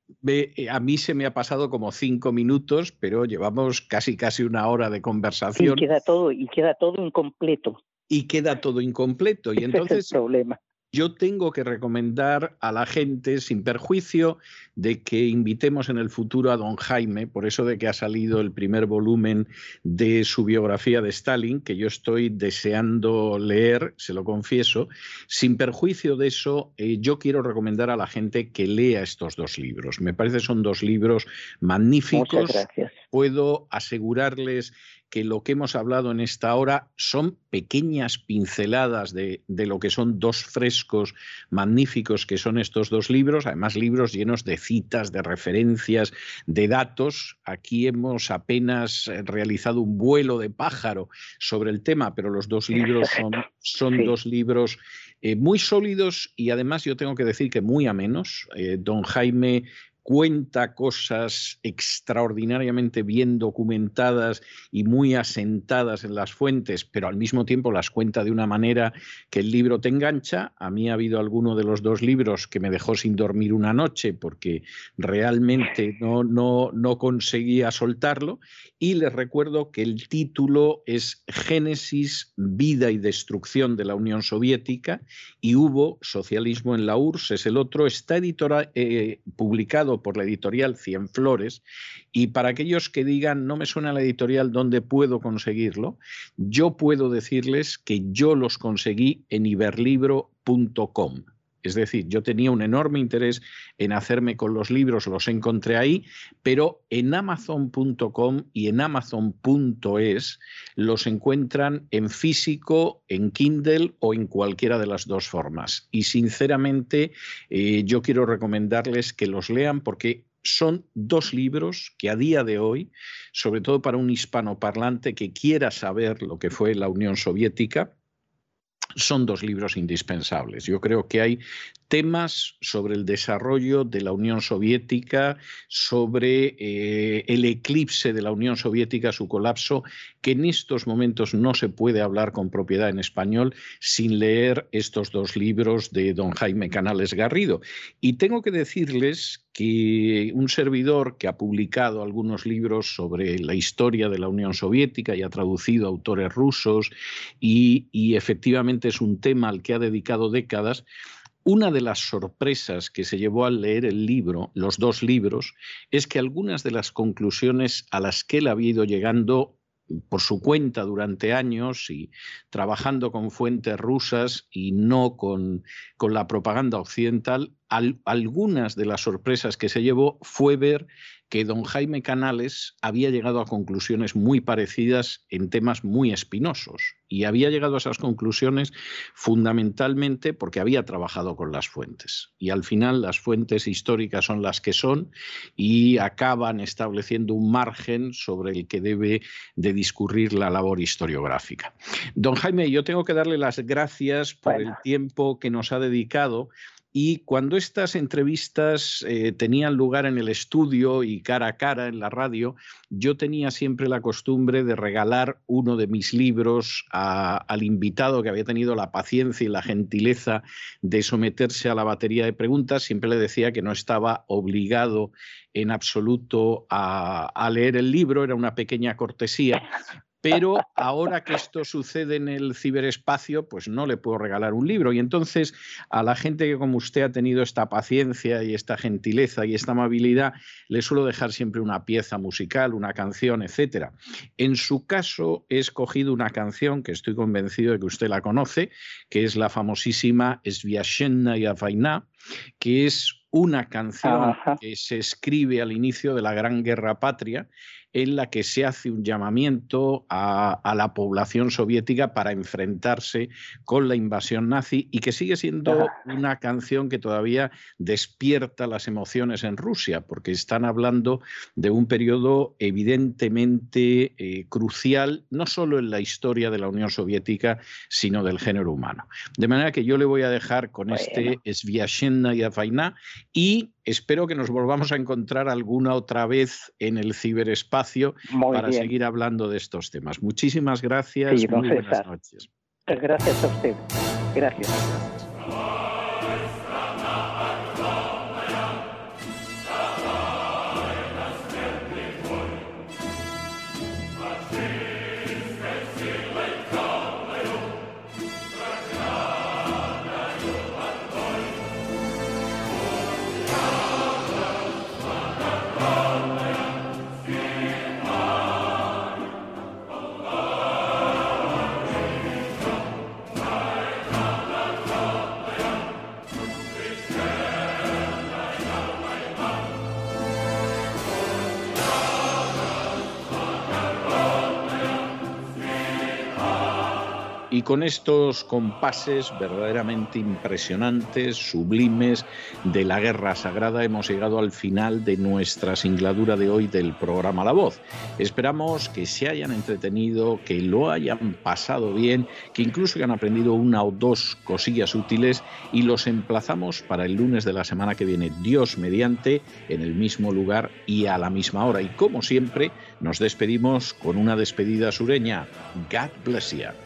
a mí se me ha pasado como cinco minutos, pero llevamos casi casi una hora de conversación. Y queda todo, y queda todo incompleto. Y queda todo incompleto. Y entonces, problema yo tengo que recomendar a la gente, sin perjuicio de que invitemos en el futuro a don Jaime, por eso de que ha salido el primer volumen de su biografía de Stalin, que yo estoy deseando leer, se lo confieso, sin perjuicio de eso, eh, yo quiero recomendar a la gente que lea estos dos libros. Me parece que son dos libros magníficos. Muchas gracias puedo asegurarles que lo que hemos hablado en esta hora son pequeñas pinceladas de, lo que son dos frescos magníficos que son estos dos libros, además libros llenos de citas, de referencias, de datos. Aquí hemos apenas eh, realizado un vuelo de pájaro sobre el tema, pero los dos libros son, son dos libros eh, muy sólidos y además yo tengo que decir que muy amenos. Eh, don Jaime cuenta cosas extraordinariamente bien documentadas y muy asentadas en las fuentes, pero al mismo tiempo las cuenta de una manera que el libro te engancha. A mí ha habido alguno de los dos libros que me dejó sin dormir una noche porque realmente no, no, no conseguía soltarlo. Y les recuerdo que el título es Génesis, vida y destrucción de la Unión Soviética y hubo socialismo en la URSS, es el otro, está editora, eh, publicado por la editorial Cien Flores. Y para aquellos que digan, no me suena la editorial, ¿dónde puedo conseguirlo? Yo puedo decirles que yo los conseguí en iberlibro.com. Es decir, yo tenía un enorme interés en hacerme con los libros, los encontré ahí, pero en amazon.com y en amazon.es los encuentran en físico, en Kindle o en cualquiera de las dos formas. Y sinceramente eh, yo quiero recomendarles que los lean porque son dos libros que a día de hoy, sobre todo para un hispanoparlante que quiera saber lo que fue la Unión Soviética, son dos libros indispensables. Yo creo que hay temas sobre el desarrollo de la Unión Soviética, sobre eh, el eclipse de la Unión Soviética, su colapso, que en estos momentos no se puede hablar con propiedad en español sin leer estos dos libros de don Jaime Canales Garrido. Y tengo que decirles que un servidor que ha publicado algunos libros sobre la historia de la Unión Soviética y ha traducido autores rusos y, y efectivamente es un tema al que ha dedicado décadas, una de las sorpresas que se llevó al leer el libro, los dos libros, es que algunas de las conclusiones a las que él había ido llegando por su cuenta durante años y trabajando con fuentes rusas y no con, con la propaganda occidental, algunas de las sorpresas que se llevó fue ver que don Jaime Canales había llegado a conclusiones muy parecidas en temas muy espinosos. Y había llegado a esas conclusiones fundamentalmente porque había trabajado con las fuentes. Y al final las fuentes históricas son las que son y acaban estableciendo un margen sobre el que debe de discurrir la labor historiográfica. Don Jaime, yo tengo que darle las gracias por el tiempo que nos ha dedicado y cuando estas entrevistas eh, tenían lugar en el estudio y cara a cara en la radio, yo tenía siempre la costumbre de regalar uno de mis libros al invitado que había tenido la paciencia y la gentileza de someterse a la batería de preguntas. Siempre le decía que no estaba obligado en absoluto a, a leer el libro, era una pequeña cortesía, pero ahora que esto sucede en el ciberespacio, pues no le puedo regalar un libro. Y entonces a la gente que como usted ha tenido esta paciencia y esta gentileza y esta amabilidad, le suelo dejar siempre una pieza musical, una canción, etcétera. En su caso he escogido una canción que estoy convencido de que usted la conoce, que es la famosísima Sviashenna y Avaina, que es una canción que se escribe al inicio de la Gran Guerra Patria en la que se hace un llamamiento a, la población soviética para enfrentarse con la invasión nazi y que sigue siendo una canción que todavía despierta las emociones en Rusia, porque están hablando de un periodo evidentemente eh, crucial, no solo en la historia de la Unión Soviética, sino del género humano. De manera que yo le voy a dejar con este Y Afaina y espero que nos volvamos a encontrar alguna otra vez en el ciberespacio para seguir hablando de estos temas. Muchísimas gracias. muy buenas noches. Gracias a usted. Gracias. Con estos compases verdaderamente impresionantes, sublimes, de la guerra sagrada, hemos llegado al final de nuestra singladura de hoy del programa La Voz. Esperamos que se hayan entretenido, que lo hayan pasado bien, que incluso hayan aprendido una o dos cosillas útiles y los emplazamos para el lunes de la semana que viene, Dios mediante, en el mismo lugar y a la misma hora. Y como siempre, nos despedimos con una despedida sureña. God bless you.